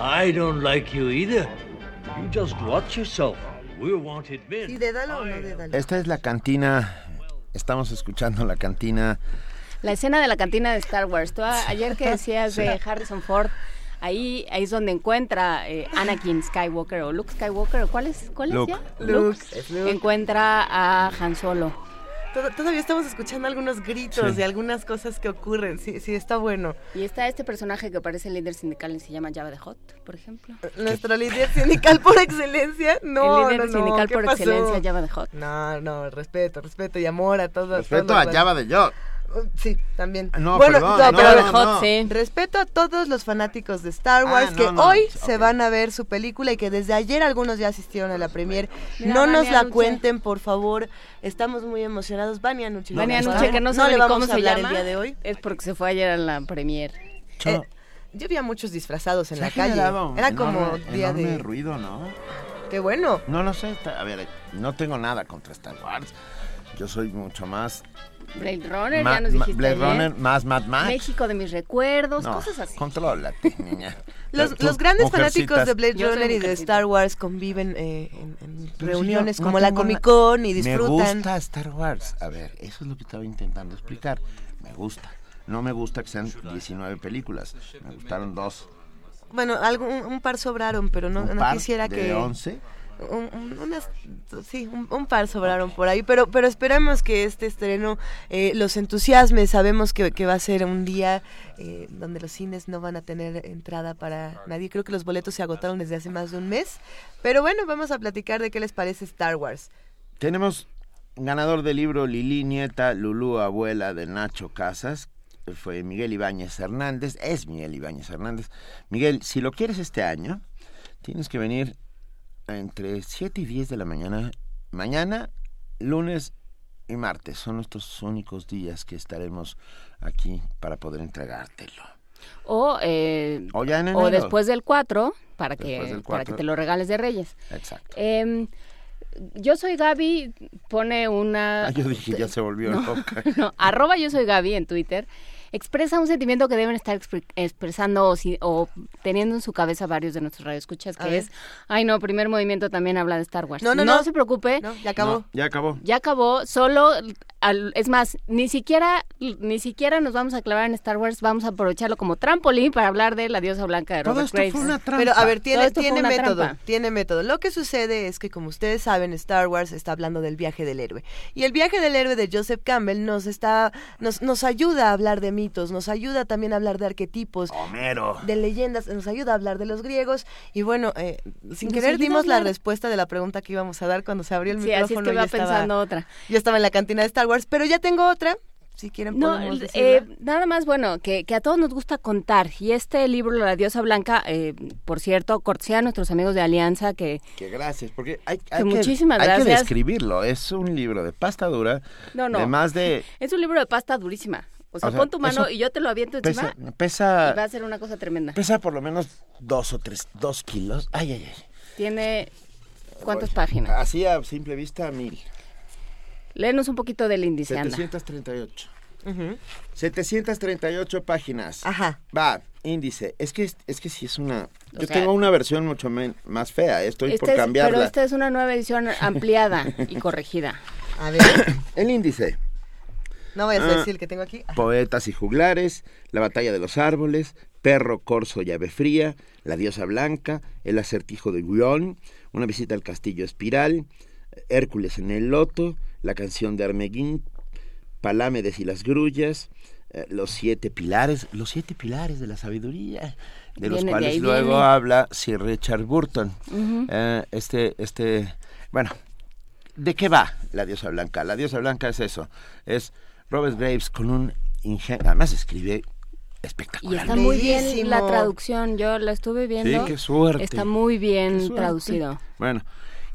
I don't like you either. You just watch yourself. We're wanted men. ¿Y Dédalo o no Dédalo? Esta es la cantina. Estamos escuchando la cantina. La escena de la cantina de Star Wars. Tú ayer que decías Sí. de Harrison Ford, ahí, ahí es donde encuentra eh, Anakin Skywalker o Luke Skywalker. ¿o ¿Cuál es? ¿Cuál Luke. es ya? Luke, Luke. Encuentra a Han Solo. Todavía estamos escuchando algunos gritos Sí. y algunas cosas que ocurren. Sí, sí, está bueno. Y está este personaje que parece el líder sindical y se llama Java de Hot, por ejemplo. Nuestro líder sindical por excelencia. No, El líder no, no, sindical ¿qué por pasó? excelencia, Java de Hot. No, no, respeto, respeto y amor a todos. Respeto todos a Java de Yo. Sí, también. No, bueno, perdón, no, no, pero no, no. Respeto a todos los fanáticos de Star Ah, Wars que no, hoy se van a ver su película y que desde ayer algunos ya asistieron a la premier. Mira, no nos la cuenten, por favor. Estamos muy emocionados. Vania Anuche. Vania ¿no? Anuche, que no no sabe le vamos cómo a se hablar llama. el día de hoy. Es porque se fue ayer a la premier. Eh, yo vi a muchos disfrazados en Se la calle. Era enorme- como día enorme de... ruido, ¿no? Qué bueno. No lo sé. A ver, no tengo nada contra Star Wars. Yo soy mucho más. Blade Runner, Ma- ya nos dijiste Blade ayer. Runner, más Mad Max. México de mis recuerdos, No, cosas así. Contrólate, niña. Los, los grandes mujercitas. fanáticos de Blade Runner y de. Star Wars conviven eh, en, en si reuniones yo no como la Comic Con y Me disfrutan. gusta Star Wars. A ver, eso es lo que estaba intentando explicar. Me gusta. No me gusta que sean 19 películas. Me gustaron dos. Bueno, algo, un, un par sobraron, pero no, Un no quisiera de que... 11. Un- un- unas, sí, un, par sobraron por ahí, pero, pero esperemos que este estreno eh, los entusiasme. Sabemos que, que va a ser un día eh, donde los cines no van a tener entrada para nadie. Creo que los boletos se agotaron desde hace más de un mes. Pero bueno, vamos a platicar de qué les parece Star Wars. Tenemos ganador del libro Lili Nieta, Lulú, abuela de Nacho Casas. Fue Miguel Ibáñez Hernández. Es Miguel Ibáñez Hernández. Miguel, si lo quieres este año, tienes que venir entre 7 y 10 de la mañana. Mañana, lunes y martes. Son nuestros únicos días que estaremos aquí para poder entregártelo. O, eh, O ya en o enero. después del 4, para Después que, del para que 4. te lo regales de Reyes. Exacto. Em, yo soy Gaby, pone una... Ah, yo dije, ya se volvió No, loca. no, arroba yo soy Gaby en Twitter. Expresa un sentimiento que deben estar expre- expresando o, si- o teniendo en su cabeza varios de nuestros radioescuchas, que es, ay no, primer movimiento también habla de Star Wars. No, no, no. se preocupe. ya acabó. No, ya acabó. Ya acabó, solo, al- es más, ni siquiera, ni siquiera nos vamos a clavar en Star Wars, vamos a aprovecharlo como trampolín para hablar de la diosa blanca de Todo Robert esto Graves. fue una trampa. Pero a ver, tiene, tiene método, trampa. tiene método. Lo que sucede es que, como ustedes saben, Star Wars está hablando del viaje del héroe. Y el viaje del héroe de Joseph Campbell nos está, nos, nos ayuda a hablar de mitos, nos ayuda también a hablar de arquetipos, Homero. de leyendas, nos ayuda a hablar de los griegos. Y bueno, eh, sin Nos querer dimos la respuesta de la pregunta que íbamos a dar cuando se abrió el Sí, así es micrófono. que va estaba- pensando otra. Yo estaba en la cantina de Star Wars, pero ya tengo otra. Si quieren No, eh, nada más, bueno, que, que a todos nos gusta contar. Y este libro, La diosa blanca, eh, por cierto, cortesía a nuestros amigos de Alianza, que Que gracias, porque hay, hay Que que, muchísimas hay que gracias. describirlo. Es un libro de pasta dura, No, no. de más de... es un libro de pasta durísima. O sea, O sea, pon tu mano y yo te lo aviento encima Pesa, pesa, y va a ser una cosa tremenda. pesa por lo menos dos o tres, dos kilos. Ay, ay, ay. Tiene... ¿Cuántas Oye, páginas? Así a simple vista, mil. Léenos un poquito del índice, anda. 738. 738 páginas. Ajá. Va, índice. Es que, es que sí es una... O Yo sea- tengo una versión mucho men- más fea. Estoy por es- cambiarla. pero esta es una nueva edición ampliada y corregida. A ver, El índice. No vayas a Ah. decir el que tengo aquí. Poetas y juglares, La batalla de los árboles, Perro, Corzo y Ave Fría, La diosa blanca, El acertijo de Guión, Una visita al castillo espiral, Hércules en el loto, La canción de Armeguín, Palámedes y las grullas, eh, Los siete pilares, Los siete pilares de la sabiduría, de los Viene, cuales luego viene. habla Sir Richard Burton. Eh, este, este, bueno, ¿de qué va la diosa blanca? La diosa blanca es eso, es Robert Graves con un ingenio, además escribe Y espectacular. está muy bien Bellísimo. la traducción, yo la estuve viendo. qué suerte. Está muy bien traducido. Bueno,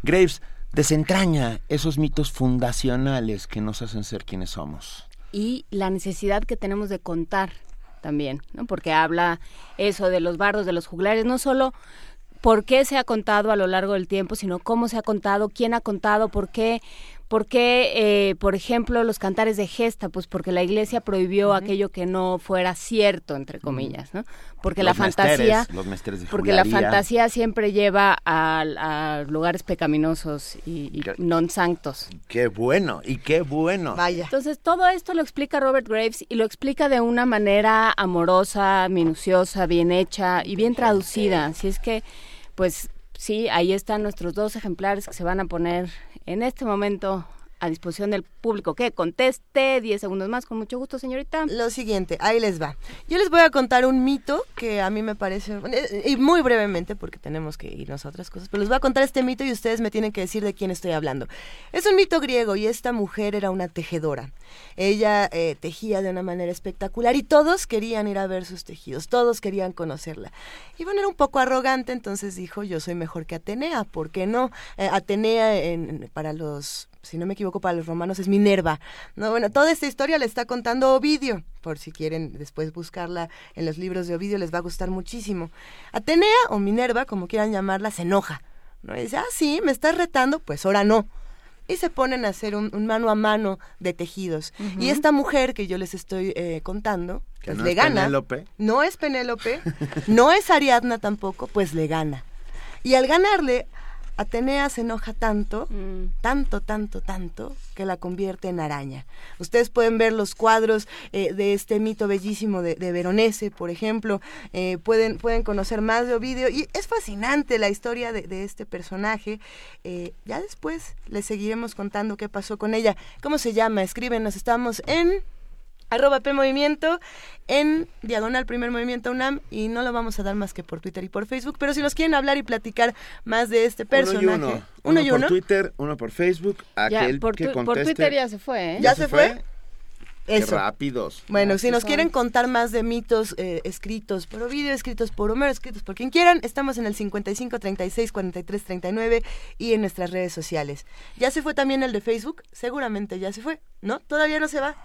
Graves desentraña esos mitos fundacionales que nos hacen ser quienes somos. y la necesidad que tenemos de contar también, ¿no? Porque habla eso de los bardos, de los juglares, no solo por qué se ha contado a lo largo del tiempo, sino cómo se ha contado, quién ha contado, por qué, por qué, eh, por ejemplo, los cantares de gesta, pues porque la Iglesia prohibió aquello que no fuera cierto, entre comillas, ¿no? Porque la fantasía, mesteres, los mesteres de porque la fantasía siempre lleva a, a lugares pecaminosos y, y non sanctos. Qué bueno, y qué bueno. Vaya. Entonces, todo esto lo explica Robert Graves y lo explica de una manera amorosa, minuciosa, bien hecha y bien traducida. Así es que, pues sí, ahí están nuestros dos ejemplares que se van a poner en este momento a disposición del público que conteste. 10 segundos más, con mucho gusto, señorita. Lo siguiente, ahí les va. Yo les voy a contar un mito que a mí me parece, eh, y muy brevemente, porque tenemos que irnos a otras cosas, pero les voy a contar este mito y ustedes me tienen que decir de quién estoy hablando. Es un mito griego y esta mujer era una tejedora. Ella eh, tejía de una manera espectacular y todos querían ir a ver sus tejidos, todos querían conocerla. Y bueno, era un poco arrogante, entonces dijo, yo soy mejor que Atenea, ¿por qué no? Eh, Atenea en- en- para los si no me equivoco, para los romanos es Minerva. No, bueno, toda esta historia la está contando Ovidio, por si quieren después buscarla en los libros de Ovidio, les va a gustar muchísimo. Atenea o Minerva, como quieran llamarla, se enoja. ¿no? Y dice, ah, sí, me estás retando, pues ahora no. Y se ponen a hacer un, un mano a mano de tejidos. Y esta mujer que yo les estoy eh, contando, Que pues no le es gana. Penélope. No es Penélope, no es Ariadna tampoco, pues le gana. Y al ganarle, Atenea se enoja tanto, tanto, tanto, tanto, que la convierte en araña. Ustedes pueden ver los cuadros eh, de este mito bellísimo de, de Veronese, por ejemplo, eh, pueden, pueden conocer más de Ovidio, y es fascinante la historia de, de este personaje. Eh, ya después les seguiremos contando qué pasó con ella. ¿Cómo se llama? Escríbenos, estamos en arroba P Movimiento, en Diagonal Primer Movimiento UNAM, y no lo vamos a dar más que por Twitter y por Facebook, pero si nos quieren hablar y platicar más de este personaje. Uno y uno. Uno y por uno. Twitter, uno por Facebook. Ya, Aquel por, que tu- por conteste. Twitter ya se fue, ¿eh? ¿Ya se fue? Qué Eso. rápidos. Bueno, si nos son. quieren contar más de mitos eh, escritos por Ovidio, escritos por Homero, escritos por quien quieran, estamos en el 55 36 43 39 y en nuestras redes sociales. ¿Ya se fue también el de Facebook? Seguramente ya se fue, ¿no? Todavía no se va.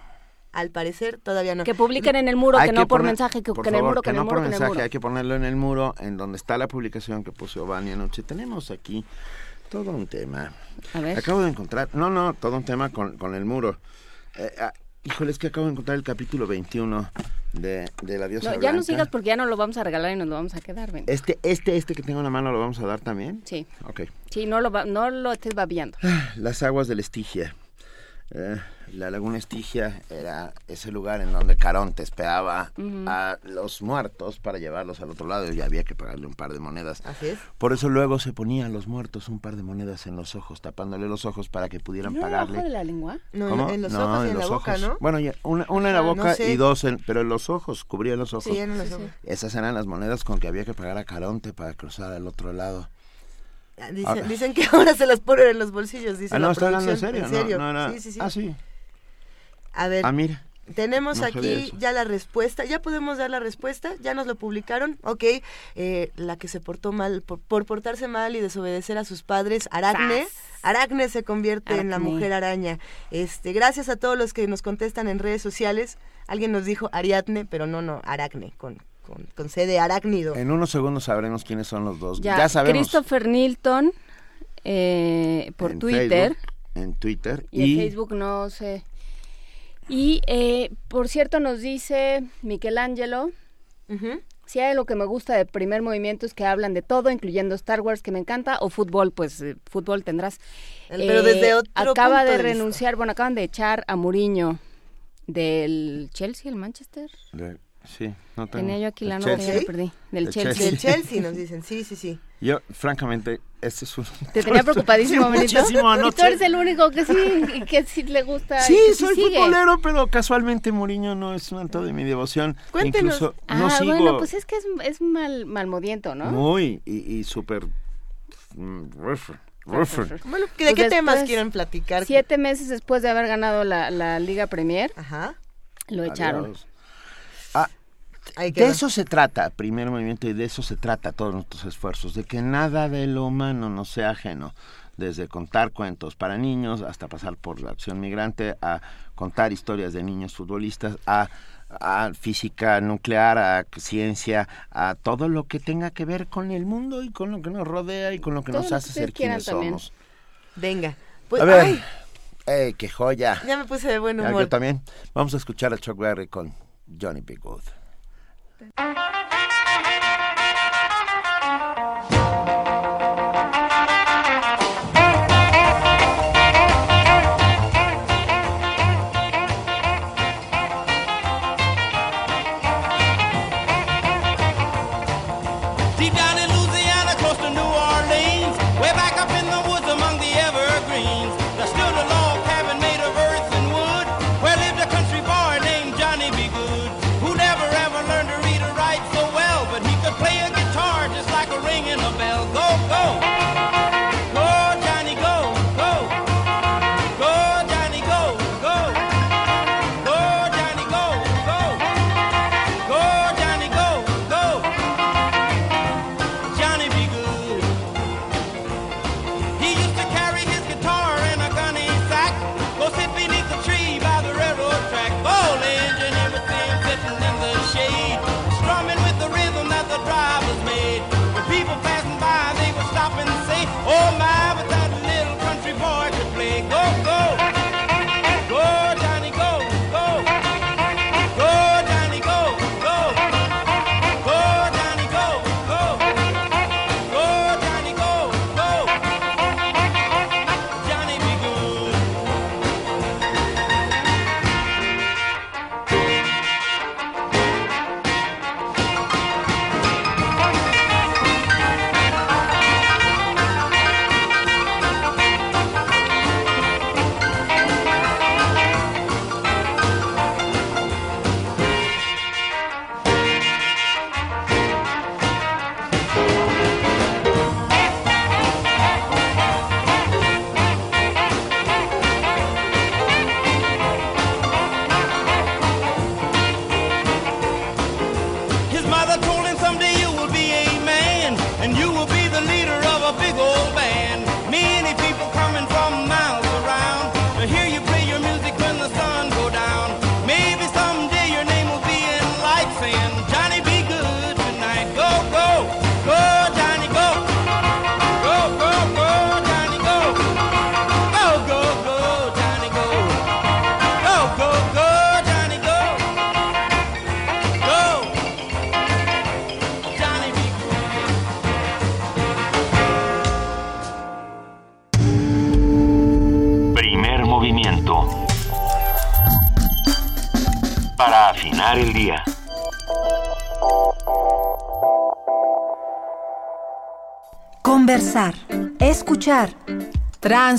Al parecer, todavía no. Que publiquen en el muro, Hay que no por poner- mensaje, que, por que en el favor, muro, que en el no muro, por que en el mensaje, muro. hay que ponerlo en el muro, en donde está la publicación que puso Vani anoche. Tenemos aquí todo un tema. A ver. Acabo de encontrar, no, no, todo un tema con, con el muro. Eh, ah, híjole, es que acabo de encontrar el capítulo 21 de, de La Diosa No, ya Blanca. no sigas porque ya no lo vamos a regalar y nos lo vamos a quedar, ven. Este, este, este que tengo en la mano lo vamos a dar también. Sí, Ok. sí, no lo, va- no lo estés babiando. Las aguas del Estigia. Eh, la laguna Estigia era ese lugar en donde Caronte esperaba a los muertos para llevarlos al otro lado y había que pagarle un par de monedas. Así es. Por eso luego se ponía a los muertos un par de monedas en los ojos, tapándole los ojos para que pudieran ¿No pagarle. abajo de la lengua? No, en- ¿Cómo? en los No, ojos y en la los boca, ojos. ¿no? Bueno, ya, una, una en la Ah, no boca sé. y dos, en, pero en los ojos, cubría los ojos. Sí, en los ojos. Esas eran las monedas con que había que pagar a Caronte para cruzar al otro lado. Ah, Dicen, que ahora se las ponen en los bolsillos, dice Ah, la no, está hablando en serio. No, no era- Sí, sí, sí. Ah, sí. A ver, Ah, mira. tenemos No aquí ya la respuesta. ¿Ya podemos dar la respuesta? ¿Ya nos lo publicaron? Ok. Eh, la que se portó mal, por, por portarse mal y desobedecer a sus padres, Aracne. Aracne se convierte en la mujer araña. Este, gracias a todos los que nos contestan en redes sociales. Alguien nos dijo Ariadne, pero no, no, Aracne, con, con, con C de arácnido. En unos segundos sabremos quiénes son los dos. Ya, Ya, sabemos. Christopher Nilton eh, por en Twitter Facebook, en Twitter. y, Y, en Facebook no sé. Y, eh, por cierto, nos dice Michelangelo, si hay algo que me gusta de primer movimiento es que hablan de todo, incluyendo Star Wars, que me encanta, o fútbol, pues eh, fútbol tendrás. Pero desde otro Acaba punto de de renunciar, bueno, acaban de echar a Mourinho del Chelsea, el Manchester. De- sí, no tengo. Tenía yo aquí la ¿El nota, ya Chelsea? la perdí. Del ¿El Chelsea. Del Chelsea nos dicen, sí, sí, sí. Yo, francamente, este es un... Te tenía preocupadísimo, Sí, Benito. muchísimo Y tú eres el único que sí, que sí le gusta. Sí, y que soy futbolero, pero casualmente Mourinho no es santo de mi devoción. Cuéntenos. Incluso ah, no sigo bueno, pues es que es, es mal, malmodiento, ¿no? muy y, y súper... mm, refer- refer. Bueno, ¿de Pues qué temas quieren platicar? Siete meses después de haber ganado la, la Liga Premier, lo echaron. Adiós. De eso se trata, primer movimiento, y de eso se trata todos nuestros esfuerzos, de que nada de lo humano nos sea ajeno, desde contar cuentos para niños hasta pasar por la acción migrante, a contar historias de niños futbolistas, a, a física nuclear, a ciencia, a todo lo que tenga que ver con el mundo y con lo que nos rodea y con lo que Todo nos lo hace que ser quienes también. somos. Venga. Pues, a ver, ay, ¡Ey, qué joya! ya me puse de buen Ya, humor. yo también. Vamos a escuchar a Chuck Berry con Johnny B. Good. Elbette.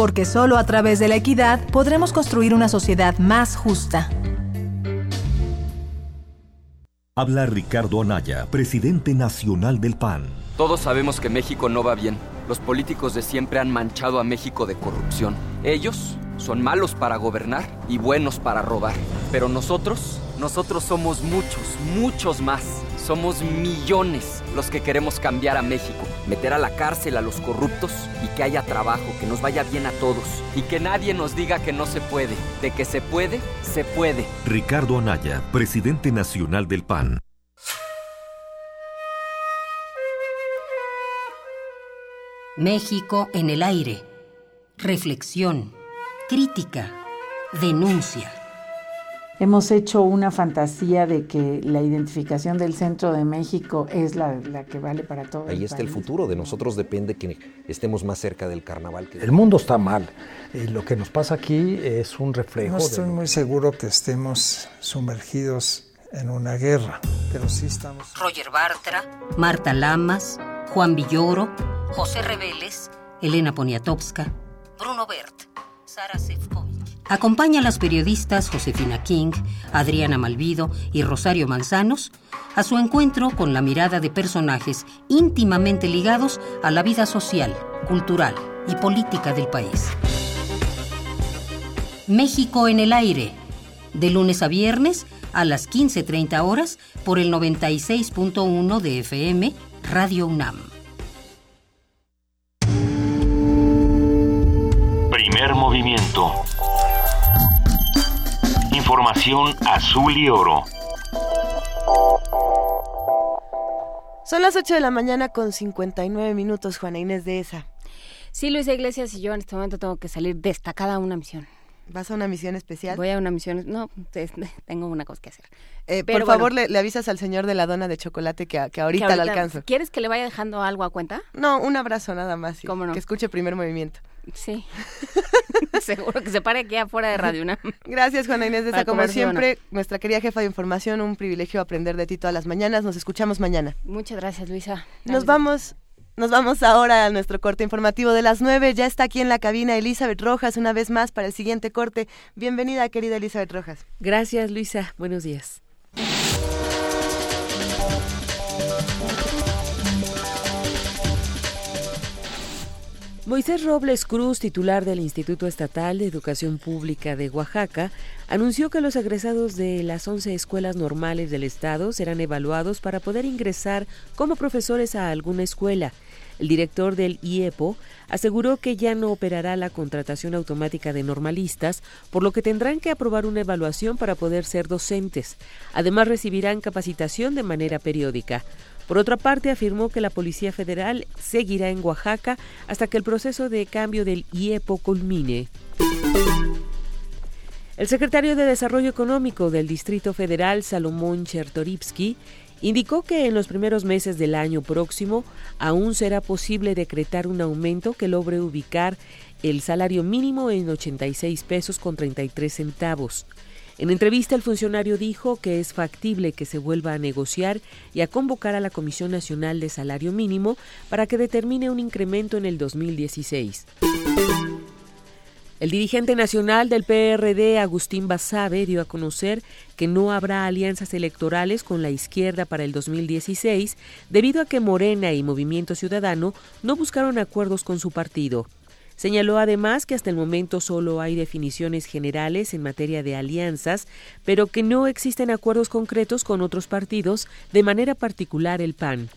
Porque solo a través de la equidad podremos construir una sociedad más justa. Habla Ricardo Anaya, presidente nacional del PAN. Todos sabemos que México no va bien. Los políticos de siempre han manchado a México de corrupción. Ellos son malos para gobernar y buenos para robar. Pero nosotros, nosotros somos muchos, muchos más. Somos millones los que queremos cambiar a México, meter a la cárcel a los corruptos y que haya trabajo, que nos vaya bien a todos y que nadie nos diga que no se puede. De que se puede, se puede. Ricardo Anaya, presidente nacional del PAN. México en el aire. Reflexión, crítica, denuncia. Hemos hecho una fantasía de que la identificación del centro de México es la, la que vale para todo. Ahí está el futuro, de nosotros depende que estemos más cerca del carnaval. Que... El mundo está mal y lo que nos pasa aquí es un reflejo. No estoy de... muy seguro que estemos sumergidos en una guerra, pero sí estamos... Roger Bartra, Marta Lamas, Juan Villoro, José Reveles, Elena Poniatowska, Bruno Bert, Sara Sefcovic. Acompaña a las periodistas Josefina King, Adriana Malvido y Rosario Manzanos a su encuentro con la mirada de personajes íntimamente ligados a la vida social, cultural y política del país. México en el aire, de lunes a viernes a las 15.30 horas por el 96.1 de FM, Radio UNAM. Primer movimiento. Información azul y oro. Son las 8 de la mañana con 59 minutos, Juana Inés de esa. Sí, Luisa Iglesias y yo en este momento tengo que salir destacada a una misión. ¿Vas a una misión especial? Voy a una misión, no, tengo una cosa que hacer. Eh, por favor, bueno, le, le, avisas al señor de la dona de chocolate que, que, ahorita, que ahorita la alcanzo. ¿Quieres que le vaya dejando algo a cuenta? No, un abrazo nada más. ¿Cómo no? Que escuche primer movimiento. Sí. Seguro que se pare aquí afuera de Radio UNAM. Gracias, Juana Inés de esa. Como siempre, nuestra querida jefa de información, un privilegio aprender de ti todas las mañanas. Nos escuchamos mañana. Muchas gracias, Luisa. Nos vamos. Nos vamos ahora a nuestro corte informativo de las nueve. Ya está aquí en la cabina Elizabeth Rojas una vez más para el siguiente corte. Bienvenida, querida Elizabeth Rojas. Gracias, Luisa. Buenos días. Moisés Robles Cruz, titular del Instituto Estatal de Educación Pública de Oaxaca, anunció que los egresados de las 11 escuelas normales del Estado serán evaluados para poder ingresar como profesores a alguna escuela. El director del IEPO aseguró que ya no operará la contratación automática de normalistas, por lo que tendrán que aprobar una evaluación para poder ser docentes. Además, recibirán capacitación de manera periódica. Por otra parte, afirmó que la Policía Federal seguirá en Oaxaca hasta que el proceso de cambio del IEPO culmine. El secretario de Desarrollo Económico del Distrito Federal, Salomón Chertorivsky, indicó que en los primeros meses del año próximo aún será posible decretar un aumento que logre ubicar el salario mínimo en 86 pesos con 33 centavos. En entrevista, el funcionario dijo que es factible que se vuelva a negociar y a convocar a la Comisión Nacional de Salario Mínimo para que determine un incremento en el 2016. El dirigente nacional del PRD, Agustín Basabe, dio a conocer que no habrá alianzas electorales con la izquierda para el 2016 debido a que Morena y Movimiento Ciudadano no buscaron acuerdos con su partido. Señaló además que hasta el momento solo hay definiciones generales en materia de alianzas, pero que no existen acuerdos concretos con otros partidos, de manera particular el PAN.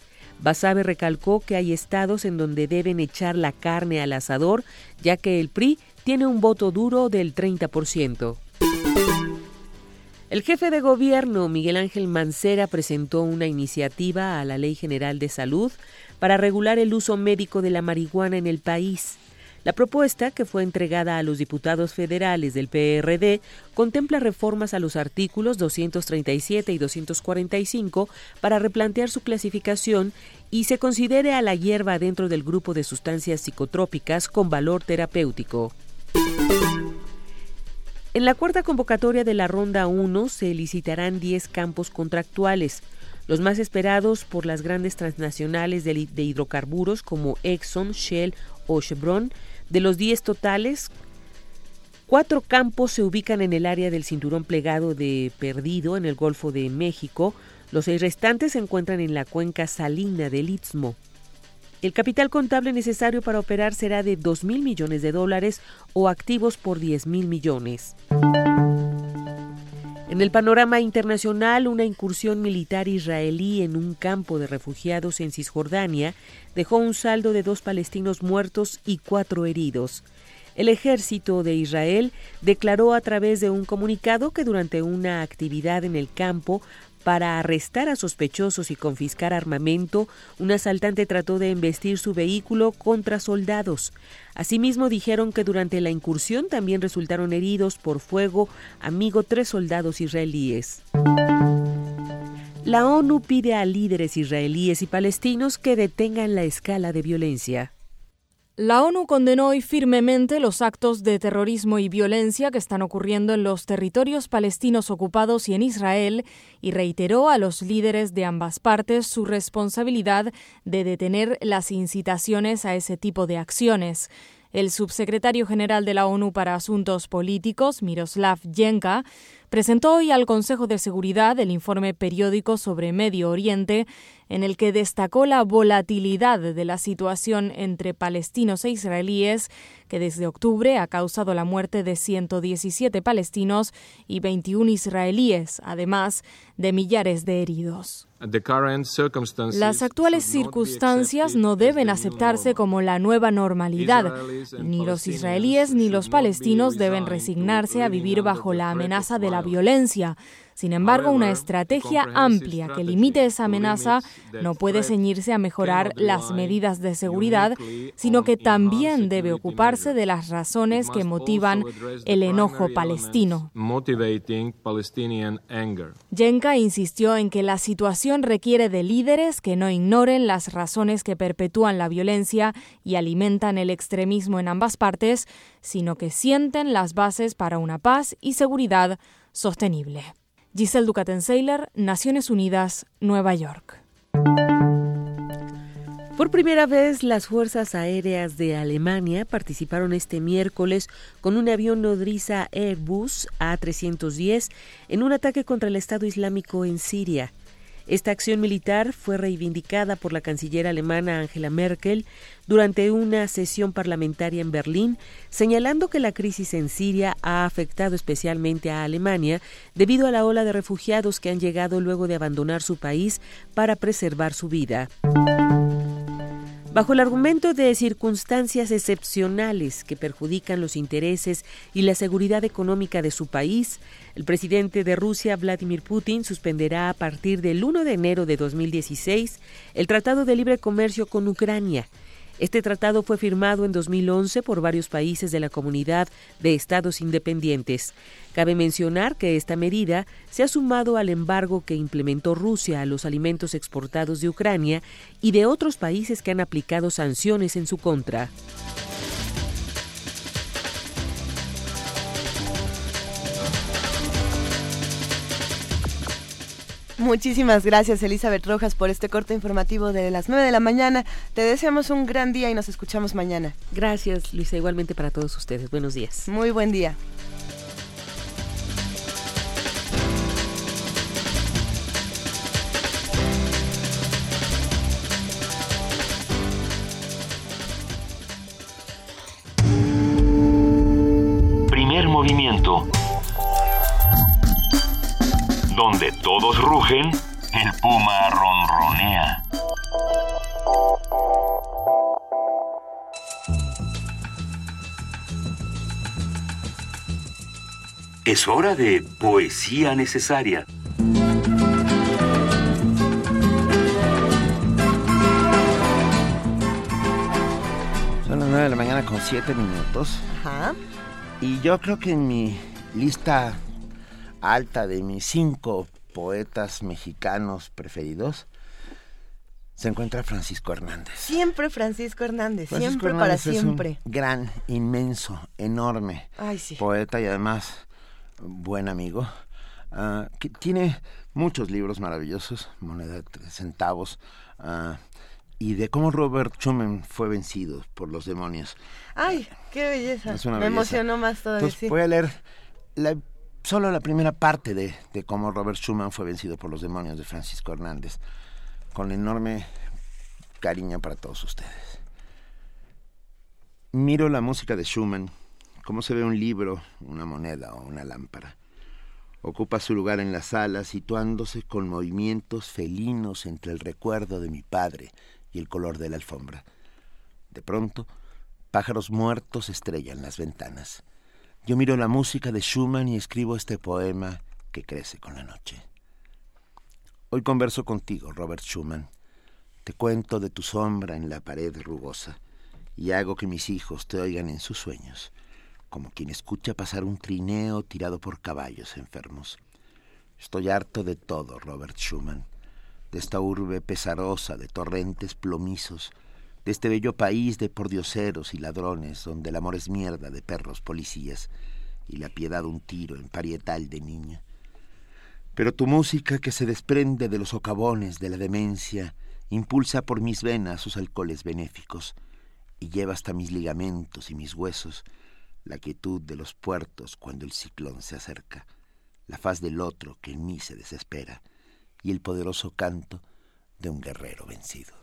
Basabe recalcó que hay estados en donde deben echar la carne al asador, ya que el PRI tiene un voto duro del 30%. El jefe de gobierno, Miguel Ángel Mancera, presentó una iniciativa a la Ley General de Salud para regular el uso médico de la marihuana en el país. La propuesta, que fue entregada a los diputados federales del PRD, contempla reformas a los artículos 237 y 245 para replantear su clasificación y se considere a la hierba dentro del grupo de sustancias psicotrópicas con valor terapéutico. En la cuarta convocatoria de la Ronda 1 se licitarán 10 campos contractuales, los más esperados por las grandes transnacionales de hidrocarburos como Exxon, Shell o Chevron, De los 10 totales, cuatro campos se ubican en el área del cinturón plegado de Perdido, en el Golfo de México. Los seis restantes se encuentran en la cuenca salina del Istmo. El capital contable necesario para operar será de 2 mil millones de dólares o activos por 10 mil millones. En el panorama internacional, una incursión militar israelí en un campo de refugiados en Cisjordania dejó un saldo de dos palestinos muertos y cuatro heridos. El ejército de Israel declaró a través de un comunicado que durante una actividad en el campo para arrestar a sospechosos y confiscar armamento, un asaltante trató de embestir su vehículo contra soldados. Asimismo, dijeron que durante la incursión también resultaron heridos por fuego amigo tres soldados israelíes. La ONU pide a líderes israelíes y palestinos que detengan la escala de violencia. La ONU condenó hoy firmemente los actos de terrorismo y violencia que están ocurriendo en los territorios palestinos ocupados y en Israel y reiteró a los líderes de ambas partes su responsabilidad de detener las incitaciones a ese tipo de acciones. El subsecretario general de la ONU para Asuntos Políticos, Miroslav Yenka, presentó hoy al Consejo de Seguridad el informe periódico sobre Medio Oriente, en el que destacó la volatilidad de la situación entre palestinos e israelíes, que desde octubre ha causado la muerte de 117 palestinos y 21 israelíes, además de millares de heridos. Las actuales circunstancias no deben aceptarse como la nueva normalidad. Ni los israelíes ni los palestinos deben resignarse a vivir bajo la amenaza de la violencia. Sin embargo, una estrategia amplia que limite esa amenaza no puede ceñirse a mejorar las medidas de seguridad, sino que también debe ocuparse de las razones que motivan el enojo palestino. Yenka insistió en que la situación requiere de líderes que no ignoren las razones que perpetúan la violencia y alimentan el extremismo en ambas partes, sino que sienten las bases para una paz y seguridad sostenible. Giselle Ducaten-Seiler, Naciones Unidas, Nueva York. Por primera vez, las Fuerzas Aéreas de Alemania participaron este miércoles con un avión nodriza Airbus A310 en un ataque contra el Estado Islámico en Siria. Esta acción militar fue reivindicada por la canciller alemana Angela Merkel durante una sesión parlamentaria en Berlín, señalando que la crisis en Siria ha afectado especialmente a Alemania debido a la ola de refugiados que han llegado luego de abandonar su país para preservar su vida. Bajo el argumento de circunstancias excepcionales que perjudican los intereses y la seguridad económica de su país, el presidente de Rusia, Vladimir Putin, suspenderá a partir del 1 de enero de 2016 el Tratado de Libre Comercio con Ucrania. Este tratado fue firmado en 2011 por varios países de la comunidad de estados independientes. Cabe mencionar que esta medida se ha sumado al embargo que implementó Rusia a los alimentos exportados de Ucrania y de otros países que han aplicado sanciones en su contra. Muchísimas gracias Elizabeth Rojas por este corte informativo de las 9 de la mañana. Te deseamos un gran día y nos escuchamos mañana. Gracias Luisa, igualmente para todos ustedes. Buenos días. Muy buen día. Rugen, el puma ronronea. Es hora de poesía necesaria. Son las 9 de la mañana con 7 minutos. Ajá. Y yo creo que en mi lista alta de mis cinco poetas mexicanos preferidos se encuentra Francisco Hernández. Siempre Francisco Hernández, Francisco siempre Hernández para es siempre. un gran, inmenso, enorme Ay, sí. poeta y además buen amigo. ah, que tiene muchos libros maravillosos, moneda de tres centavos, ah, y de cómo Robert Schumann fue vencido por los demonios. Ay, qué belleza. Me belleza. emocionó más todavía. Entonces sí. voy a leer la- solo la primera parte de, de cómo Robert Schumann fue vencido por los demonios de Francisco Hernández, con enorme cariño para todos ustedes. Miro la música de Schumann, como se ve un libro, una moneda o una lámpara. Ocupa su lugar en la sala, situándose con movimientos felinos entre el recuerdo de mi padre y el color de la alfombra. De pronto, pájaros muertos estrellan las ventanas. Yo miro la música de Schumann y escribo este poema que crece con la noche. Hoy converso contigo, Robert Schumann. Te cuento de tu sombra en la pared rugosa y hago que mis hijos te oigan en sus sueños, como quien escucha pasar un trineo tirado por caballos enfermos. Estoy harto de todo, Robert Schumann, de esta urbe pesarosa de torrentes plomizos, de este bello país de pordioseros y ladrones, donde el amor es mierda de perros policías y la piedad un tiro en parietal de niña. Pero tu música que se desprende de los socavones de la demencia impulsa por mis venas sus alcoholes benéficos y lleva hasta mis ligamentos y mis huesos la quietud de los puertos cuando el ciclón se acerca, la faz del otro que en mí se desespera y el poderoso canto de un guerrero vencido.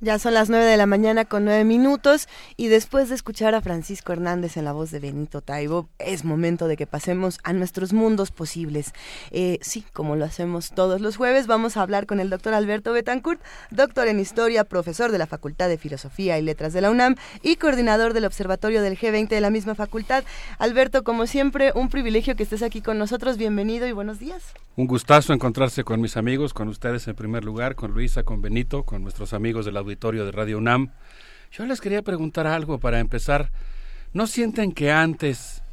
Ya son las 9 de la mañana con 9 minutos y después de escuchar a Francisco Hernández en la voz de Benito Taibo, es momento de que pasemos a nuestros mundos posibles. Eh, sí, como lo hacemos todos los jueves, vamos a hablar con el doctor Alberto Betancourt, doctor en Historia, profesor de la Facultad de Filosofía y Letras de la UNAM y coordinador del Observatorio del G20 de la misma facultad. Alberto, como siempre, un privilegio que estés aquí con nosotros. Bienvenido y buenos días. Un gustazo encontrarse con mis amigos, con ustedes en primer lugar, con Luisa, con Benito, con nuestros amigos del auditorio de Radio UNAM. Yo les quería preguntar algo para empezar. ¿No sienten que antes,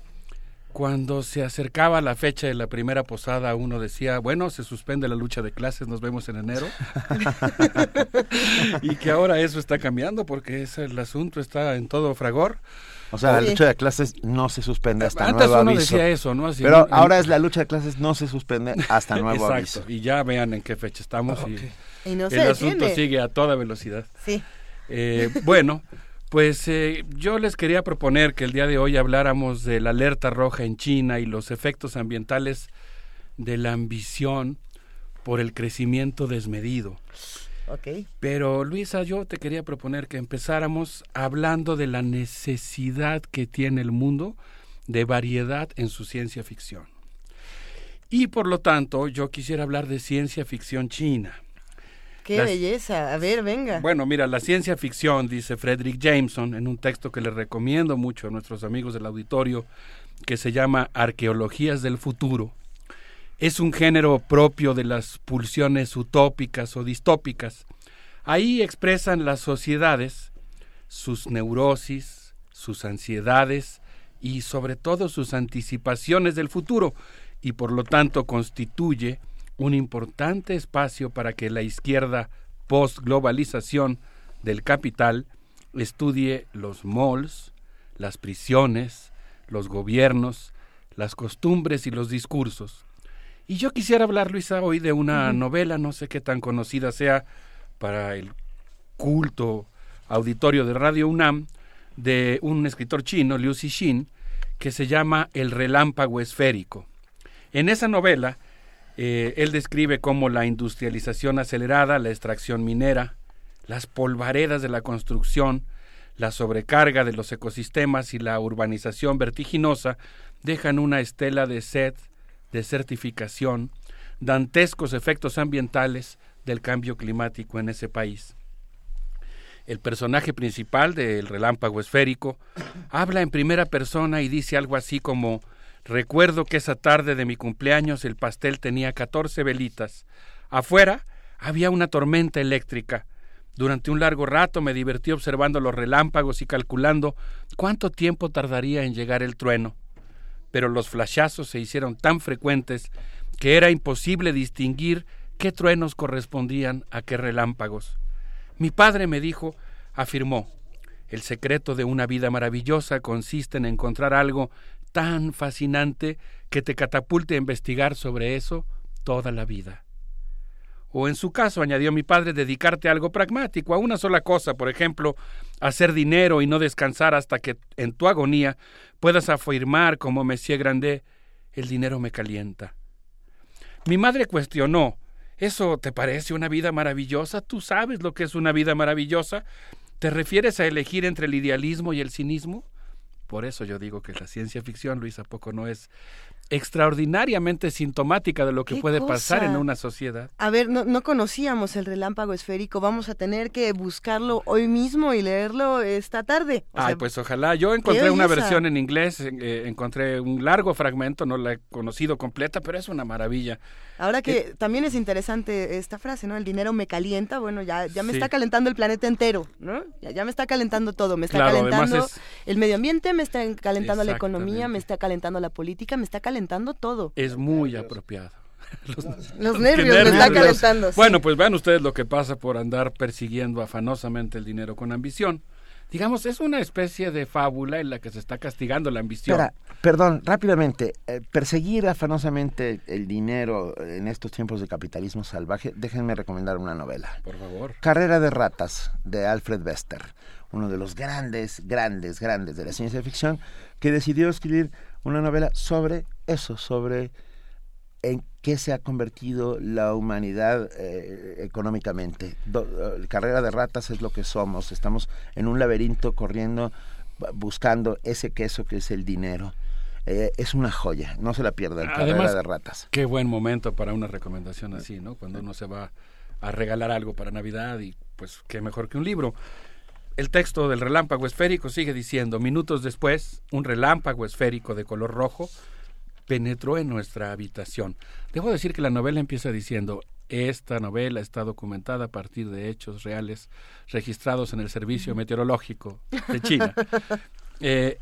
cuando se acercaba la fecha de la primera posada, uno decía, bueno, se suspende la lucha de clases, nos vemos en enero? y que ahora eso está cambiando porque ese, el asunto está en todo fragor. O sea, la lucha de clases no se suspende hasta Antes nuevo uno aviso. decía eso, ¿no? Así, Pero ahora es la lucha de clases no se suspende hasta nuevo Exacto. aviso. Y ya vean en qué fecha estamos y, Y no el se asunto detiene. sigue a toda velocidad. Sí. Eh, bueno, pues eh, yo les quería proponer que el día de hoy habláramos de la alerta roja en China y los efectos ambientales de la ambición por el crecimiento desmedido. Ok. Pero Luisa, yo te quería proponer que empezáramos hablando de la necesidad que tiene el mundo de variedad en su ciencia ficción. Y por lo tanto, yo quisiera hablar de ciencia ficción china. Qué belleza. A ver, venga. Bueno, mira, la ciencia ficción, dice Frederick Jameson, en un texto que le recomiendo mucho a nuestros amigos del auditorio, que se llama Arqueologías del Futuro, es un género propio de las pulsiones utópicas o distópicas. Ahí expresan las sociedades sus neurosis, sus ansiedades y sobre todo sus anticipaciones del futuro y por lo tanto constituye un importante espacio para que la izquierda post-globalización del capital estudie los malls, las prisiones, los gobiernos, las costumbres y los discursos. Y yo quisiera hablar, Luisa, hoy de una novela, no sé qué tan conocida sea para el culto auditorio de Radio UNAM, de un escritor chino, Liu Cixin, que se llama El relámpago esférico. En esa novela, eh, él describe cómo la industrialización acelerada, la extracción minera, las polvaredas de la construcción, la sobrecarga de los ecosistemas y la urbanización vertiginosa dejan una estela de sed, desertificación, dantescos efectos ambientales del cambio climático en ese país. El personaje principal del relámpago esférico habla en primera persona y dice algo así como Recuerdo que esa tarde de mi cumpleaños el pastel tenía 14 velitas. Afuera había una tormenta eléctrica. Durante un largo rato me divertí observando los relámpagos y calculando cuánto tiempo tardaría en llegar el trueno. Pero los flashazos se hicieron tan frecuentes que era imposible distinguir qué truenos correspondían a qué relámpagos. Mi padre me dijo, afirmó, el secreto de una vida maravillosa consiste en encontrar algo tan fascinante que te catapulte a investigar sobre eso toda la vida. O en su caso, añadió mi padre, dedicarte a algo pragmático, a una sola cosa, por ejemplo, hacer dinero y no descansar hasta que en tu agonía puedas afirmar como Monsieur Grandet, el dinero me calienta. Mi madre cuestionó, ¿eso te parece una vida maravillosa? ¿Tú sabes lo que es una vida maravillosa? ¿Te refieres a elegir entre el idealismo y el cinismo? Por eso yo digo que la ciencia ficción, Luis, ¿a poco no es extraordinariamente sintomática de lo que ¿Qué puede pasar en una sociedad? A ver, no, no conocíamos el relámpago esférico, vamos a tener que buscarlo hoy mismo y leerlo esta tarde. O Ay, sea, pues ojalá. Yo encontré una versión en inglés, eh, encontré un largo fragmento, no la he conocido completa, pero es una maravilla. Ahora que Eh, también es interesante esta frase, ¿no? El dinero me calienta, bueno, ya, ya me Sí. está calentando el planeta entero, ¿no? Ya, ya me está calentando todo, me está Claro, calentando es- el medio ambiente, me está calentando la economía, me está calentando la política, me está calentando todo. Es muy apropiado. Los, Los qué nervios me está nervios. calentando. sí. Bueno, pues vean ustedes lo que pasa por andar persiguiendo afanosamente el dinero con ambición. Digamos, es una especie de fábula en la que se está castigando la ambición. Espera, perdón, rápidamente. eh, perseguir afanosamente el dinero en estos tiempos de capitalismo salvaje, déjenme recomendar una novela. Por favor. Carrera de ratas, de Alfred Bester, uno de los grandes, grandes, grandes de la ciencia ficción, que decidió escribir una novela sobre eso, sobre en qué se ha convertido la humanidad eh, económicamente. Do- eh, carrera de ratas es lo que somos, estamos en un laberinto corriendo, bu- buscando ese queso que es el dinero. Eh, es una joya, no se la pierdan, Carrera de ratas. qué buen momento para una recomendación así, ¿no? Cuando uno se va a regalar algo para Navidad y pues qué mejor que un libro. El texto del relámpago esférico sigue diciendo, minutos después, un relámpago esférico de color rojo penetró en nuestra habitación. Debo decir que la novela empieza diciendo, esta novela está documentada a partir de hechos reales registrados en el Servicio Meteorológico de China. Eh,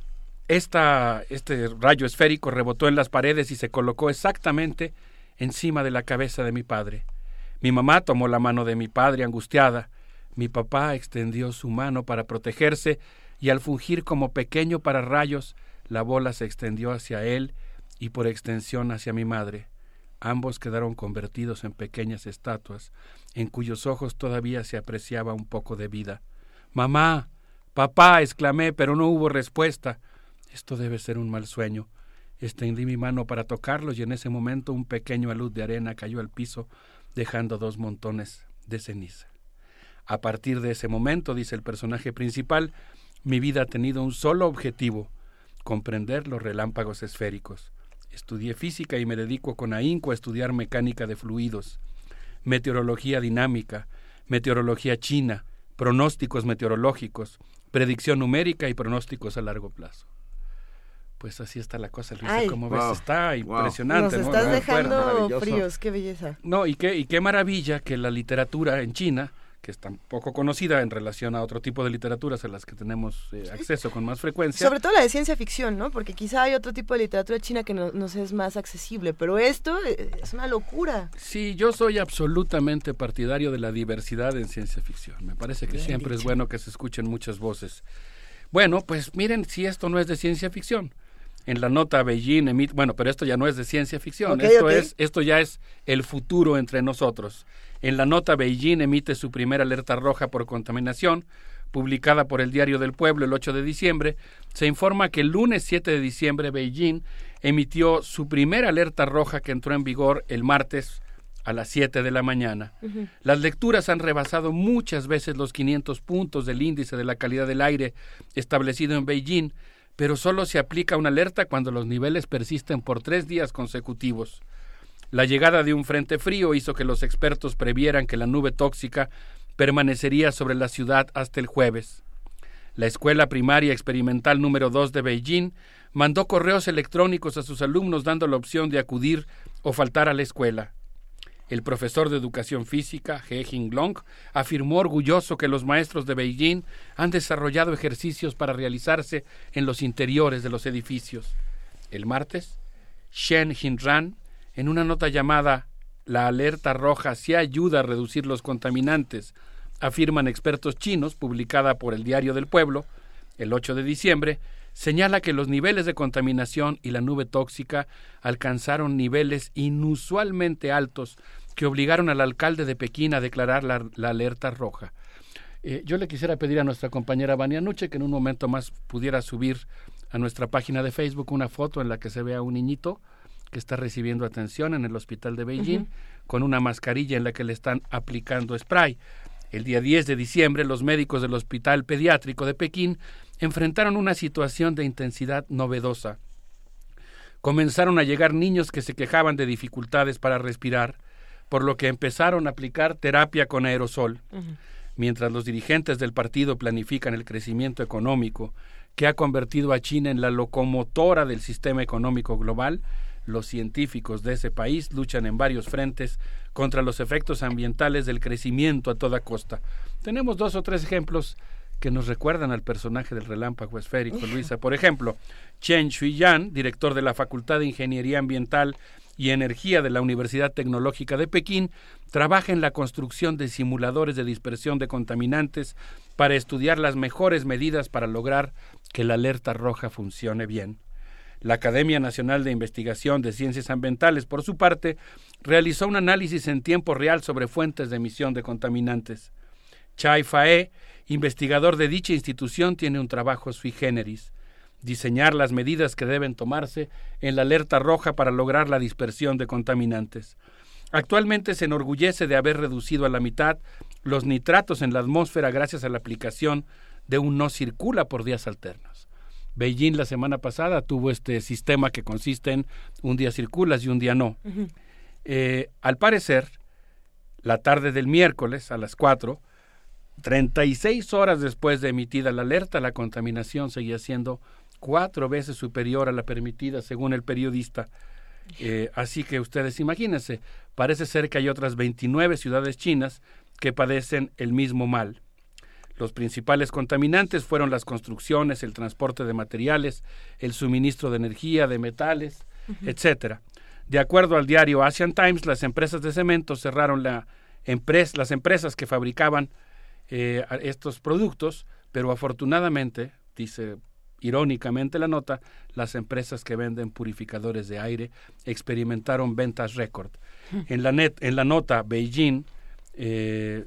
esta, este rayo esférico rebotó en las paredes y se colocó exactamente encima de la cabeza de mi padre. Mi mamá tomó la mano de mi padre angustiada. Mi papá extendió su mano para protegerse y al fungir como pequeño para rayos, la bola se extendió hacia él y por extensión hacia mi madre. Ambos quedaron convertidos en pequeñas estatuas, en cuyos ojos todavía se apreciaba un poco de vida. Mamá, papá, exclamé, pero no hubo respuesta. Esto debe ser un mal sueño. Extendí mi mano para tocarlos y en ese momento un pequeño alud de arena cayó al piso, dejando dos montones de ceniza. A partir de ese momento, dice el personaje principal, mi vida ha tenido un solo objetivo, comprender los relámpagos esféricos. Estudié física y me dedico con ahínco a estudiar mecánica de fluidos, meteorología dinámica, meteorología china, pronósticos meteorológicos, predicción numérica y pronósticos a largo plazo. Pues así está la cosa, Luisa, Ay. como Wow, ves, está wow. impresionante. Nos ¿no? estás dejando fríos, qué belleza. No, y qué, y qué maravilla que la literatura en China, que es tan poco conocida en relación a otro tipo de literaturas a las que tenemos eh, acceso con más frecuencia. Sobre todo la de ciencia ficción, ¿no? Porque quizá hay otro tipo de literatura china que no- nos es más accesible, pero esto eh, es una locura. Sí, yo soy absolutamente partidario de la diversidad en ciencia ficción. Me parece que Bien siempre es bueno que se escuchen muchas voces. Bueno, pues miren si esto no es de ciencia ficción. En la nota Beijing emite, bueno, pero esto ya no es de ciencia ficción, esto es esto ya es el futuro entre nosotros. En la nota Beijing emite su primera alerta roja por contaminación, publicada por el Diario del Pueblo el 8 de diciembre, se informa que el lunes 7 de diciembre Beijing emitió su primera alerta roja que entró en vigor el martes a las 7 de la mañana. Las lecturas han rebasado muchas veces los 500 puntos del índice de la calidad del aire establecido en Beijing, pero solo se aplica una alerta cuando los niveles persisten por tres días consecutivos. La llegada de un frente frío hizo que los expertos previeran que la nube tóxica permanecería sobre la ciudad hasta el jueves. La Escuela Primaria Experimental número 2 de Beijing mandó correos electrónicos a sus alumnos dando la opción de acudir o faltar a la escuela. El profesor de educación física, He Jinglong, afirmó orgulloso que los maestros de Beijing han desarrollado ejercicios para realizarse en los interiores de los edificios. El martes, Shen Jinran, en una nota llamada La alerta roja sí ayuda a reducir los contaminantes, afirman expertos chinos, publicada por el Diario del Pueblo, el 8 de diciembre, señala que los niveles de contaminación y la nube tóxica alcanzaron niveles inusualmente altos que obligaron al alcalde de Pekín a declarar la, la alerta roja. Eh, yo le quisiera pedir a nuestra compañera Vania Nuche que en un momento más pudiera subir a nuestra página de Facebook una foto en la que se vea un niñito que está recibiendo atención en el hospital de Beijing con una mascarilla en la que le están aplicando spray. El día 10 de diciembre, los médicos del Hospital Pediátrico de Pekín enfrentaron una situación de intensidad novedosa. Comenzaron a llegar niños que se quejaban de dificultades para respirar, por lo que empezaron a aplicar terapia con aerosol. Mientras los dirigentes del partido planifican el crecimiento económico que ha convertido a China en la locomotora del sistema económico global, los científicos de ese país luchan en varios frentes contra los efectos ambientales del crecimiento a toda costa. Tenemos dos o tres ejemplos que nos recuerdan al personaje del relámpago esférico, Luisa. Por ejemplo, Chen Shuiyan, director de la Facultad de Ingeniería Ambiental y Energía de la Universidad Tecnológica de Pekín, trabaja en la construcción de simuladores de dispersión de contaminantes para estudiar las mejores medidas para lograr que la alerta roja funcione bien. La Academia Nacional de Investigación de Ciencias Ambientales, por su parte, realizó un análisis en tiempo real sobre fuentes de emisión de contaminantes. Chai Fae, investigador de dicha institución, tiene un trabajo sui generis diseñar las medidas que deben tomarse en la alerta roja para lograr la dispersión de contaminantes. Actualmente se enorgullece de haber reducido a la mitad los nitratos en la atmósfera gracias a la aplicación de un no circula por días alternos. Beijing la semana pasada tuvo este sistema que consiste en un día circulas y un día no. Eh, al parecer, la tarde del miércoles a las 4, 36 horas después de emitida la alerta, la contaminación seguía siendo cuatro veces superior a la permitida según el periodista. Eh, así que ustedes imagínense, parece ser que hay otras 29 ciudades chinas que padecen el mismo mal. Los principales contaminantes fueron las construcciones, el transporte de materiales, el suministro de energía, de metales, Ujú. etcétera. De acuerdo al diario Asian Times, las empresas de cemento cerraron la empres- las empresas que fabricaban eh, estos productos, pero afortunadamente, dice irónicamente la nota, las empresas que venden purificadores de aire experimentaron ventas récord. En la, net, en la nota, Beijing eh,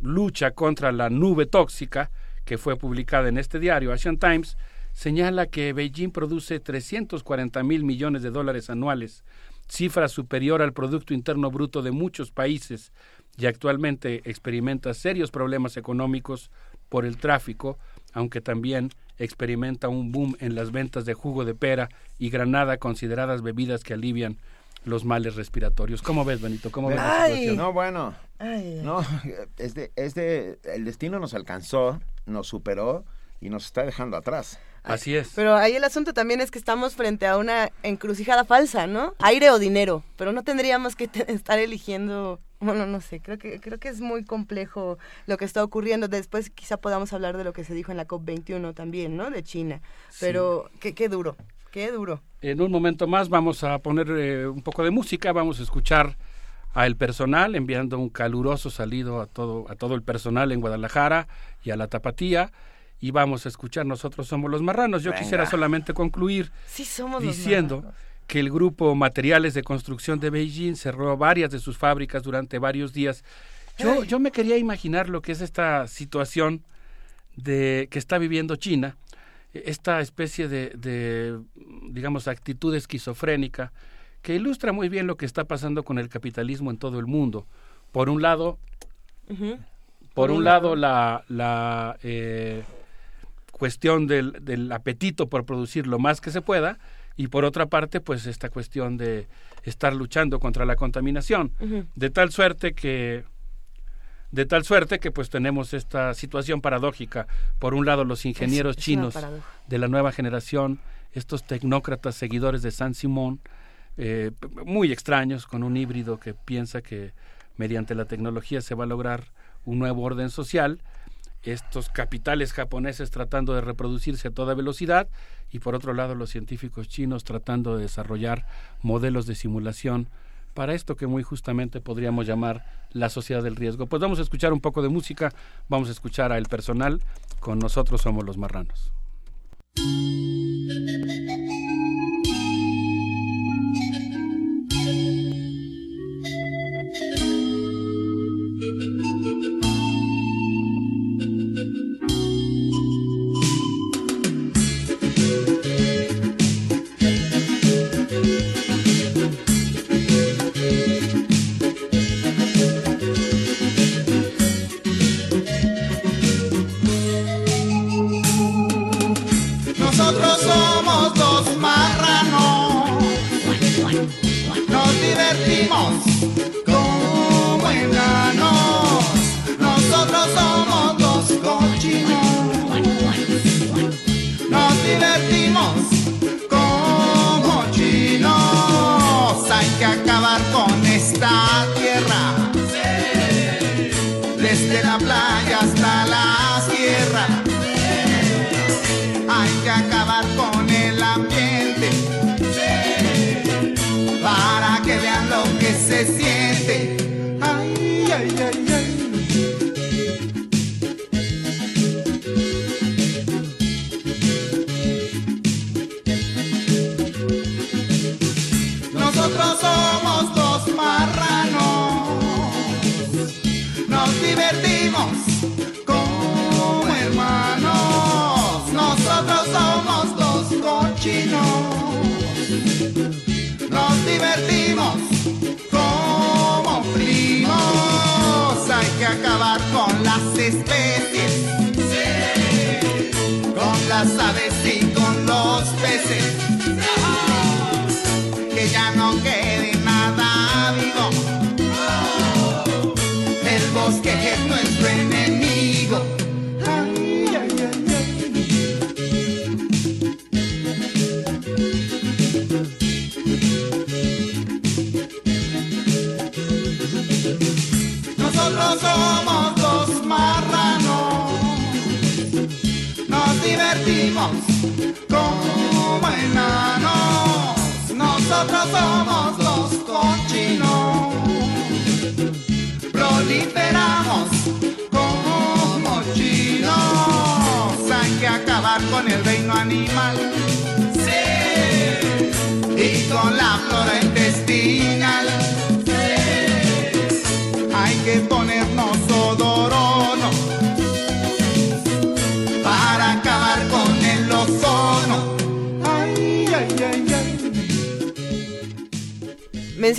lucha contra la nube tóxica, que fue publicada en este diario, Asian Times, señala que Beijing produce 340 mil millones de dólares anuales, cifra superior al Producto Interno Bruto de muchos países, y actualmente experimenta serios problemas económicos por el tráfico, aunque también experimenta un boom en las ventas de jugo de pera y granada, consideradas bebidas que alivian los males respiratorios. ¿Cómo ves, Benito? ¿Cómo ves la situación? No, bueno. Ay, No, es de, es de- el destino nos alcanzó, nos superó y nos está dejando atrás. Así es. Pero ahí el asunto también es que estamos frente a una encrucijada falsa, ¿no? Aire o dinero, pero no tendríamos que estar eligiendo, bueno, no sé, creo que creo que es muy complejo lo que está ocurriendo. Después quizá podamos hablar de lo que se dijo en la COP21 también, ¿no? De China. Pero qué, qué duro, qué duro. En un momento más vamos a poner eh, un poco de música, vamos a escuchar a el personal enviando un caluroso saludo a todo a todo el personal en Guadalajara y a la Tapatía y vamos a escuchar nosotros somos los marranos. Yo Venga. quisiera solamente concluir Sí somos diciendo. Que el grupo Materiales de Construcción de Beijing cerró varias de sus fábricas durante varios días. Yo, yo me quería imaginar lo que es esta situación de que está viviendo China, esta especie de, de, digamos, actitud esquizofrénica que ilustra muy bien lo que está pasando con el capitalismo en todo el mundo. Por un lado, por un lado la, la eh, cuestión del, del apetito por producir lo más que se pueda y por otra parte pues esta cuestión de estar luchando contra la contaminación. De tal suerte que de tal suerte que pues tenemos esta situación paradójica. Por un lado los ingenieros Es- chinos de la nueva generación estos tecnócratas seguidores de San Simón eh, muy extraños con un híbrido que piensa que mediante la tecnología se va a lograr un nuevo orden social estos capitales japoneses tratando de reproducirse a toda velocidad y por otro lado los científicos chinos tratando de desarrollar modelos de simulación para esto que muy justamente podríamos llamar la sociedad del riesgo. Pues vamos a escuchar un poco de música, vamos a escuchar a El Personal, con nosotros somos los marranos.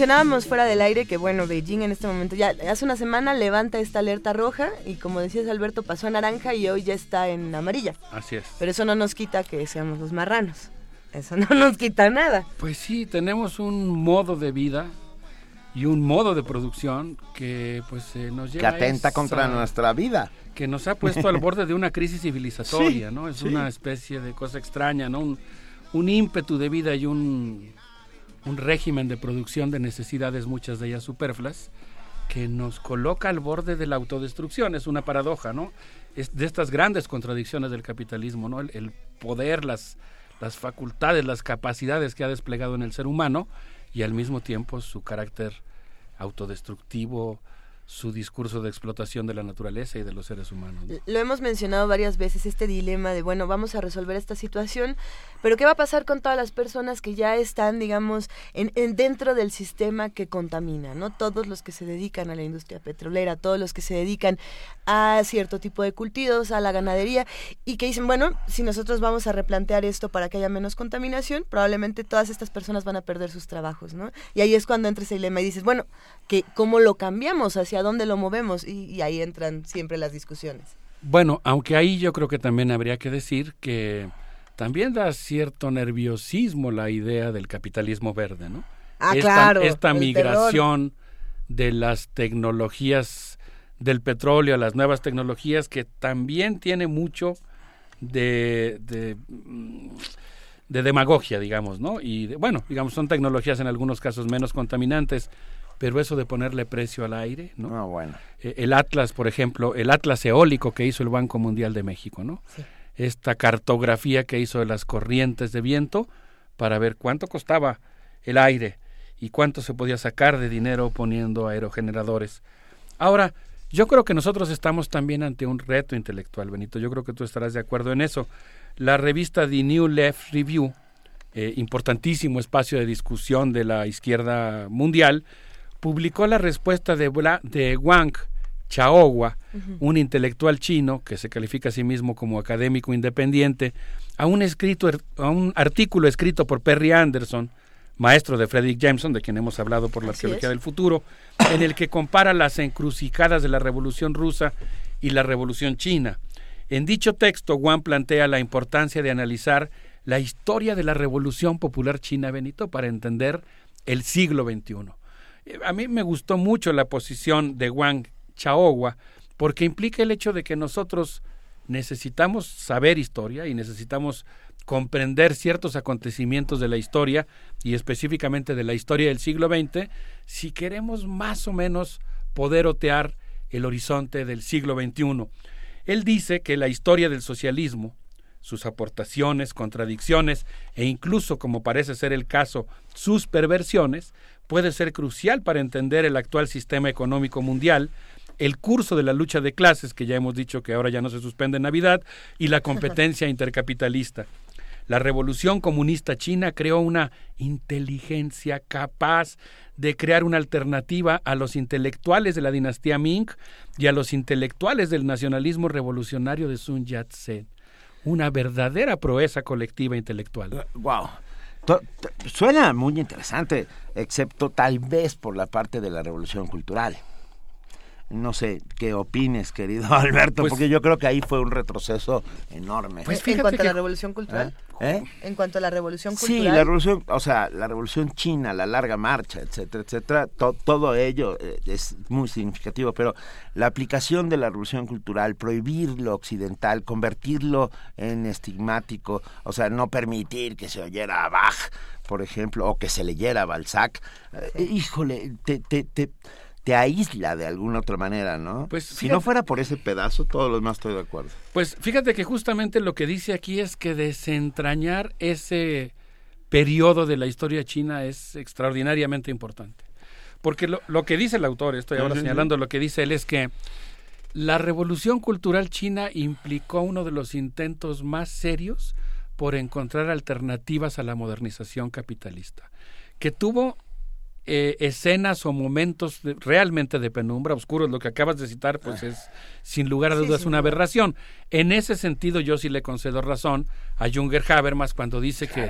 Mencionábamos fuera del aire que, bueno, Beijing en este momento, ya hace una semana levanta esta alerta roja y como decías Alberto, pasó a naranja y hoy ya está en amarilla. Así es. Pero eso no nos quita que seamos los marranos. Eso no nos quita nada. Pues sí, tenemos un modo de vida y un modo de producción que pues eh, nos Que lleva a atenta esa- contra nuestra vida. que nos ha puesto al borde de una crisis civilizatoria, Sí, ¿no? Es sí. una especie de cosa extraña, ¿no? Un, un ímpetu de vida y un, un régimen de producción de necesidades, muchas de ellas superfluas, que nos coloca al borde de la autodestrucción. Es una paradoja, ¿no? Es de estas grandes contradicciones del capitalismo, ¿no? El, poder, las, las facultades, las capacidades que ha desplegado en el ser humano y al mismo tiempo su carácter autodestructivo, su discurso de explotación de la naturaleza y de los seres humanos. ¿no? Lo hemos mencionado varias veces, este dilema de, bueno, vamos a resolver esta situación, pero ¿qué va a pasar con todas las personas que ya están, digamos, en, en dentro del sistema que contamina, ¿no? Todos los que se dedican a la industria petrolera, todos los que se dedican a cierto tipo de cultivos, a la ganadería, y que dicen, bueno, si nosotros vamos a replantear esto para que haya menos contaminación, probablemente todas estas personas van a perder sus trabajos, ¿no? Y ahí es cuando entra ese dilema y dices, bueno, que ¿cómo lo cambiamos? ¿Hacia dónde lo movemos? Y, y ahí entran siempre las discusiones. Bueno, aunque ahí yo creo que también habría que decir que también da cierto nerviosismo la idea del capitalismo verde, ¿no? Ah, esta, claro, Esta migración de las tecnologías del petróleo a las nuevas tecnologías que también tiene mucho de, de, mm, de demagogia, digamos, ¿no? Y de- bueno, digamos, son tecnologías en algunos casos menos contaminantes, pero eso de ponerle precio al aire, ¿no? bueno. Eh, el Atlas, por ejemplo, el Atlas eólico que hizo el Banco Mundial de México, ¿no? Esta cartografía que hizo de las corrientes de viento para ver cuánto costaba el aire y cuánto se podía sacar de dinero poniendo aerogeneradores. Ahora, yo creo que nosotros estamos también ante un reto intelectual, Benito. Yo creo que tú estarás de acuerdo en eso. La revista The New Left Review, eh, importantísimo espacio de discusión de la izquierda mundial, publicó la respuesta de, de Wang Chaogua, un intelectual chino que se califica a sí mismo como académico independiente, a un, escrito, a un artículo escrito por Perry Anderson, maestro de Frederick Jameson, de quien hemos hablado por la Así arqueología es. del futuro, en el que compara las encrucijadas de la Revolución rusa y la Revolución china. En dicho texto, Wang plantea la importancia de analizar la historia de la Revolución Popular China, Benito, para entender el siglo XXI. Eh, A mí me gustó mucho la posición de Wang Chaogua, porque implica el hecho de que nosotros necesitamos saber historia y necesitamos comprender ciertos acontecimientos de la historia y específicamente de la historia del siglo XX si queremos más o menos poder otear el horizonte del siglo XXI. Él dice que la historia del socialismo, sus aportaciones, contradicciones e incluso, como parece ser el caso, sus perversiones, puede ser crucial para entender el actual sistema económico mundial, el curso de la lucha de clases, que ya hemos dicho que ahora ya no se suspende en Navidad, y la competencia intercapitalista. La revolución comunista china creó una inteligencia capaz de crear una alternativa a los intelectuales de la dinastía Ming y a los intelectuales del nacionalismo revolucionario de Sun Yat-sen. Una verdadera proeza colectiva intelectual. Wow. To- Suena muy interesante, excepto tal vez por la parte de la revolución cultural. No sé qué opines, querido Alberto, Pues- porque yo creo que ahí fue un retroceso enorme. en cuanto a la revolución cultural. ¿Eh? En cuanto a la revolución Sí, cultural. la revolución, o sea, la revolución china, la larga marcha, etcétera, etcétera, to- todo ello eh, es muy significativo, pero la aplicación de la revolución cultural, prohibir lo occidental, convertirlo en estigmático, o sea, no permitir que se oyera a Bach, por ejemplo, o que se leyera a Balzac, eh, híjole, te, te, te, te aísla de alguna otra manera, ¿no? Pues, si fíjate- no fuera por ese pedazo, todo lo demás estoy de acuerdo. Pues fíjate que justamente lo que dice aquí es que desentrañar ese periodo de la historia china es extraordinariamente importante. Porque lo, lo que dice el autor, estoy ahora Sí, sí, sí. señalando lo que dice él, es que la revolución cultural china implicó uno de los intentos más serios por encontrar alternativas a la modernización capitalista, que tuvo eh, escenas o momentos de- realmente de penumbra, oscuros, lo que acabas de citar, pues es sin lugar a Sí, dudas una aberración. En ese sentido yo sí le concedo razón a Junger Habermas cuando dice que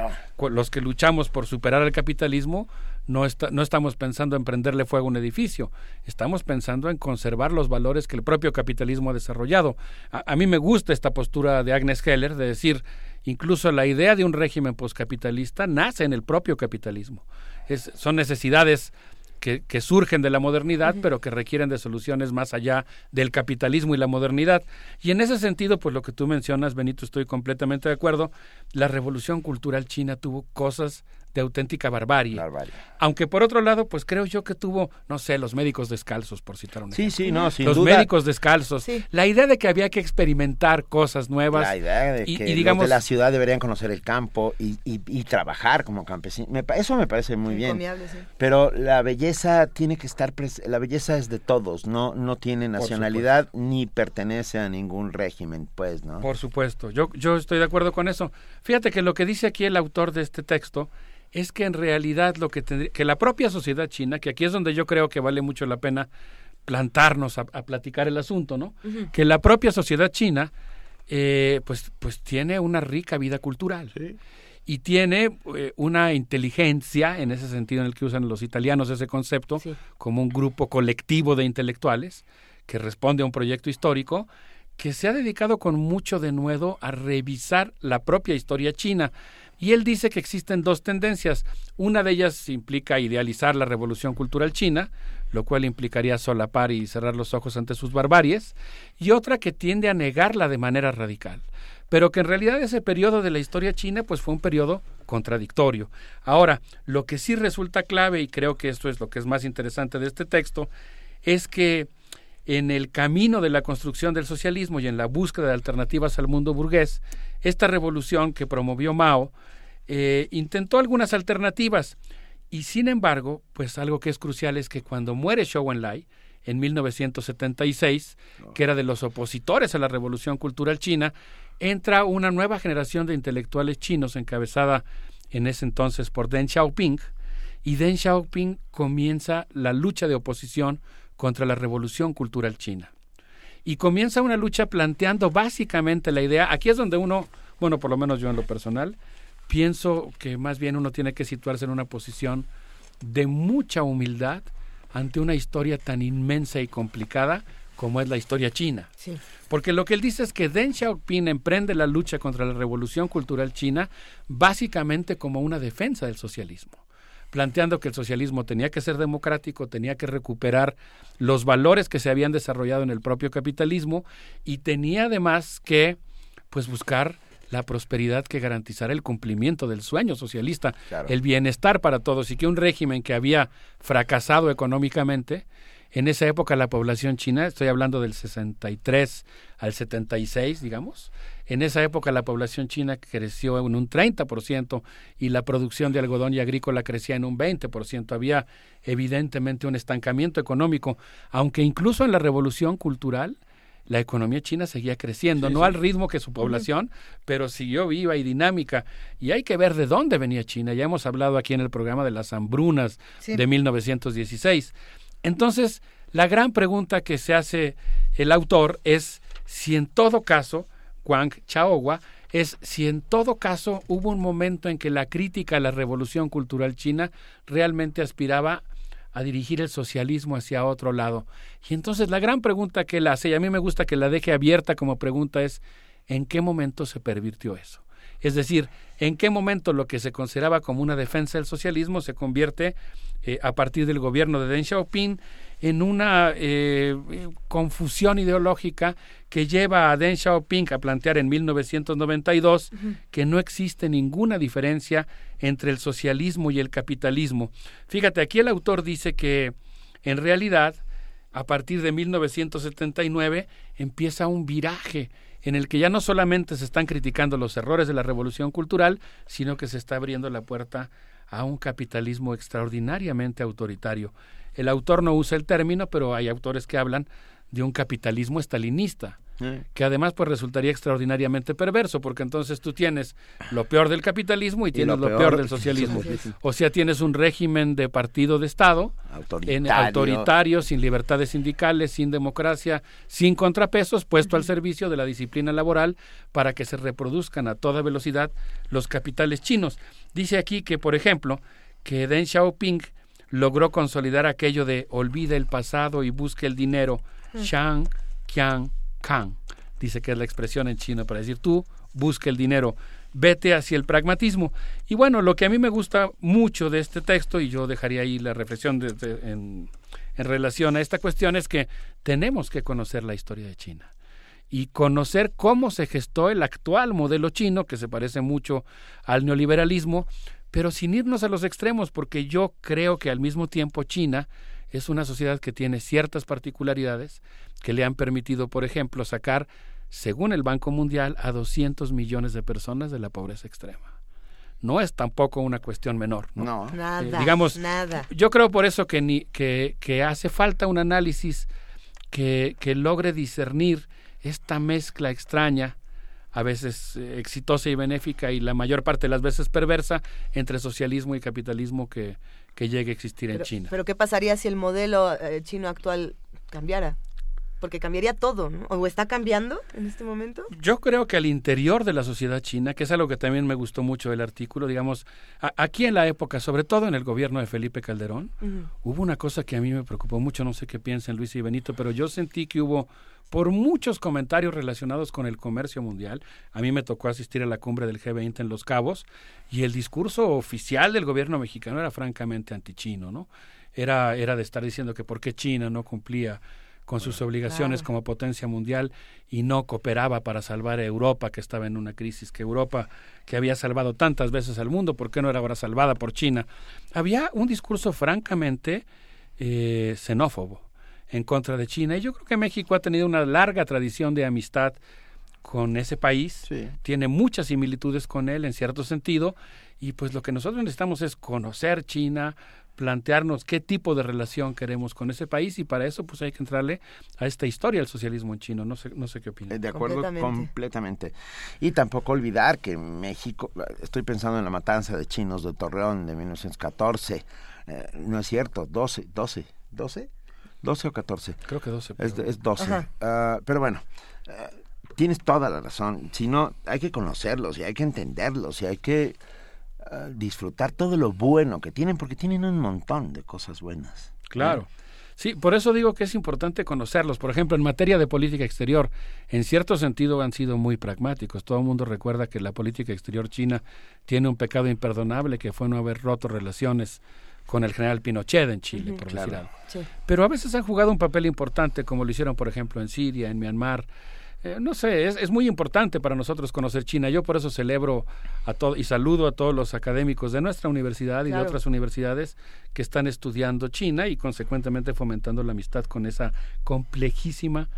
los que luchamos por superar el capitalismo no, está- no estamos pensando en prenderle fuego a un edificio, estamos pensando en conservar los valores que el propio capitalismo ha desarrollado. A, a mí me gusta esta postura de Agnes Heller de decir, incluso la idea de un régimen postcapitalista nace en el propio capitalismo. Es- son necesidades que, que surgen de la modernidad, pero que requieren de soluciones más allá del capitalismo y la modernidad. Y en ese sentido, pues lo que tú mencionas, Benito, estoy completamente de acuerdo. La revolución cultural china tuvo cosas de auténtica barbarie. Aunque por otro lado, pues creo yo que tuvo, no sé, los médicos descalzos, por citar un Sí, ejemplo. sí, no, sin Los duda. médicos descalzos. La idea de que había que experimentar cosas nuevas. La idea de y, que y los digamos, de la ciudad deberían conocer el campo y, y- y trabajar como campesinos. Eso me parece muy bien. Sí. Pero la belleza tiene que estar, pres- la belleza es de todos, no, no tiene nacionalidad ni pertenece a ningún régimen, pues, ¿no? Por supuesto, yo, yo estoy de acuerdo con eso. Fíjate que lo que dice aquí el autor de este texto es que en realidad lo que tendría, que la propia sociedad china, que aquí es donde yo creo que vale mucho la pena plantarnos a, a platicar el asunto, ¿no? Que la propia sociedad china, eh, pues, pues tiene una rica vida cultural. Y tiene eh, una inteligencia, en ese sentido en el que usan los italianos ese concepto, como un grupo colectivo de intelectuales que responde a un proyecto histórico, que se ha dedicado con mucho denuedo a revisar la propia historia china. Y él dice que existen dos tendencias. Una de ellas implica idealizar la revolución cultural china, lo cual implicaría solapar y cerrar los ojos ante sus barbaries, y otra que tiende a negarla de manera radical. Pero que en realidad ese periodo de la historia china pues fue un periodo contradictorio. Ahora, lo que sí resulta clave, y creo que esto es lo que es más interesante de este texto, es que en el camino de la construcción del socialismo y en la búsqueda de alternativas al mundo burgués, esta revolución que promovió Mao eh, intentó algunas alternativas. Y sin embargo, pues algo que es crucial es que cuando muere Zhou Enlai, en 1976, que era de los opositores a la Revolución Cultural China, entra una nueva generación de intelectuales chinos encabezada en ese entonces por Deng Xiaoping, y Deng Xiaoping comienza la lucha de oposición contra la Revolución Cultural China. Y comienza una lucha planteando básicamente la idea, aquí es donde uno, bueno, por lo menos yo en lo personal, pienso que más bien uno tiene que situarse en una posición de mucha humildad ante una historia tan inmensa y complicada como es la historia china. Sí. Porque lo que él dice es que Deng Xiaoping emprende la lucha contra la revolución cultural china básicamente como una defensa del socialismo, planteando que el socialismo tenía que ser democrático, tenía que recuperar los valores que se habían desarrollado en el propio capitalismo y tenía además que pues buscar la prosperidad que garantizara el cumplimiento del sueño socialista, Claro. el bienestar para todos y que un régimen que había fracasado económicamente, en esa época la población china, estoy hablando del 63 al 76, digamos, en esa época la población china creció en un 30% y la producción de algodón y agrícola crecía en un 20%. Había evidentemente un estancamiento económico, aunque incluso en la revolución cultural la economía china seguía creciendo, Sí, no sí. al ritmo que su población, pero siguió viva y dinámica. Y hay que ver de dónde venía China. Ya hemos hablado aquí en el programa de las hambrunas Sí. de 1916. Entonces, la gran pregunta que se hace el autor es si en todo caso, Wang Chaohua, es si en todo caso hubo un momento en que la crítica a la revolución cultural china realmente aspiraba a dirigir el socialismo hacia otro lado. Y entonces la gran pregunta que él hace, y a mí me gusta que la deje abierta como pregunta, es ¿en qué momento se pervirtió eso? Es decir, ¿en qué momento lo que se consideraba como una defensa del socialismo se convierte, eh, a partir del gobierno de Deng Xiaoping, en una eh, confusión ideológica que lleva a Deng Xiaoping a plantear en 1992 que no existe ninguna diferencia entre el socialismo y el capitalismo. Fíjate, aquí el autor dice que en realidad a partir de 1979 empieza un viraje en el que ya no solamente se están criticando los errores de la revolución cultural, sino que se está abriendo la puerta a un capitalismo extraordinariamente autoritario. El autor no usa el término, pero hay autores que hablan de un capitalismo estalinista, que además pues resultaría extraordinariamente perverso, porque entonces tú tienes lo peor del capitalismo y tienes lo, peor, del socialismo. O sea, tienes un régimen de partido de Estado, en- Autoritario. autoritario, sin libertades sindicales, sin democracia, sin contrapesos, puesto al servicio de la disciplina laboral para que se reproduzcan a toda velocidad los capitales chinos. Dice aquí que, por ejemplo, que Deng Xiaoping logró consolidar aquello de olvida el pasado y busque el dinero, Mm. Shang Qiang Kang. Dice que es la expresión en chino para decir tú busca el dinero, vete hacia el pragmatismo. Y bueno, lo que a mí me gusta mucho de este texto, y yo dejaría ahí la reflexión en, en relación a esta cuestión, es que tenemos que conocer la historia de China y conocer cómo se gestó el actual modelo chino, que se parece mucho al neoliberalismo, pero sin irnos a los extremos, porque yo creo que al mismo tiempo China es una sociedad que tiene ciertas particularidades que le han permitido, por ejemplo, sacar, según el Banco Mundial, a 200 millones de personas de la pobreza extrema. No es tampoco una cuestión menor. No. Nada, Eh, digamos, nada. yo creo por eso que, ni, que, que hace falta un análisis que, que logre discernir esta mezcla extraña, a veces eh, exitosa y benéfica y la mayor parte de las veces perversa, entre socialismo y capitalismo que, que llegue a existir en Pero, China. pero ¿qué pasaría si el modelo eh, chino actual cambiara? Porque cambiaría todo, ¿no? ¿O está cambiando en este momento? Yo creo que al interior de la sociedad china, que es algo que también me gustó mucho del artículo, digamos, a- aquí en la época, sobre todo en el gobierno de Felipe Calderón, hubo una cosa que a mí me preocupó mucho, no sé qué piensan Luis y Benito, pero yo sentí que hubo por muchos comentarios relacionados con el comercio mundial. A mí me tocó asistir a la cumbre del G20 en Los Cabos y el discurso oficial del gobierno mexicano era francamente antichino, ¿no? Era, era de estar diciendo que por qué China no cumplía con sus obligaciones Claro. como potencia mundial y no cooperaba para salvar a Europa, que estaba en una crisis, que Europa, que había salvado tantas veces al mundo, ¿por qué no era ahora salvada por China? Había un discurso francamente eh, xenófobo en contra de China. Y yo creo que México ha tenido una larga tradición de amistad con ese país, tiene muchas similitudes con él en cierto sentido, y pues lo que nosotros necesitamos es conocer China, plantearnos qué tipo de relación queremos con ese país y para eso pues hay que entrarle a esta historia del socialismo en China. No sé, no sé qué opinan. De acuerdo completamente. Y tampoco olvidar que México, estoy pensando en la matanza de chinos de Torreón de 1914, eh, no es cierto, 12, 12, 12, 12 o 14. Creo que 12. Es, es 12. Ah, pero bueno. eh, Tienes toda la razón. Si no, hay que conocerlos y hay que entenderlos y hay que ah, disfrutar todo lo bueno que tienen, porque tienen un montón de cosas buenas. Claro. Sí, por eso digo que es importante conocerlos. Por ejemplo, en materia de política exterior, en cierto sentido han sido muy pragmáticos. Todo el mundo recuerda que la política exterior china tiene un pecado imperdonable que fue no haber roto relaciones con el general Pinochet en Chile, por decir claro. algo. Sí. Pero a veces han jugado un papel importante, como lo hicieron, por ejemplo, en Siria, en Myanmar. Eh, no sé, es, es muy importante para nosotros conocer China. Yo por eso celebro a todo y saludo a todos los académicos de nuestra universidad y de otras universidades que están estudiando China y consecuentemente fomentando la amistad con esa complejísima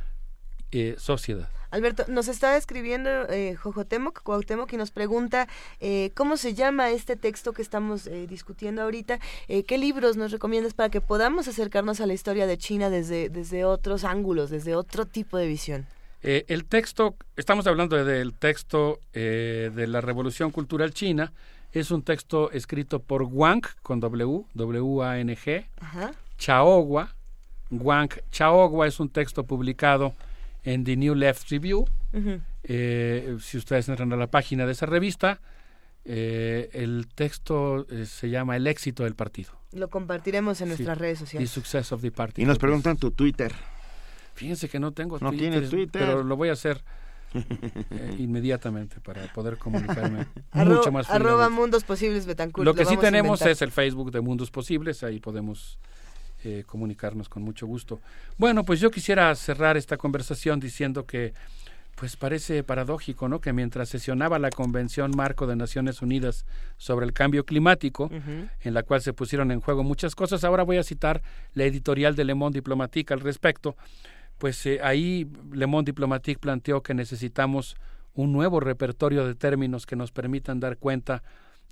eh, sociedad. Alberto, nos está escribiendo eh, Jojotemoc, Cuauhtémoc, y nos pregunta eh, cómo se llama este texto que estamos eh, discutiendo ahorita. ¿Qué libros nos recomiendas para que podamos acercarnos a la historia de China desde, desde otros ángulos, desde otro tipo de visión? Eh, el texto, estamos hablando de- del texto eh, de la Revolución Cultural China, es un texto escrito por Wang, con W, W-A-N-G, Ajá. Chaogua. Wang Chaogua es un texto publicado en The New Left Review. Eh, si ustedes entran a la página de esa revista, eh, el texto eh, se llama El éxito del partido. Lo compartiremos en Sí. nuestras redes The sociales. Success of the Party. Y nos preguntan tu Twitter. Fíjense que no tengo No Twitter, tienes Twitter. pero lo voy a hacer eh, inmediatamente para poder comunicarme mucho más arroba mundos posibles Betancourt. Lo que sí tenemos es el Facebook de Mundos Posibles, ahí podemos eh, comunicarnos con mucho gusto. Bueno, pues yo quisiera cerrar esta conversación diciendo que pues parece paradójico, ¿no? Que mientras sesionaba la Convención Marco de Naciones Unidas sobre el cambio climático, en la cual se pusieron en juego muchas cosas, ahora voy a citar la editorial de Le Monde Diplomatique al respecto, pues eh, ahí Le Monde Diplomatique planteó que necesitamos un nuevo repertorio de términos que nos permitan dar cuenta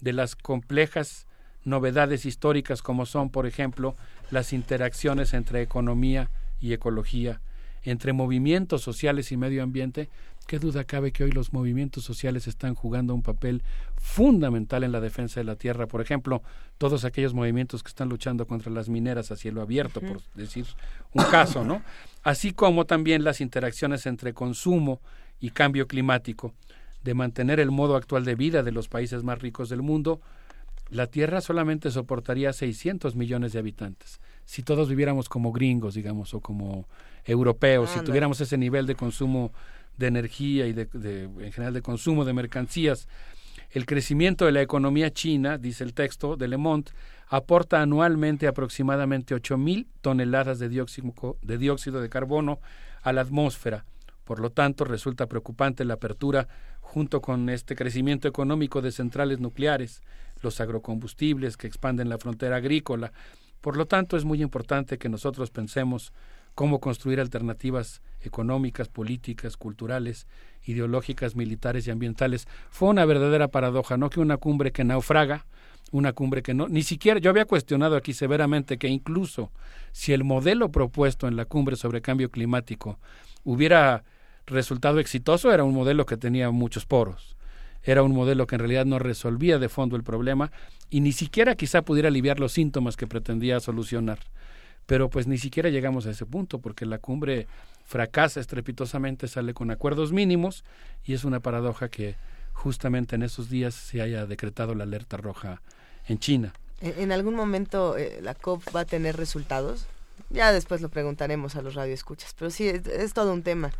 de las complejas novedades históricas como son, por ejemplo, las interacciones entre economía y ecología, entre movimientos sociales y medio ambiente, qué duda cabe que hoy los movimientos sociales están jugando un papel fundamental en la defensa de la tierra. Por ejemplo, todos aquellos movimientos que están luchando contra las mineras a cielo abierto, por decir un caso, ¿no? Así como también las interacciones entre consumo y cambio climático, de mantener el modo actual de vida de los países más ricos del mundo, la Tierra solamente soportaría 600 millones de habitantes. Si todos viviéramos como gringos, digamos, o como europeos, si tuviéramos ese nivel de consumo de energía y de, de- en general de consumo de mercancías, el crecimiento de la economía china, dice el texto de Le Monde, aporta anualmente aproximadamente 8 mil toneladas de dióxido, de dióxido de carbono a la atmósfera. Por lo tanto, resulta preocupante la apertura, junto con este crecimiento económico de centrales nucleares, los agrocombustibles que expanden la frontera agrícola. Por lo tanto, es muy importante que nosotros pensemos cómo construir alternativas económicas, políticas, culturales, ideológicas, militares y ambientales. Fue una verdadera paradoja, no que una cumbre que naufraga, una cumbre que no, ni siquiera, yo había cuestionado aquí severamente que incluso si el modelo propuesto en la cumbre sobre cambio climático hubiera resultado exitoso, era un modelo que tenía muchos poros. Era un modelo que en realidad no resolvía de fondo el problema y ni siquiera quizá pudiera aliviar los síntomas que pretendía solucionar. Pero pues ni siquiera llegamos a ese punto porque la cumbre fracasa estrepitosamente, sale con acuerdos mínimos y es una paradoja que justamente en esos días se haya decretado la alerta roja en China. ¿En, en algún momento eh, la COP va a tener resultados? Ya después lo preguntaremos a los radioescuchas, pero sí, es, es todo un tema.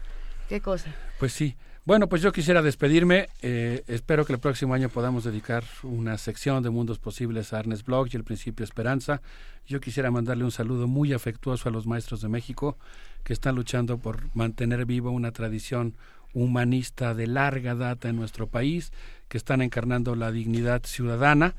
¿Qué cosa? Pues sí. Bueno, pues yo quisiera despedirme. Eh, espero que el próximo año podamos dedicar una sección de Mundos Posibles a Ernest Bloch y el Principio Esperanza. Yo quisiera mandarle un saludo muy afectuoso a los maestros de México que están luchando por mantener viva una tradición humanista de larga data en nuestro país, que están encarnando la dignidad ciudadana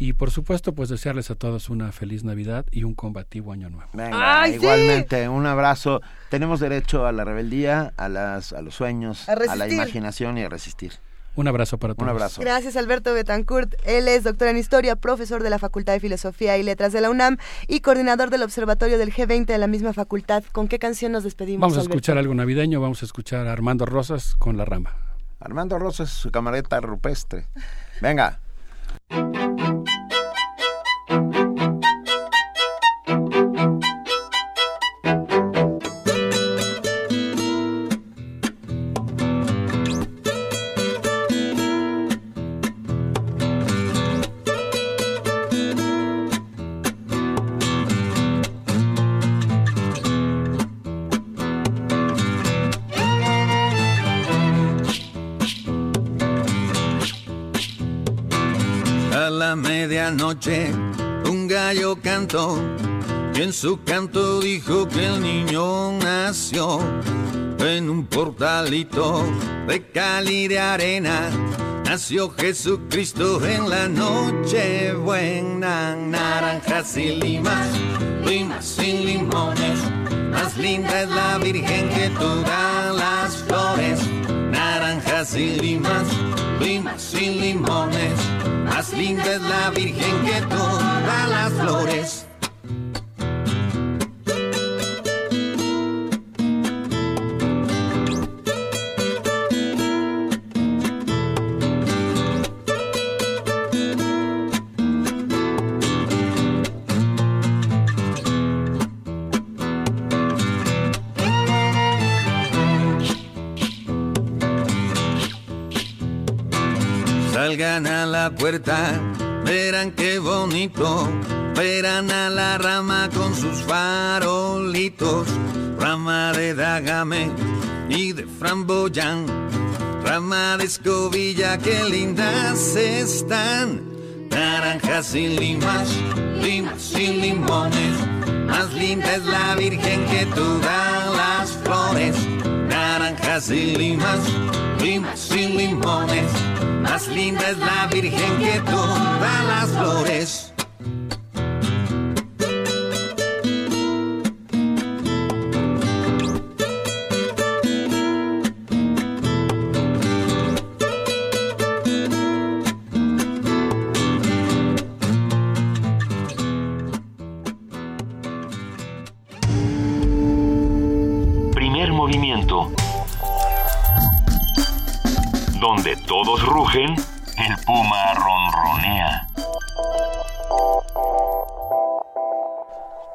Y por supuesto, pues desearles a todos una feliz Navidad y un combativo año nuevo. Venga, igualmente, un abrazo. Tenemos derecho a la rebeldía, a, las, a los sueños, A a, la imaginación y a resistir. Un abrazo para todos. Un abrazo. Gracias Alberto Betancourt. Él es doctor en Historia, profesor de la Facultad de Filosofía y Letras de la UNAM y coordinador del Observatorio del G20 de la misma facultad. ¿Con qué canción nos despedimos? Vamos a Alberto? escuchar algo navideño, vamos a escuchar a Armando Rosas con La Rama. Armando Rosas, su camareta rupestre. Venga. Medianoche un gallo cantó y en su canto dijo que el niño nació en un portalito de cal y de arena. Nació Jesucristo en la noche buena, naranjas y limas, limas y limones. Más linda es la Virgen que todas las flores, naranjas y limas, limas y limones. Más linda es la Virgen que todas las flores. Salgan a la puerta, verán qué bonito. Verán a la rama con sus farolitos. Rama de dagame y de framboyán. Rama de escobilla, qué lindas están. Naranjas y limas, limas y limones. Más linda es la Virgen que todas las flores. Naranjas y limas, limas y limones. Más linda es la Virgen que todas las flores. Donde todos rugen, el puma ronronea.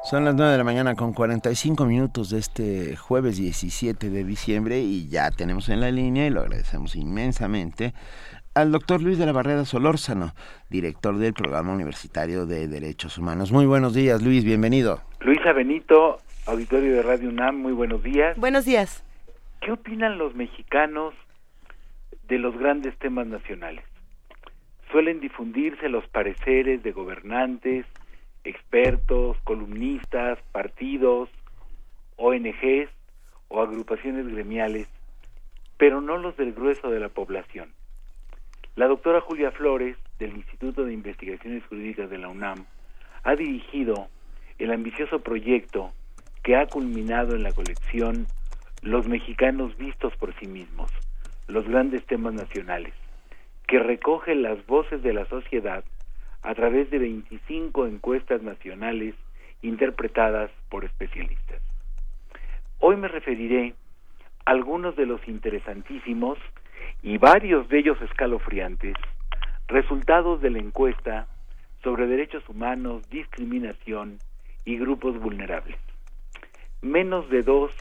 Son las 9 de la mañana con 45 minutos de este jueves 17 de diciembre y ya tenemos en la línea y lo agradecemos inmensamente al doctor Luis de la Barrera Solórzano, director del Programa Universitario de Derechos Humanos. Muy buenos días, Luis, bienvenido. Luisa Benito, auditorio de Radio UNAM, muy buenos días. Buenos días. ¿Qué opinan los mexicanos de los grandes temas nacionales? Suelen difundirse los pareceres de gobernantes, expertos, columnistas, partidos, ONGs o agrupaciones gremiales, pero no los del grueso de la población. La doctora Julia Flores, del Instituto de Investigaciones Jurídicas de la UNAM, ha dirigido el ambicioso proyecto que ha culminado en la colección Los mexicanos vistos por sí mismos, los grandes temas nacionales, que recoge las voces de la sociedad a través de 25 encuestas nacionales interpretadas por especialistas. Hoy me referiré a algunos de los interesantísimos y varios de ellos escalofriantes resultados de la encuesta sobre derechos humanos, discriminación y grupos vulnerables. Menos de dos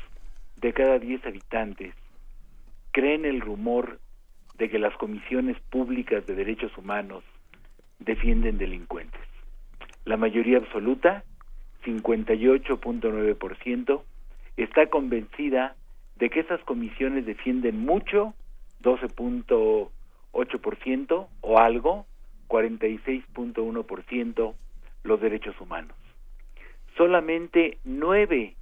de cada diez habitantes creen el rumor de que las comisiones públicas de derechos humanos defienden delincuentes. La mayoría absoluta, 58.9%, está convencida de que esas comisiones defienden mucho, 12.8% o algo, 46.1% los derechos humanos. Solamente 9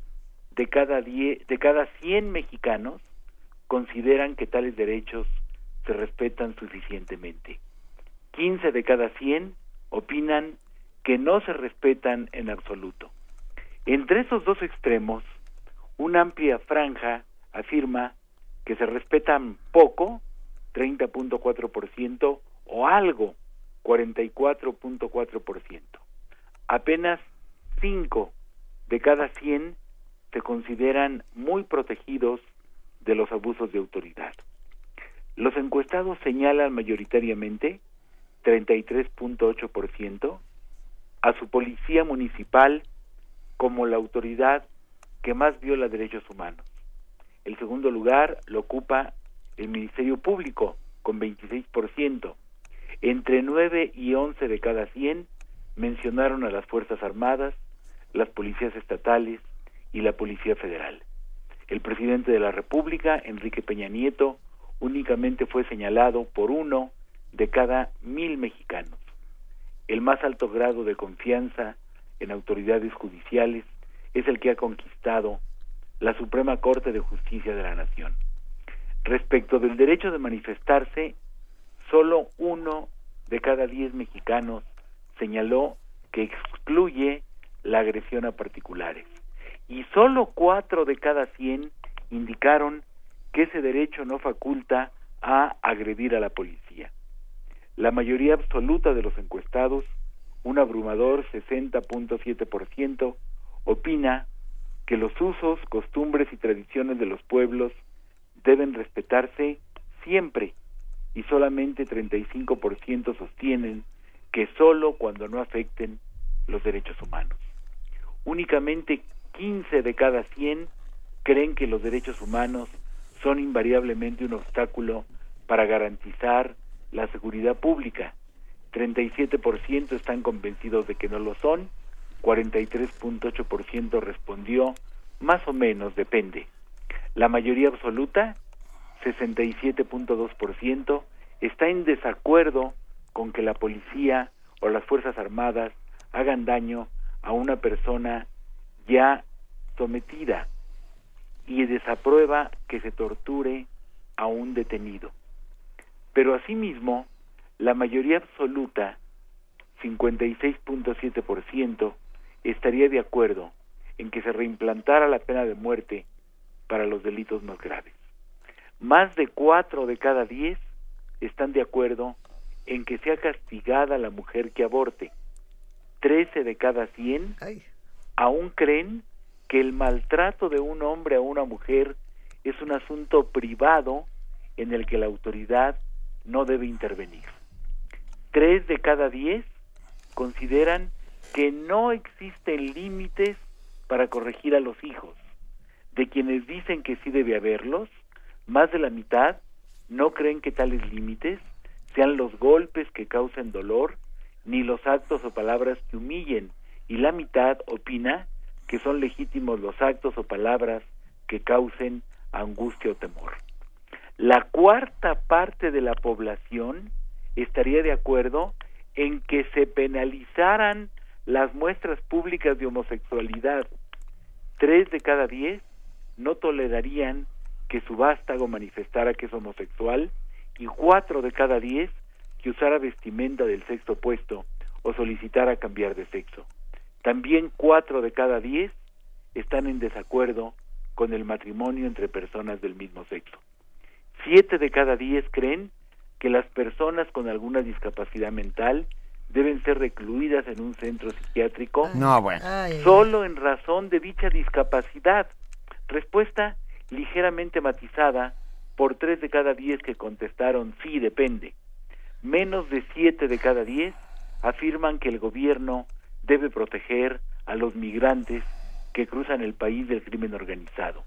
de cada 10, de cada 100 mexicanos consideran que tales derechos se respetan suficientemente. 15 de cada 100 opinan que no se respetan en absoluto. Entre esos dos extremos, una amplia franja afirma que se respetan poco, 30.4%, o algo, 44.4%. Apenas 5 de cada 100 se consideran muy protegidos de los abusos de autoridad. Los encuestados señalan mayoritariamente 33.8% a su policía municipal como la autoridad que más viola derechos humanos. El segundo lugar lo ocupa el Ministerio Público con 26%. Entre 9 y 11 de cada 100 mencionaron a las Fuerzas Armadas, las policías estatales y la Policía Federal. El presidente de la República, Enrique Peña Nieto, únicamente fue señalado por uno de cada mil mexicanos. El más alto grado de confianza en autoridades judiciales es el que ha conquistado la Suprema Corte de Justicia de la Nación. Respecto del derecho de manifestarse, solo uno de cada diez mexicanos señaló que excluye la agresión a particulares y solo cuatro de cada cien indicaron que ese derecho no faculta a agredir a la policía. La mayoría absoluta de los encuestados, un abrumador 60.7%, opina que los usos, costumbres y tradiciones de los pueblos deben respetarse siempre y solamente 35% sostienen que solo cuando no afecten los derechos humanos. Únicamente 15 de cada 100 creen que los derechos humanos son invariablemente un obstáculo para garantizar la seguridad pública. 37% están convencidos de que no lo son, 43.8% respondió más o menos depende. La mayoría absoluta, 67.2%, está en desacuerdo con que la policía o las Fuerzas Armadas hagan daño a una persona ya sometida y desaprueba que se torture a un detenido. Pero asimismo, la mayoría absoluta, 56.7%, estaría de acuerdo en que se reimplantara la pena de muerte para los delitos más graves. Más de cuatro de cada diez están de acuerdo en que sea castigada la mujer que aborte. Trece de cada cien aún creen que el maltrato de un hombre a una mujer es un asunto privado en el que la autoridad no debe intervenir. Tres de cada diez consideran que no existen límites para corregir a los hijos. De quienes dicen que sí debe haberlos, más de la mitad no creen que tales límites sean los golpes que causen dolor, ni los actos o palabras que humillen, y la mitad opina que son legítimos los actos o palabras que causen angustia o temor. La cuarta parte de la población estaría de acuerdo en que se penalizaran las muestras públicas de homosexualidad. Tres de cada diez no tolerarían que su vástago manifestara que es homosexual y cuatro de cada diez que usara vestimenta del sexo opuesto o solicitara cambiar de sexo. También cuatro de cada diez están en desacuerdo con el matrimonio entre personas del mismo sexo. Siete de cada diez creen que las personas con alguna discapacidad mental deben ser recluidas en un centro psiquiátrico No, bueno. solo en razón de dicha discapacidad. Respuesta ligeramente matizada por tres de cada diez que contestaron sí depende. Menos de siete de cada diez afirman que el gobierno debe proteger a los migrantes que cruzan el país del crimen organizado.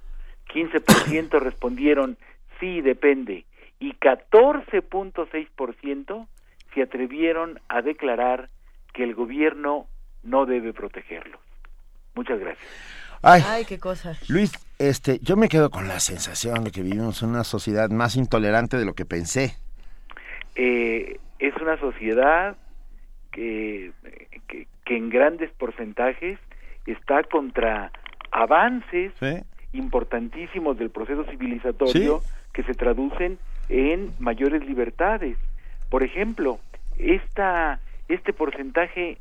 15% respondieron sí depende y 14.6% se atrevieron a declarar que el gobierno no debe protegerlos. Muchas gracias. Ay, qué cosa. Luis, este, yo me quedo con la sensación de que vivimos en una sociedad más intolerante de lo que pensé. Eh, es una sociedad que, que, que en grandes porcentajes está contra avances importantísimos del proceso civilizatorio que se traducen en mayores libertades. Por ejemplo, esta este porcentaje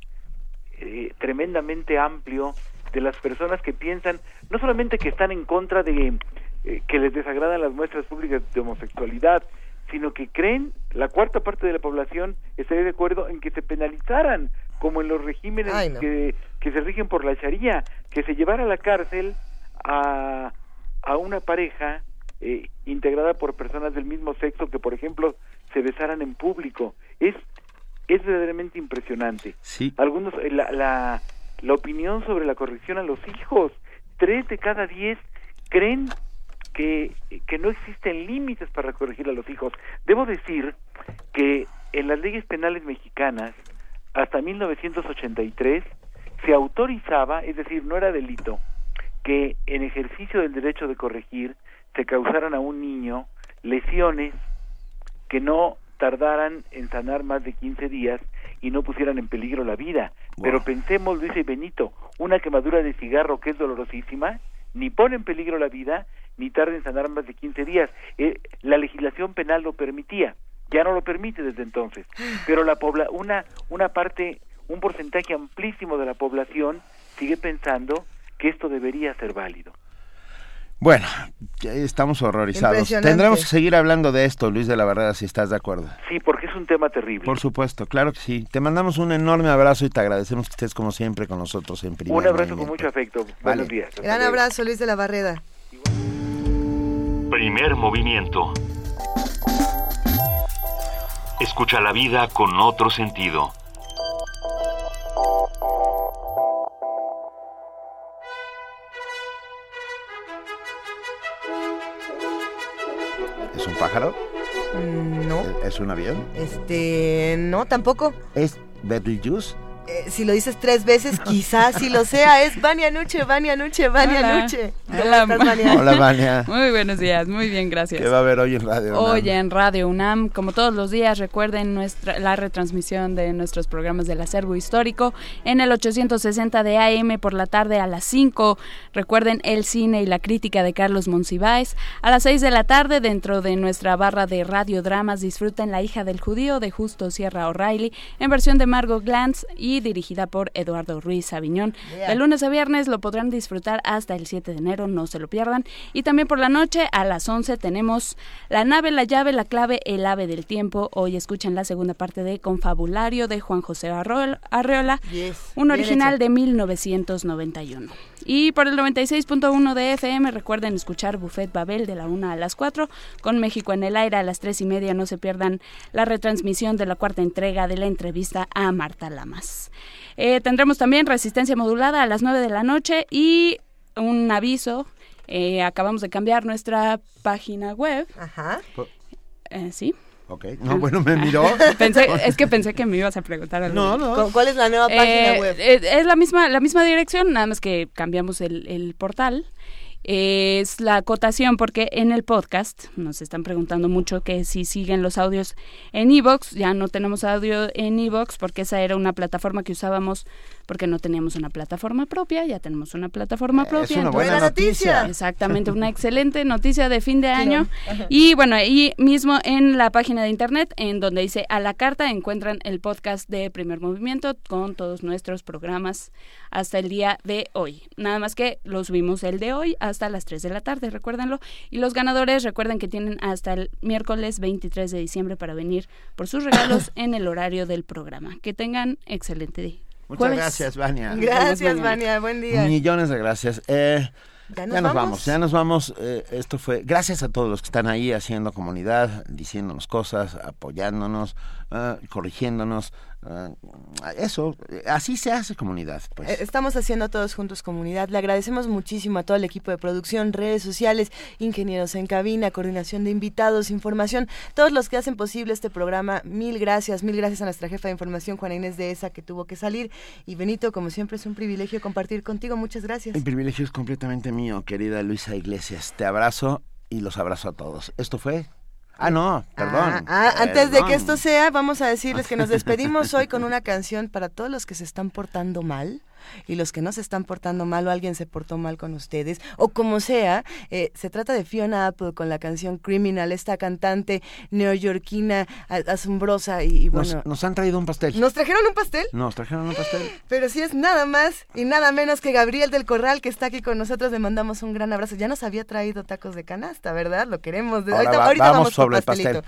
eh, tremendamente amplio de las personas que piensan no solamente que están en contra de eh, que les desagradan las muestras públicas de homosexualidad, sino que creen, la cuarta parte de la población estaría de acuerdo en que se penalizaran, como en los regímenes Ay, no. que, que se rigen por la Sharia, que se llevara a la cárcel a, a una pareja eh, integrada por personas del mismo sexo que, por ejemplo, se besaran en público. Es, es verdaderamente impresionante. Sí. Algunos, eh, la, la, la opinión sobre la corrección a los hijos, tres de cada diez creen que, que no existen límites para corregir a los hijos. Debo decir que en las leyes penales mexicanas, hasta 1983, se autorizaba, es decir, no era delito, que en ejercicio del derecho de corregir se causaran a un niño lesiones que no tardaran en sanar más de 15 días y no pusieran en peligro la vida. Pero pensemos, Luis y Benito, una quemadura de cigarro que es dolorosísima, ni pone en peligro la vida, ni tarda en sanar más de 15 días. Eh, la legislación penal lo permitía, ya no lo permite desde entonces. Pero la pobla una, una parte, un porcentaje amplísimo de la población sigue pensando que esto debería ser válido. Bueno, ya estamos horrorizados. Tendremos que seguir hablando de esto, Luis de la Barrera, si estás de acuerdo. Sí, porque es un tema terrible. Por supuesto, claro que sí. Te mandamos un enorme abrazo y te agradecemos que estés como siempre con nosotros en primer Un abrazo con mucho afecto. Vale. Buenos días. Gran abrazo, Luis de la Barreda. Primer movimiento. Escucha la vida con otro sentido. ¿Es un pájaro? No, ¿Es- ¿Es un avión? este, no, tampoco. ¿Es Betelgeuse? Eh, si lo dices tres veces, quizás sí lo sea. Es Vania Nuche, Vania Nuche, Vania Hola. Nuche. ¿Cómo Hola. estás, Vania? Hola, Vania. Muy buenos días, muy bien, gracias. ¿Qué va a haber hoy en Radio UNAM? Hoy en Radio UNAM, como todos los días, recuerden nuestra, la retransmisión de nuestros programas del acervo histórico en el 860 de AM por la tarde a las 5. Recuerden el cine y la crítica de Carlos Monsiváis. A las 6 de la tarde, dentro de nuestra barra de radiodramas, disfruten La hija del judío de Justo Sierra O'Reilly en versión de Margot Glantz y dirigida por Eduardo Ruiz Aviñón. Yeah. De lunes a viernes lo podrán disfrutar hasta el 7 de enero, no se lo pierdan. Y también por la noche a las 11 tenemos La nave, la llave, la clave, el ave del tiempo. Hoy escuchen la segunda parte de Confabulario de Juan José Arreola, Yes, un original de 1991. Y por el 96.1 de FM recuerden escuchar Buffet Babel de la 1 a las 4 con México en el aire a las 3 y media. No se pierdan la retransmisión de la cuarta entrega de la entrevista a Marta Lamas. Eh, tendremos también resistencia modulada a las 9 de la noche y un aviso. eh, acabamos de cambiar nuestra página web. Ajá. Eh, sí. Ok. No, bueno, me miró. Pensé- es que pensé que me ibas a preguntar algo. No, no. ¿Cu- ¿Cuál es la nueva página Eh, web? eh, es la misma, la misma dirección, nada más que cambiamos el, el portal. Es la acotación porque en el podcast nos están preguntando mucho que si siguen los audios en Evox, ya no tenemos audio en Evox porque esa era una plataforma que usábamos porque no teníamos una plataforma propia, ya tenemos una plataforma propia. una buena noticia. Exactamente, una excelente noticia de fin de año. Y bueno, ahí mismo en la página de internet, en donde dice a la carta, encuentran el podcast de Primer Movimiento con todos nuestros programas hasta el día de hoy. Nada más que lo subimos el de hoy hasta las 3 de la tarde, recuérdenlo. Y los ganadores recuerden que tienen hasta el miércoles 23 de diciembre para venir por sus regalos en el horario del programa. Que tengan excelente día. Muchas Jueves. gracias, Vania. Gracias, Vania. Buen día. Millones de gracias. Eh, Ya ya nos vamos. vamos, ya nos vamos. Eh, esto fue. Gracias a todos los que están ahí haciendo comunidad, diciéndonos cosas, apoyándonos, ah, corrigiéndonos. Ah, eso, así se hace comunidad. Pues. Eh, Estamos haciendo todos juntos comunidad. Le agradecemos muchísimo a todo el equipo de producción, redes sociales, ingenieros en cabina, coordinación de invitados, información, todos los que hacen posible este programa. Mil gracias, mil gracias a nuestra jefa de información, Juana Inés de ESA, que tuvo que salir. Y Benito, como siempre, es un privilegio compartir contigo. Muchas gracias. El privilegio es completamente mío, querida Luisa Iglesias. Te abrazo y los abrazo a todos. ¿Esto fue? Ah, no, perdón. Ah, ah, antes de que esto sea, vamos a decirles que nos despedimos hoy con una canción para todos los que se están portando mal. Y los que no se están portando mal o alguien se portó mal con ustedes o como sea, eh, se trata de Fiona Apple con la canción Criminal, esta cantante neoyorquina asombrosa y, y Nos, bueno... nos han traído un pastel. ¿Nos trajeron un pastel? Nos trajeron un pastel. Pero sí es nada más y nada menos que Gabriel del Corral que está aquí con nosotros. Le mandamos un gran abrazo. Ya nos había traído tacos de canasta, ¿verdad? Lo queremos. Ahora ahorita va- ahorita vamos vamos, sobre el pastel.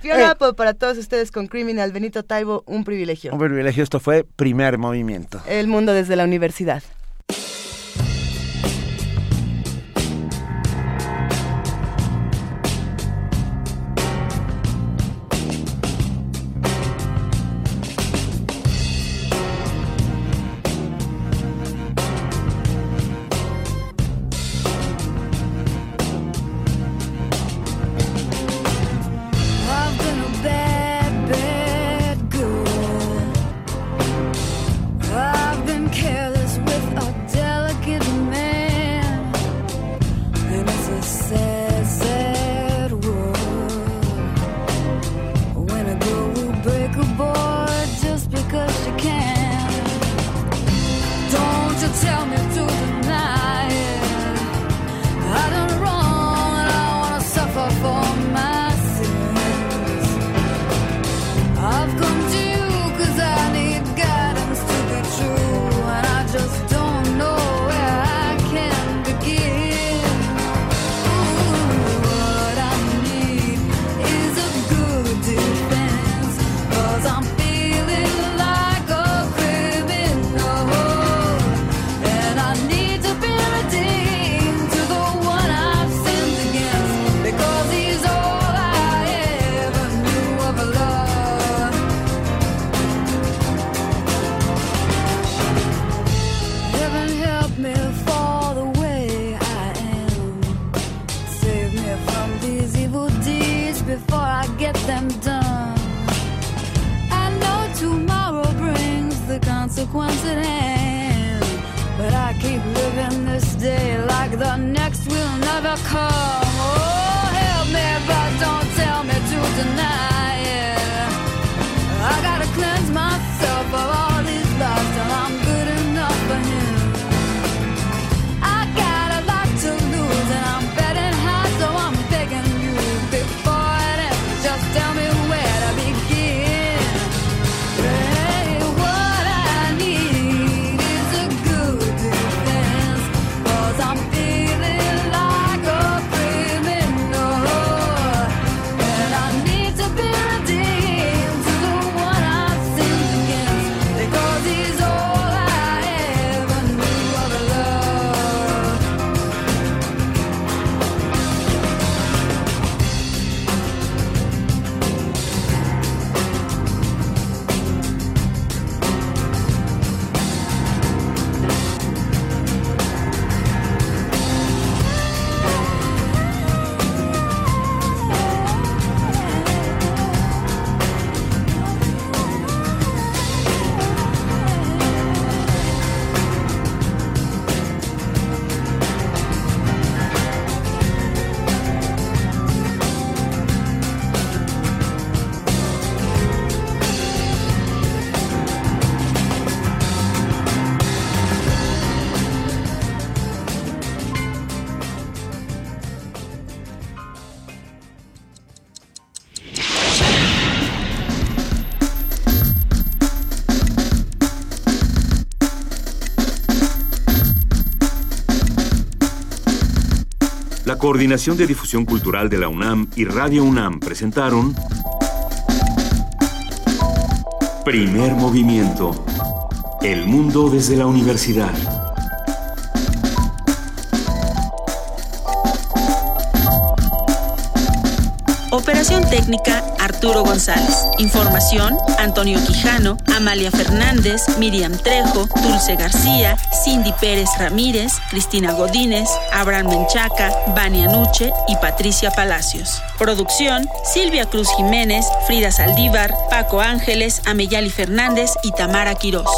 Fiona Eh. Apple para todos ustedes con Criminal. Benito Taibo, un privilegio. Un privilegio, esto fue primer movimiento. El mundo desde la universidad. Coordinación de Difusión Cultural de la UNAM y Radio UNAM presentaron Primer Movimiento. El mundo desde la universidad. Operación técnica Arturo González. Información Antonio Quijano, Amalia Fernández, Miriam Trejo, Dulce García, Cindy Pérez Ramírez, Cristina Godínez, Abraham Menchaca, Vania Nuche y Patricia Palacios. Producción Silvia Cruz Jiménez, Frida Saldívar, Paco Ángeles, Ameyali Fernández y Tamara Quirós.